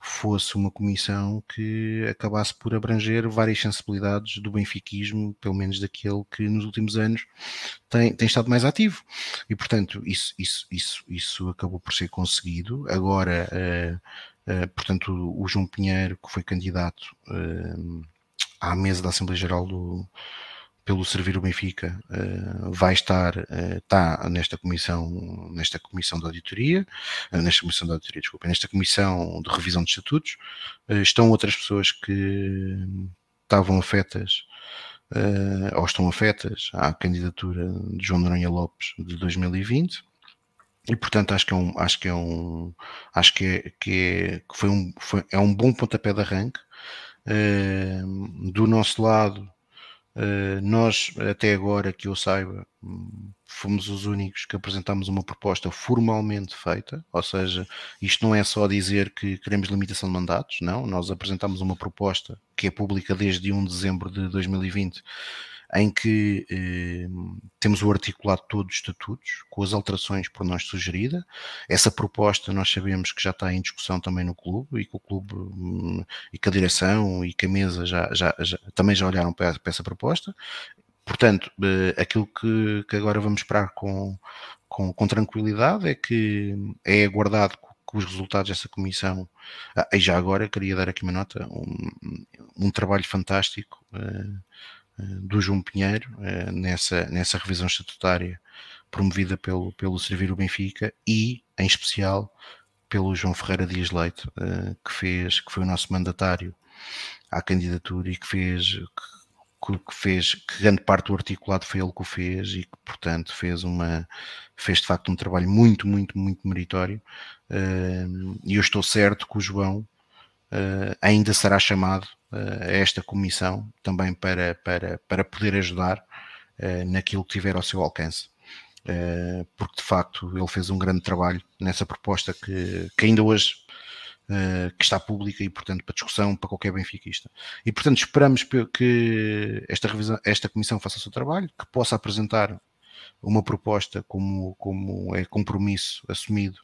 fosse uma comissão que acabasse por abranger várias sensibilidades do benfiquismo, pelo menos daquele que nos últimos anos tem, tem estado mais ativo. E, portanto, isso, isso, isso, isso acabou por ser conseguido. Agora, uh, uh, portanto, o João Pinheiro, que foi candidato uh, à mesa da Assembleia Geral do, pelo servir o Benfica uh, vai estar está nesta comissão nesta comissão de auditoria uh, nesta comissão de auditoria desculpa nesta comissão de revisão de estatutos. Estão outras pessoas que estavam afetas ou estão afetas à candidatura de João Noronha Lopes de 2020 e portanto acho que é um acho que é um acho que é que, é, que foi um foi, é um bom pontapé de arranque do nosso lado eh, nós, até agora que eu saiba, fomos os únicos que apresentámos uma proposta formalmente feita, ou seja, isto não é só dizer que queremos limitação de mandatos, não, nós apresentámos uma proposta que é pública desde 1 de dezembro de 2020 em que eh, temos o articulado todo dos estatutos, com as alterações por nós sugerida. Essa proposta nós sabemos que já está em discussão também no clube e que o clube hum, e que a direção e que a mesa já, já, já também já olharam para, para essa proposta. Portanto, eh, aquilo que, que, agora vamos esperar com, com, com, tranquilidade é que é aguardado que os resultados dessa comissão. Ah, e já agora queria dar aqui uma nota: um, um trabalho fantástico. Uh, do João Pinheiro eh, nessa, nessa revisão estatutária promovida pelo, pelo Servir o Benfica e, em especial, pelo João Ferreira Dias Leite, eh, que fez, que foi o nosso mandatário à candidatura e que fez que, que fez que grande parte do articulado foi ele que o fez e que portanto fez uma fez de facto um trabalho muito muito muito meritório. Eh, e eu estou certo que o João ainda será chamado a esta comissão também para, para, para poder ajudar uh, naquilo que tiver ao seu alcance. Uh, porque de facto ele fez um grande trabalho nessa proposta que, que ainda hoje que está pública e portanto para discussão para qualquer benfiquista. E portanto esperamos que esta, revisão, esta comissão faça o seu trabalho, que possa apresentar uma proposta como, como é compromisso assumido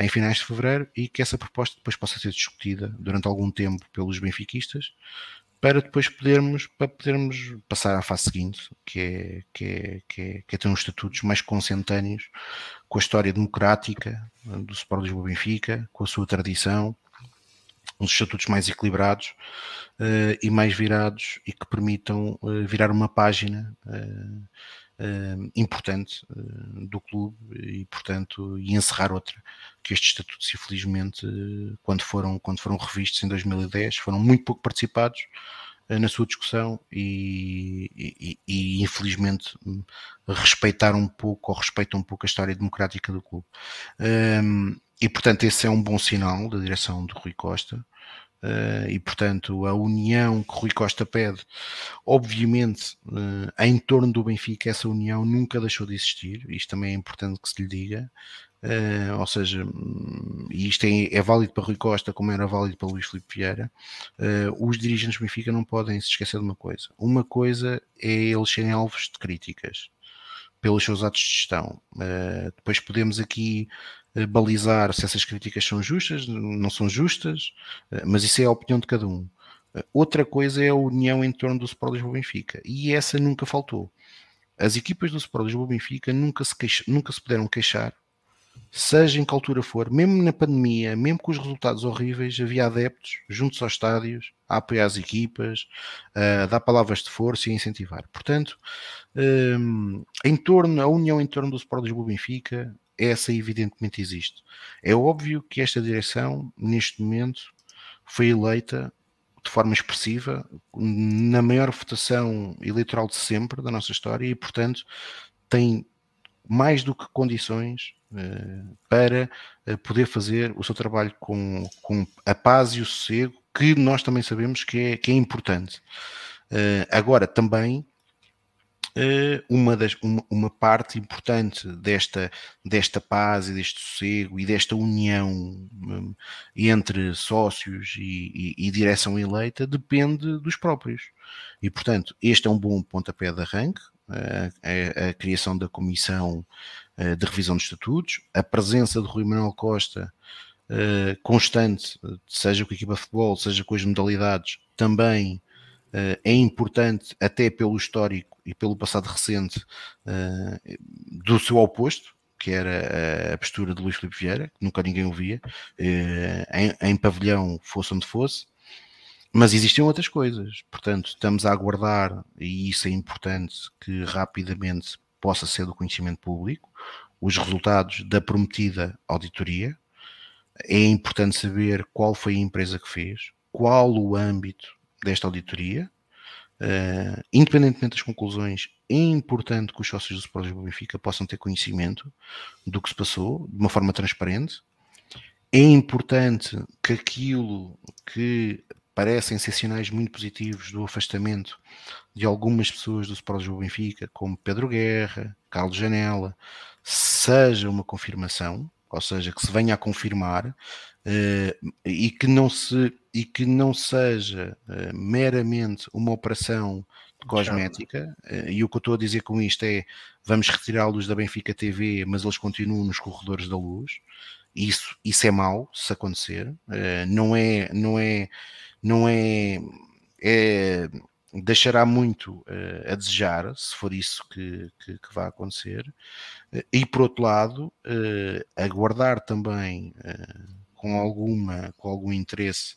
em finais de fevereiro e que essa proposta depois possa ser discutida durante algum tempo pelos benfiquistas para depois podermos, para podermos passar à fase seguinte, que é, que é, que é, que é ter uns estatutos mais consentâneos com a história democrática do Sport Lisboa Benfica, com a sua tradição, uns estatutos mais equilibrados uh, e mais virados e que permitam uh, virar uma página uh, importante do clube e portanto e encerrar outra que estes estatutos infelizmente quando foram quando foram revistos em 2010 foram muito pouco participados na sua discussão e, e, e, infelizmente respeitar um pouco ou respeitam um pouco a história democrática do clube. Um, e portanto esse é um bom sinal da direção do Rui Costa. Uh, e portanto a união que Rui Costa pede, obviamente uh, em torno do Benfica, essa união nunca deixou de existir, isto também é importante que se lhe diga, uh, ou seja, hum, e isto é, é, válido para Rui Costa como era válido para Luís Filipe Vieira, os dirigentes do Benfica não podem se esquecer de uma coisa, uma coisa é eles serem alvos de críticas pelos seus atos de gestão, depois podemos aqui eh, balizar se essas críticas são justas, não são justas, eh, mas isso é a opinião de cada um. Eh, outra coisa é a união em torno do Sport Lisboa Benfica, e essa nunca faltou. As equipas do Sport Lisboa Benfica nunca se, nunca se puderam queixar, seja em que altura for, mesmo na pandemia, mesmo com os resultados horríveis, havia adeptos juntos aos estádios a apoiar as equipas, a dar palavras de força e a incentivar. Portanto, em torno, a união em torno do Sport Lisboa Benfica essa evidentemente existe. É óbvio que esta direção, neste momento, foi eleita de forma expressiva, na maior votação eleitoral de sempre da nossa história e, portanto, tem mais do que condições uh, para uh, poder fazer o seu trabalho com, com a paz e o sossego, que nós também sabemos que é, que é importante. Uh, agora, também eh, uma, das, uma, uma, parte importante desta, desta paz e deste sossego e desta união um, entre sócios e, e, e, direção eleita depende dos próprios. E, portanto, este é um bom pontapé de arranque, a, a, a criação da comissão uh, de revisão dos estatutos, a presença de Rui Manuel Costa constante, seja com a equipa de futebol, seja com as modalidades, também é importante, até pelo histórico e pelo passado recente, uh, do seu oposto, que era a postura de Luís Filipe Vieira, que nunca ninguém ouvia, uh, em, em pavilhão, fosse onde fosse. Mas existiam outras coisas, portanto, estamos a aguardar, e isso é importante, que rapidamente possa ser do conhecimento público, os resultados da prometida auditoria. É importante saber qual foi a empresa que fez, qual o âmbito desta auditoria. Uh, independentemente das conclusões, é importante que os sócios do Sport Lisboa Benfica possam ter conhecimento do que se passou de uma forma transparente. É importante que aquilo que parecem ser sinais muito positivos do afastamento de algumas pessoas do Sport Lisboa Benfica, como Pedro Guerra, Carlos Janela, seja uma confirmação, ou seja, que se venha a confirmar uh, e, que não se, e que não seja uh, meramente uma operação cosmética. Uh, e o que eu estou a dizer com isto é: vamos retirá-los da Benfica TV, mas eles continuam nos corredores da luz. Isso, isso é mau se acontecer. não é, não é, não é, é deixará muito uh, a desejar, se for isso que, que, que vai acontecer. Uh, e por outro lado, uh, aguardar também com alguma, com algum interesse,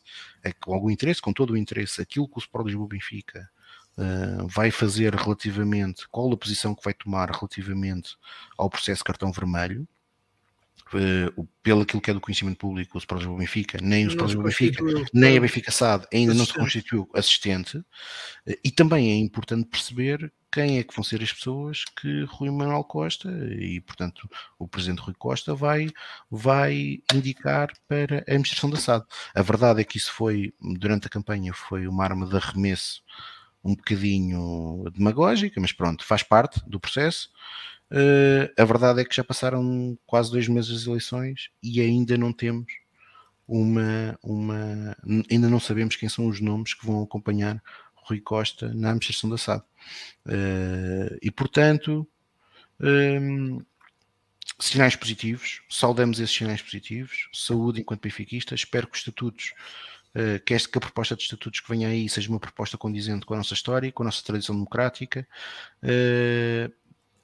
com algum interesse, com todo o interesse, aquilo que o Sport Lisboa Benfica vai fazer relativamente, qual a posição que vai tomar relativamente ao processo cartão vermelho, uh, pelo aquilo que é do conhecimento público, o Sport Lisboa Benfica, nem o Sport Lisboa Benfica, nem a Benfica SAD ainda assistente. não se constituiu assistente. Uh, e também é importante perceber quem é que vão ser as pessoas que Rui Manuel Costa e, portanto, o presidente Rui Costa vai, vai indicar para a administração da SAD. A verdade é que isso foi, durante a campanha, foi uma arma de arremesso um bocadinho demagógica, mas pronto, faz parte do processo. Uh, a verdade é que já passaram quase dois meses das eleições e ainda não temos uma, uma. Ainda não sabemos quem são os nomes que vão acompanhar Rui Costa na administração da SAD. Uh, e portanto, um, sinais positivos, saudamos esses sinais positivos, saúde enquanto benfiquista, espero que os estatutos uh, que, este, que a proposta de estatutos que venha aí seja uma proposta condizente com a nossa história, com a nossa tradição democrática, uh,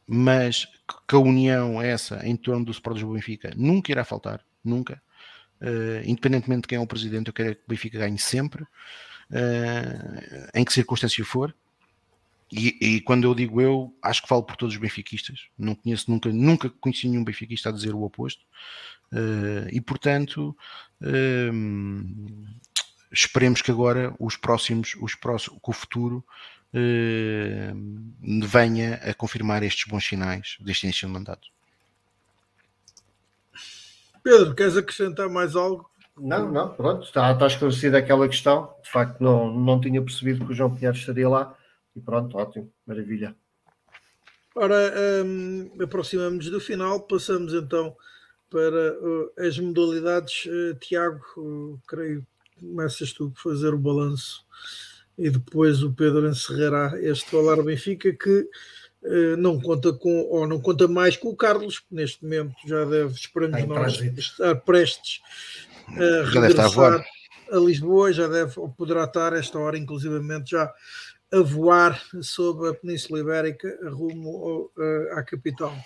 mas que a união essa em torno do Sport do Benfica nunca irá faltar, nunca. Uh, independentemente de quem é o presidente, eu quero que o Benfica ganhe sempre, em que circunstância for. E, e, quando eu digo eu, acho que falo por todos os benfiquistas. Não conheço nunca, nunca conheci nenhum benfiquista a dizer o oposto. Uh, e portanto, uh, esperemos que agora os próximos, os próximos, que o futuro uh, venha a confirmar estes bons sinais deste início de mandato. Pedro, queres acrescentar mais algo? Não, não, pronto, está, está esclarecida aquela questão. De facto, não, não tinha percebido que o João Pinheiro estaria lá. E pronto, ótimo, maravilha. Ora, um, aproximamos do final, passamos então para uh, as modalidades. Uh, Tiago, uh, creio que começas tu a fazer o balanço e depois o Pedro encerrará este Falar Benfica que uh, não conta com, ou não conta mais com o Carlos, que neste momento já deve, esperamos nós, estar prestes a regressar a Lisboa, já deve, ou poderá estar esta hora, inclusivamente já a voar sobre a Península Ibérica rumo ao, à capital.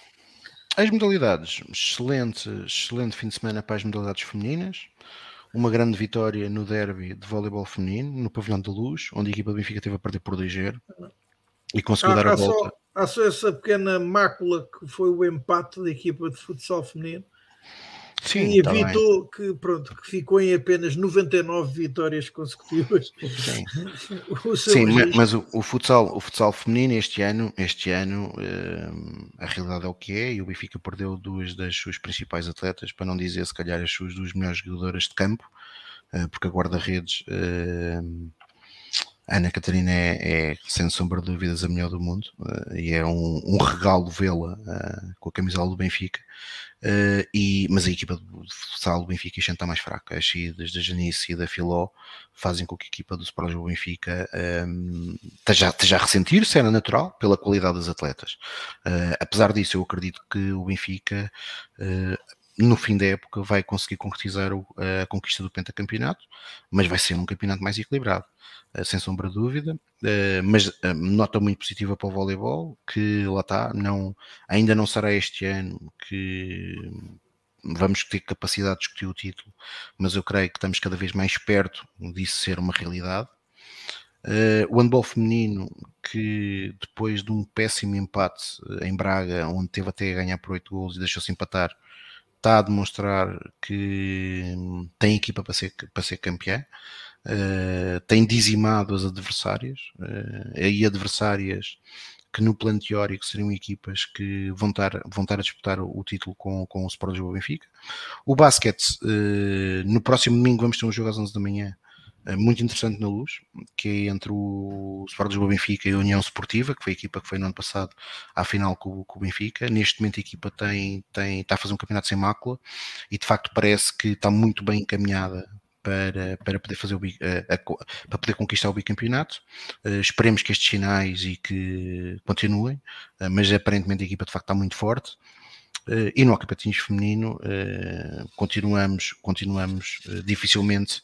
As modalidades, excelente, excelente fim de semana para as modalidades femininas. Uma grande vitória no derby de voleibol feminino, no Pavilhão da Luz, onde a equipa do Benfica teve a perder por 2 e conseguiu há, dar a há volta. Só, há só essa pequena mácula que foi o empate da equipa de futsal feminino Sim, e evitou tá que, pronto, que ficou em apenas 99 vitórias consecutivas. Sim, Sim mas, mas o, o, futsal, o futsal feminino este ano, este ano uh, a realidade é o que é, e o Benfica perdeu duas das suas principais atletas, para não dizer se calhar as suas duas melhores jogadoras de campo, uh, porque a guarda-redes uh, Ana Catarina é, é, sem sombra de dúvidas a melhor do mundo uh, e é um, um regalo vê-la uh, com a camisola do Benfica Uh, e, mas a equipa do futsal do Benfica está mais fraca. As saídas da Janice e da Filó fazem com que a equipa do Sport do Benfica um, esteja, esteja a ressentir-se, era natural, pela qualidade das atletas. Apesar disso, eu acredito que o Benfica, no fim da época, vai conseguir concretizar a conquista do pentacampeonato, mas vai ser um campeonato mais equilibrado. Eh, sem sombra de dúvida, eh, mas eh, nota muito positiva para o voleibol, que lá está, não, ainda não será este ano que vamos ter capacidade de discutir o título, mas eu creio que estamos cada vez mais perto disso ser uma realidade. o handball feminino, que depois de um péssimo empate em Braga, onde teve até a ganhar por 8 gols e deixou-se empatar, está a demonstrar que tem equipa para ser, para ser campeã uh, tem dizimado as adversárias, uh, e adversárias que no plano teórico seriam equipas que vão estar, vão estar a disputar o, o título com, com o Sport Lisboa Benfica. O basquete, uh, no próximo domingo vamos ter um jogo às 11 da manhã, muito interessante na luz, que é entre o Sport Lisboa Benfica e a União Esportiva, que foi a equipa que foi no ano passado à final com, com, o Benfica. Neste momento a equipa tem, tem, está a fazer um campeonato sem mácula e de facto parece que está muito bem encaminhada para, para poder fazer o, a, a, para poder conquistar o bicampeonato. Uh, esperemos que estes sinais e que continuem, uh, mas aparentemente a equipa de facto está muito forte. Uh, e no Alcapatinhos feminino continuamos, continuamos dificilmente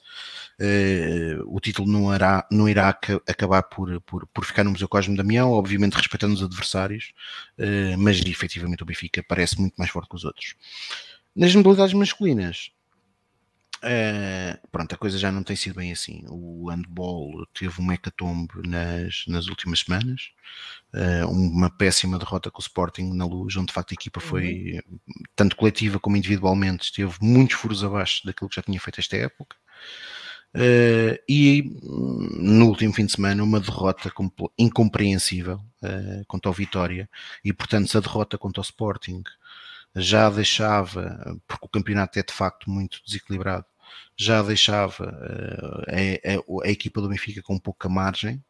o título não, hará, não irá acabar por, por, por ficar no Museu Cosme Damião, obviamente respeitando os adversários, mas efetivamente o Benfica parece muito mais forte que os outros. Nas modalidades masculinas, Uh, pronto, a coisa já não tem sido bem assim. O handball teve um hecatombe nas, nas últimas semanas, uh, uma péssima derrota com o Sporting na luz, onde de facto a equipa foi, uhum. tanto coletiva como individualmente, esteve muitos furos abaixo daquilo que já tinha feito esta época. Uh, e no último fim de semana, uma derrota incompreensível contra o Vitória, e portanto, se a derrota contra o Sporting já deixava, porque o campeonato é de facto muito desequilibrado, já deixava uh, a, a, a, equipa do Benfica com pouca margem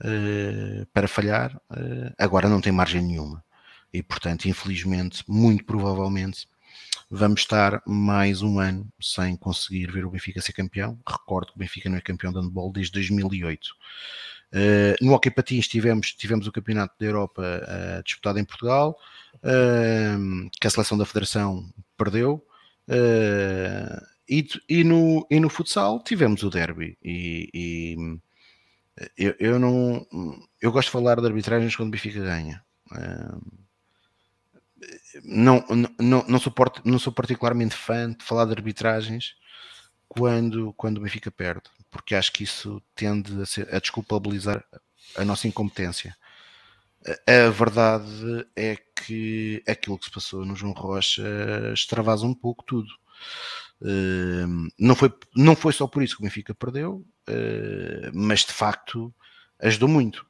uh, para falhar, uh, agora não tem margem nenhuma. E portanto, infelizmente, muito provavelmente, vamos estar mais um ano sem conseguir ver o Benfica ser campeão. Recordo que o Benfica não é campeão de handball desde 2008. Uh, no Hockey Patins tivemos, tivemos o Campeonato da Europa uh, disputado em Portugal, uh, que a seleção da Federação perdeu, e, e, no, e no futsal tivemos o derby. E, e eu, eu, não. Eu gosto de falar de arbitragens quando o Benfica ganha. Não, não, não, sou, não sou particularmente fã de falar de arbitragens quando, quando o Benfica perde, porque acho que isso tende a, ser, a desculpabilizar a nossa incompetência. A verdade é que aquilo que se passou no João Rocha extravasa um pouco tudo. Não, foi, não foi só por isso que o Benfica perdeu, mas de facto ajudou muito.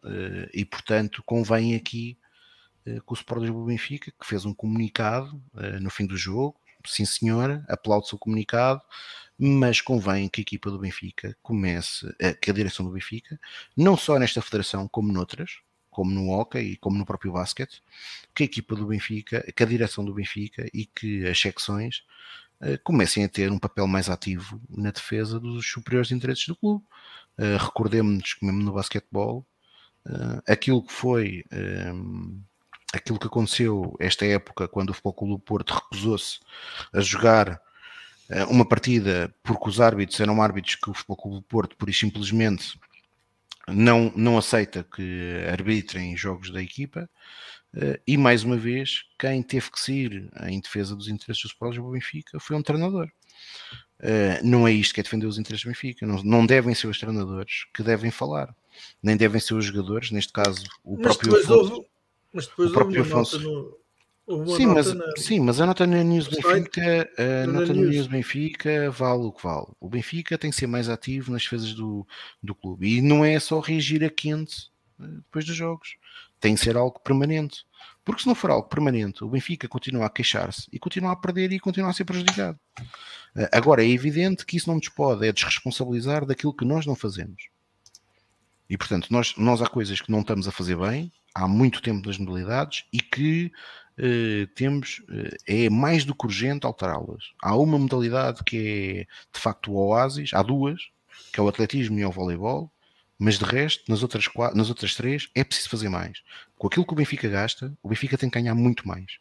E portanto convém aqui que o Sport Lisboa Benfica, que fez um comunicado no fim do jogo, sim senhora, aplaude-se o comunicado, mas convém que a equipa do Benfica comece, que a direção do Benfica, não só nesta federação como noutras, como no hockey e como no próprio basquete, que a equipa do Benfica, que a direção do Benfica e que as secções comecem a ter um papel mais ativo na defesa dos superiores interesses do clube. Uh, Recordemos-nos que mesmo no basquetebol, uh, aquilo que foi aquilo que aconteceu esta época quando o Futebol Clube do Porto recusou-se a jogar uma partida porque os árbitros eram árbitros que o Futebol Clube do Porto, por e simplesmente não, não aceita que arbitrem jogos da equipa. Uh, e mais uma vez, quem teve que sair em defesa dos interesses dos Sporting do Benfica foi um treinador. Uh, não é isto que é defender os interesses do Benfica. Não, não devem ser os treinadores que devem falar, nem devem ser os jogadores, neste caso o mas próprio. Depois Afonso, houve, mas depois o próprio Afonso, no, Sim mas, na... sim, mas a nota na News Benfica, a nota na News Benfica vale o que vale. O Benfica tem que ser mais ativo nas defesas do, do clube e não é só reagir a quente eh, depois dos jogos, tem que ser algo permanente. Porque se não for algo permanente, o Benfica continua a queixar-se e continua a perder e continua a ser prejudicado. Eh, agora é evidente que isso não nos pode é desresponsabilizar daquilo que nós não fazemos. E portanto, nós, nós há coisas que não estamos a fazer bem há muito tempo nas modalidades e que eh, temos, uh, é mais do que urgente alterá-las. Há uma modalidade que é de facto o oásis, há duas, que é o atletismo e o voleibol, mas de resto, nas outras, quatro, nas outras três, é preciso fazer mais. Com aquilo que o Benfica gasta, o Benfica tem que ganhar muito mais.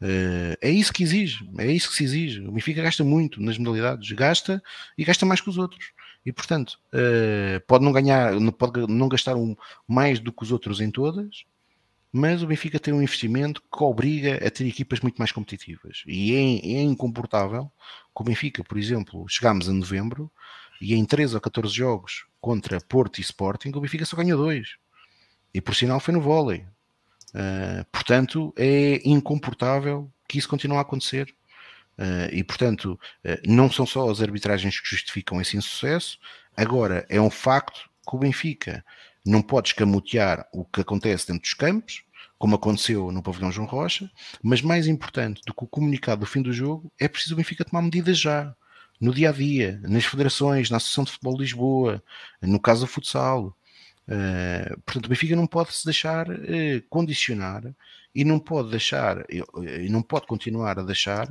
Uh, é isso que exige, é isso que se exige. O Benfica gasta muito nas modalidades, gasta e gasta mais que os outros. E portanto, uh, pode não ganhar, pode não gastar um, mais do que os outros em todas, mas o Benfica tem um investimento que obriga a ter equipas muito mais competitivas. E é, é incomportável que o Benfica, por exemplo, chegámos a novembro e em 13 ou 14 jogos contra Porto e Sporting, o Benfica só ganhou dois. E por sinal foi no vôlei. Uh, portanto, é incomportável que isso continue a acontecer. Uh, e portanto, uh, não são só as arbitragens que justificam esse insucesso, agora é um facto que o Benfica não pode escamotear o que acontece dentro dos campos, como aconteceu no pavilhão João Rocha, mas mais importante do que o comunicado do fim do jogo, é preciso o Benfica tomar medidas já, no dia a dia, nas federações, na Associação de Futebol de Lisboa, no caso do futsal. Uh, portanto, o Benfica não pode se deixar uh, condicionar e não pode deixar, e não pode continuar a deixar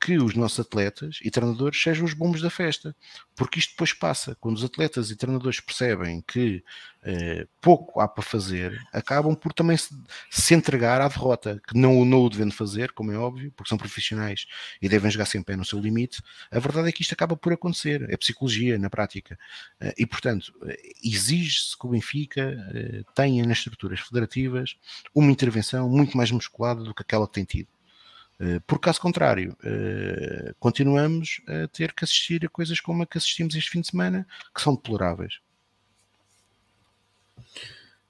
que os nossos atletas e treinadores sejam os bombos da festa, porque isto depois passa. Quando os atletas e treinadores percebem que eh, pouco há para fazer, acabam por também se, se entregar à derrota, que não, não o devendo fazer, como é óbvio, porque são profissionais e devem jogar sempre no seu limite. A verdade é que isto acaba por acontecer, é psicologia na prática. Eh, e, portanto, exige-se que o Benfica eh, tenha nas estruturas federativas uma intervenção muito mais musculada do que aquela que tem tido. Eh, por caso contrário, eh, continuamos a ter que assistir a coisas como a que assistimos este fim de semana, que são deploráveis.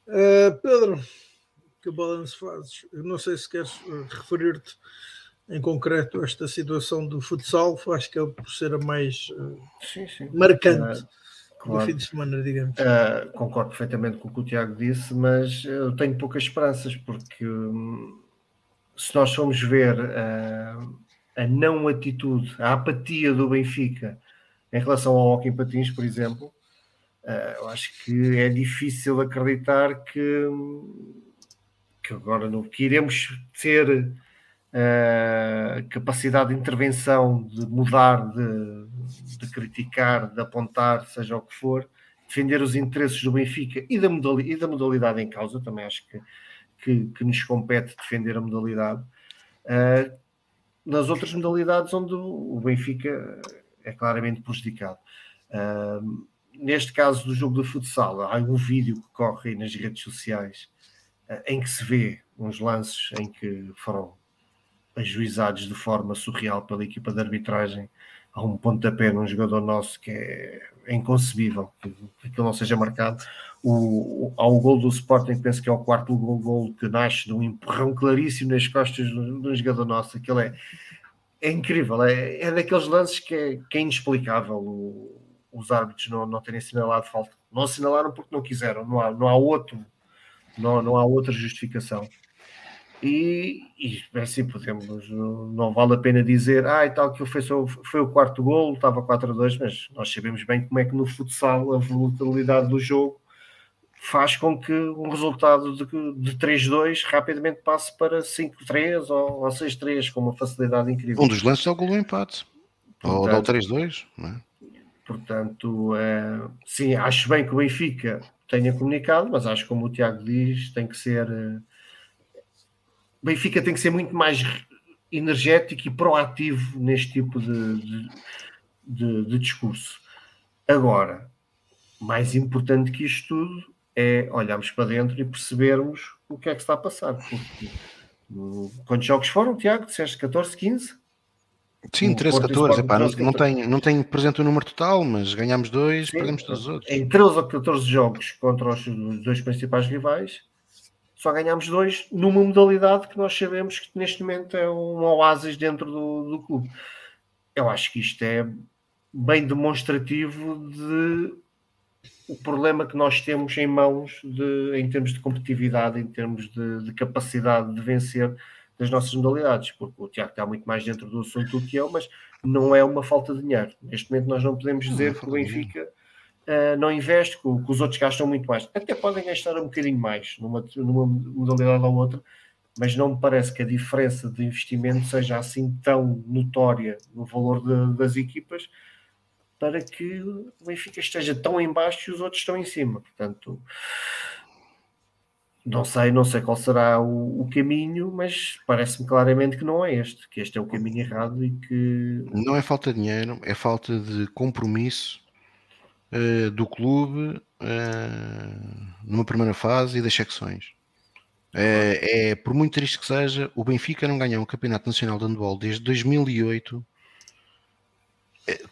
Uh, Pedro, que balanço fazes? Eu não sei se queres referir-te em concreto a esta situação do futsal, acho que é por ser a mais uh, sim, sim. marcante. Uh, claro. do fim de semana, digamos. Uh, concordo perfeitamente com o que o Tiago disse, mas eu tenho poucas esperanças porque hum, se nós formos ver uh, a não atitude, a apatia do Benfica em relação ao Hockey Patins, por exemplo, uh, eu acho que é difícil acreditar que, que agora não, que iremos ter uh, capacidade de intervenção, de mudar, de, de, criticar, de apontar, seja o que for, defender os interesses do Benfica e da, modalidade, e da modalidade em causa, também acho que que, que nos compete defender a modalidade. Uh, nas outras modalidades onde o Benfica é claramente prejudicado. Uh, neste caso do jogo de futsal, há um vídeo que corre aí nas redes sociais uh, em que se vê uns lances em que foram ajuizados de forma surreal pela equipa de arbitragem a um pontapé num jogador nosso que é, é inconcebível que, aquilo não seja marcado. O, há o gol do Sporting, penso que é o quarto gol, gol que nasce de um empurrão claríssimo nas costas de um jogador nosso. Aquilo é, é incrível, é, é daqueles lances que é, que é inexplicável os árbitros não, não terem assinalado falta. Não assinalaram porque não quiseram, não há, não há outro, não, não há outra justificação. E, e é assim podemos, não vale a pena dizer, ah, e tal, que foi, foi o quarto gol, estava 4 a 2, mas nós sabemos bem como é que no futsal a volatilidade do jogo faz com que um resultado de, de 3-2 rapidamente passe para 5-3 ou, ou 6-3 com uma facilidade incrível. Um dos lances é o gol do empate, portanto, ou dá o 3-2, não é? Portanto, é, sim, acho bem que o Benfica tenha comunicado, mas acho que como o Tiago diz, tem que ser eh, Benfica tem que ser muito mais energético e proativo neste tipo de, de, de, de discurso. Agora, mais importante que isto tudo é olharmos para dentro e percebermos o que é que está a passar. Porque, quantos jogos foram, Tiago? Disseste 14, 15? Sim, 13, 14. Epá, não, não, tenho, não tenho presente o número total, mas ganhámos dois, Sim, perdemos todos os outros. Em 13 ou 14 jogos contra os dois principais rivais, só ganhámos dois numa modalidade que nós sabemos que neste momento é um oásis dentro do, do clube. Eu acho que isto é bem demonstrativo de o problema que nós temos em mãos de, em termos de competitividade, em termos de, de, capacidade de vencer das nossas modalidades, porque o Tiago está muito mais dentro do assunto do que eu, mas não é uma falta de dinheiro. Neste momento nós não podemos dizer não, que o Benfica uh, não investe, que, que, os outros gastam muito mais. Até podem gastar um bocadinho mais numa, numa modalidade ou outra, mas não me parece que a diferença de investimento seja assim tão notória no valor de, das equipas para que o Benfica esteja tão em baixo e os outros estão em cima. Portanto, não sei, não sei qual será o, o caminho, mas parece-me claramente que não é este, que este é o caminho errado e que não é falta de dinheiro, é falta de compromisso uh, do clube uh, numa primeira fase e das secções. É, é, por muito triste que seja, o Benfica não ganhou um campeonato nacional de handball desde 2008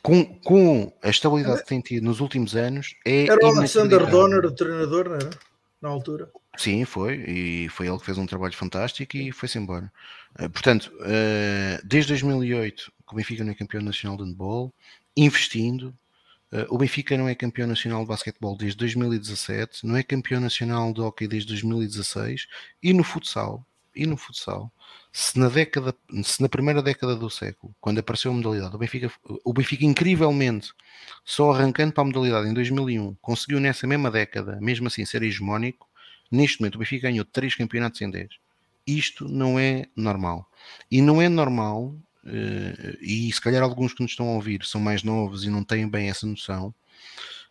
com, com a estabilidade que tem tido nos últimos anos é era o Alexander Donner o treinador, não era? Na altura sim, foi, e foi ele que fez um trabalho fantástico e foi-se embora portanto, desde 2008 o Benfica não é campeão nacional de handball investindo o Benfica não é campeão nacional de basquetebol desde 2017, não é campeão nacional de hockey desde 2016 e no futsal, e no futsal, se na década, se na primeira década do século, quando apareceu a modalidade, o Benfica, o Benfica incrivelmente, só arrancando para a modalidade em 2001, conseguiu nessa mesma década, mesmo assim ser hegemónico, neste momento o Benfica ganhou 3 campeonatos em 10. Isto não é normal. E não é normal uh, e se calhar alguns que nos estão a ouvir são mais novos e não têm bem essa noção,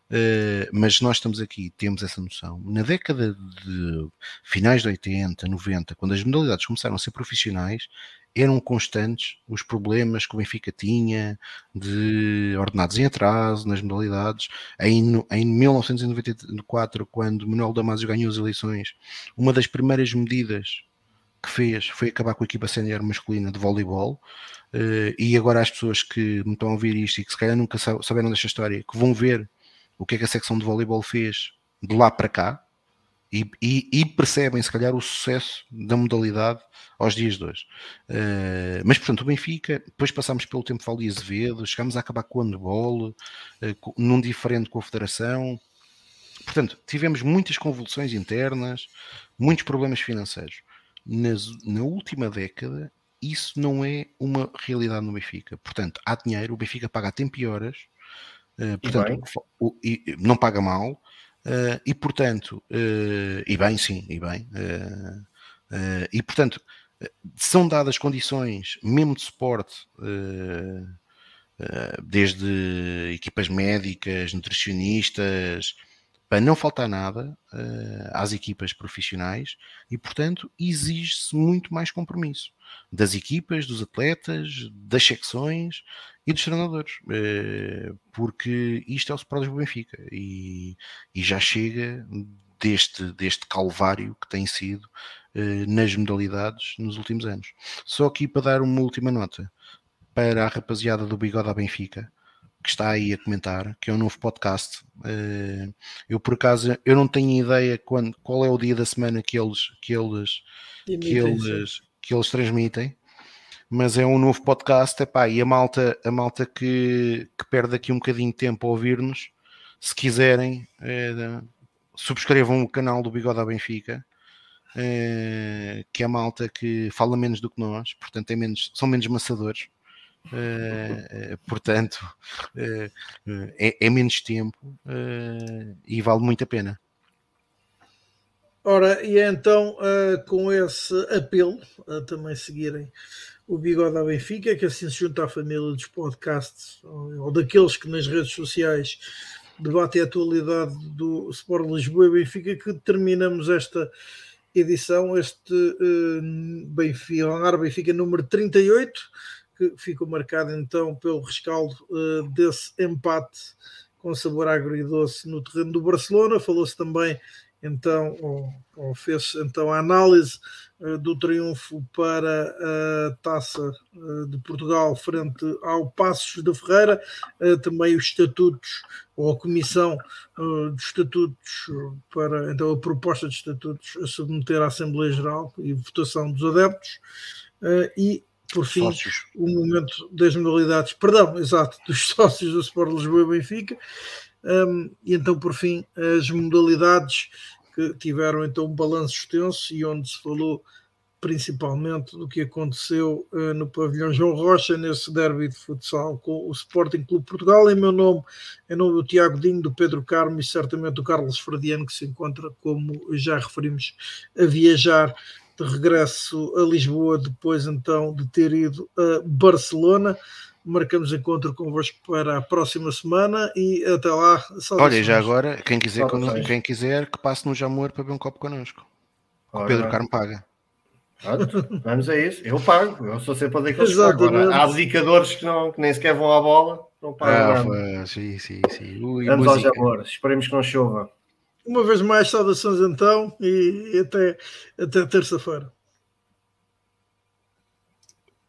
uh, mas nós estamos aqui, temos essa noção. Na década de finais de 80, 90, quando as modalidades começaram a ser profissionais, eram constantes os problemas que o Benfica tinha de ordenados em atraso nas modalidades. Em, em 1994, quando Manuel Damasio ganhou as eleições, uma das primeiras medidas que fez foi acabar com a equipa sénior masculina de voleibol. Uh, e agora as pessoas que me estão a ouvir isto e que se calhar nunca souberam desta história, que vão ver o que é que a secção de voleibol fez de lá para cá e, e, e percebem se calhar o sucesso da modalidade aos dias de hoje. Uh, mas portanto, o Benfica, depois passámos pelo tempo de Azevedo, chegámos a acabar com o handball, uh, num diferente com a Federação. Portanto, tivemos muitas convulsões internas, muitos problemas financeiros nas, na última década isso não é uma realidade no Benfica. Portanto, há dinheiro, o Benfica paga a tempo e horas, uh, portanto, e o, e, não paga mal, uh, e portanto, uh, e bem, sim, e bem, e portanto, são dadas condições, mesmo de suporte, desde equipas médicas, nutricionistas, para não faltar nada uh, às equipas profissionais e, portanto, exige-se muito mais compromisso das equipas, dos atletas, das secções e dos treinadores, eh, porque isto é o Sport do Benfica e, e, já chega deste, deste calvário que tem sido eh, nas modalidades nos últimos anos. Só aqui para dar uma última nota para a rapaziada do Bigode à Benfica, que está aí a comentar, que é um novo podcast. Eh, eu por acaso eu não tenho ideia quando, qual é o dia da semana que eles que eles que eles, que eles transmitem, mas é um novo podcast, epá, e a malta, a malta que, que perde aqui um bocadinho de tempo a ouvir-nos, se quiserem, é, subscrevam o canal do Bigode à Benfica, é, que é a malta que fala menos do que nós, portanto é menos, são menos maçadores. É, portanto, é, é, menos tempo e vale muito a pena. Ora, e então, com esse apelo a também seguirem o Bigode à Benfica, que assim se junta à família dos podcasts, ou, daqueles que nas redes sociais debatem a atualidade do Sport Lisboa e Benfica, que terminamos esta edição, este uh, Benfica, Benfica número 38, que ficou marcado então pelo rescaldo uh, desse empate com sabor agridoce no terreno do Barcelona. Falou-se também então, ou, ou fez então a análise uh, do triunfo para a Taça uh, de Portugal frente ao Passos da Ferreira, uh, também os estatutos ou a comissão dos estatutos para então a proposta de estatutos a submeter à Assembleia Geral e votação dos adeptos e por fim, sócios. o momento das modalidades, perdão, exato, dos sócios do Sport Lisboa e Benfica, um, e então, por fim, as modalidades que tiveram então um balanço extenso e onde se falou principalmente do que aconteceu uh, no pavilhão João Rocha nesse derby de futsal com o Sporting Clube Portugal. Em meu nome, em nome do Tiago Dinho, do Pedro Carmo e certamente do Carlos Fradiano, que se encontra, como já referimos, a viajar de regresso a Lisboa depois então de ter ido a Barcelona marcamos encontro convosco para a próxima semana e até lá. Olha, já agora, quem quiser, quem quiser que passe no Jamor para beber um copo connosco. O Pedro Carmo paga. vamos a isso. Eu pago, eu sou sempre a daqueles que Agora, há dedicadores que, não, que nem sequer vão à bola, não pagam. Ah, sim, sim, sim. Ui, vamos música. ao Jamor, esperemos que não chova. Uma vez mais, saudações então e até, até terça-feira.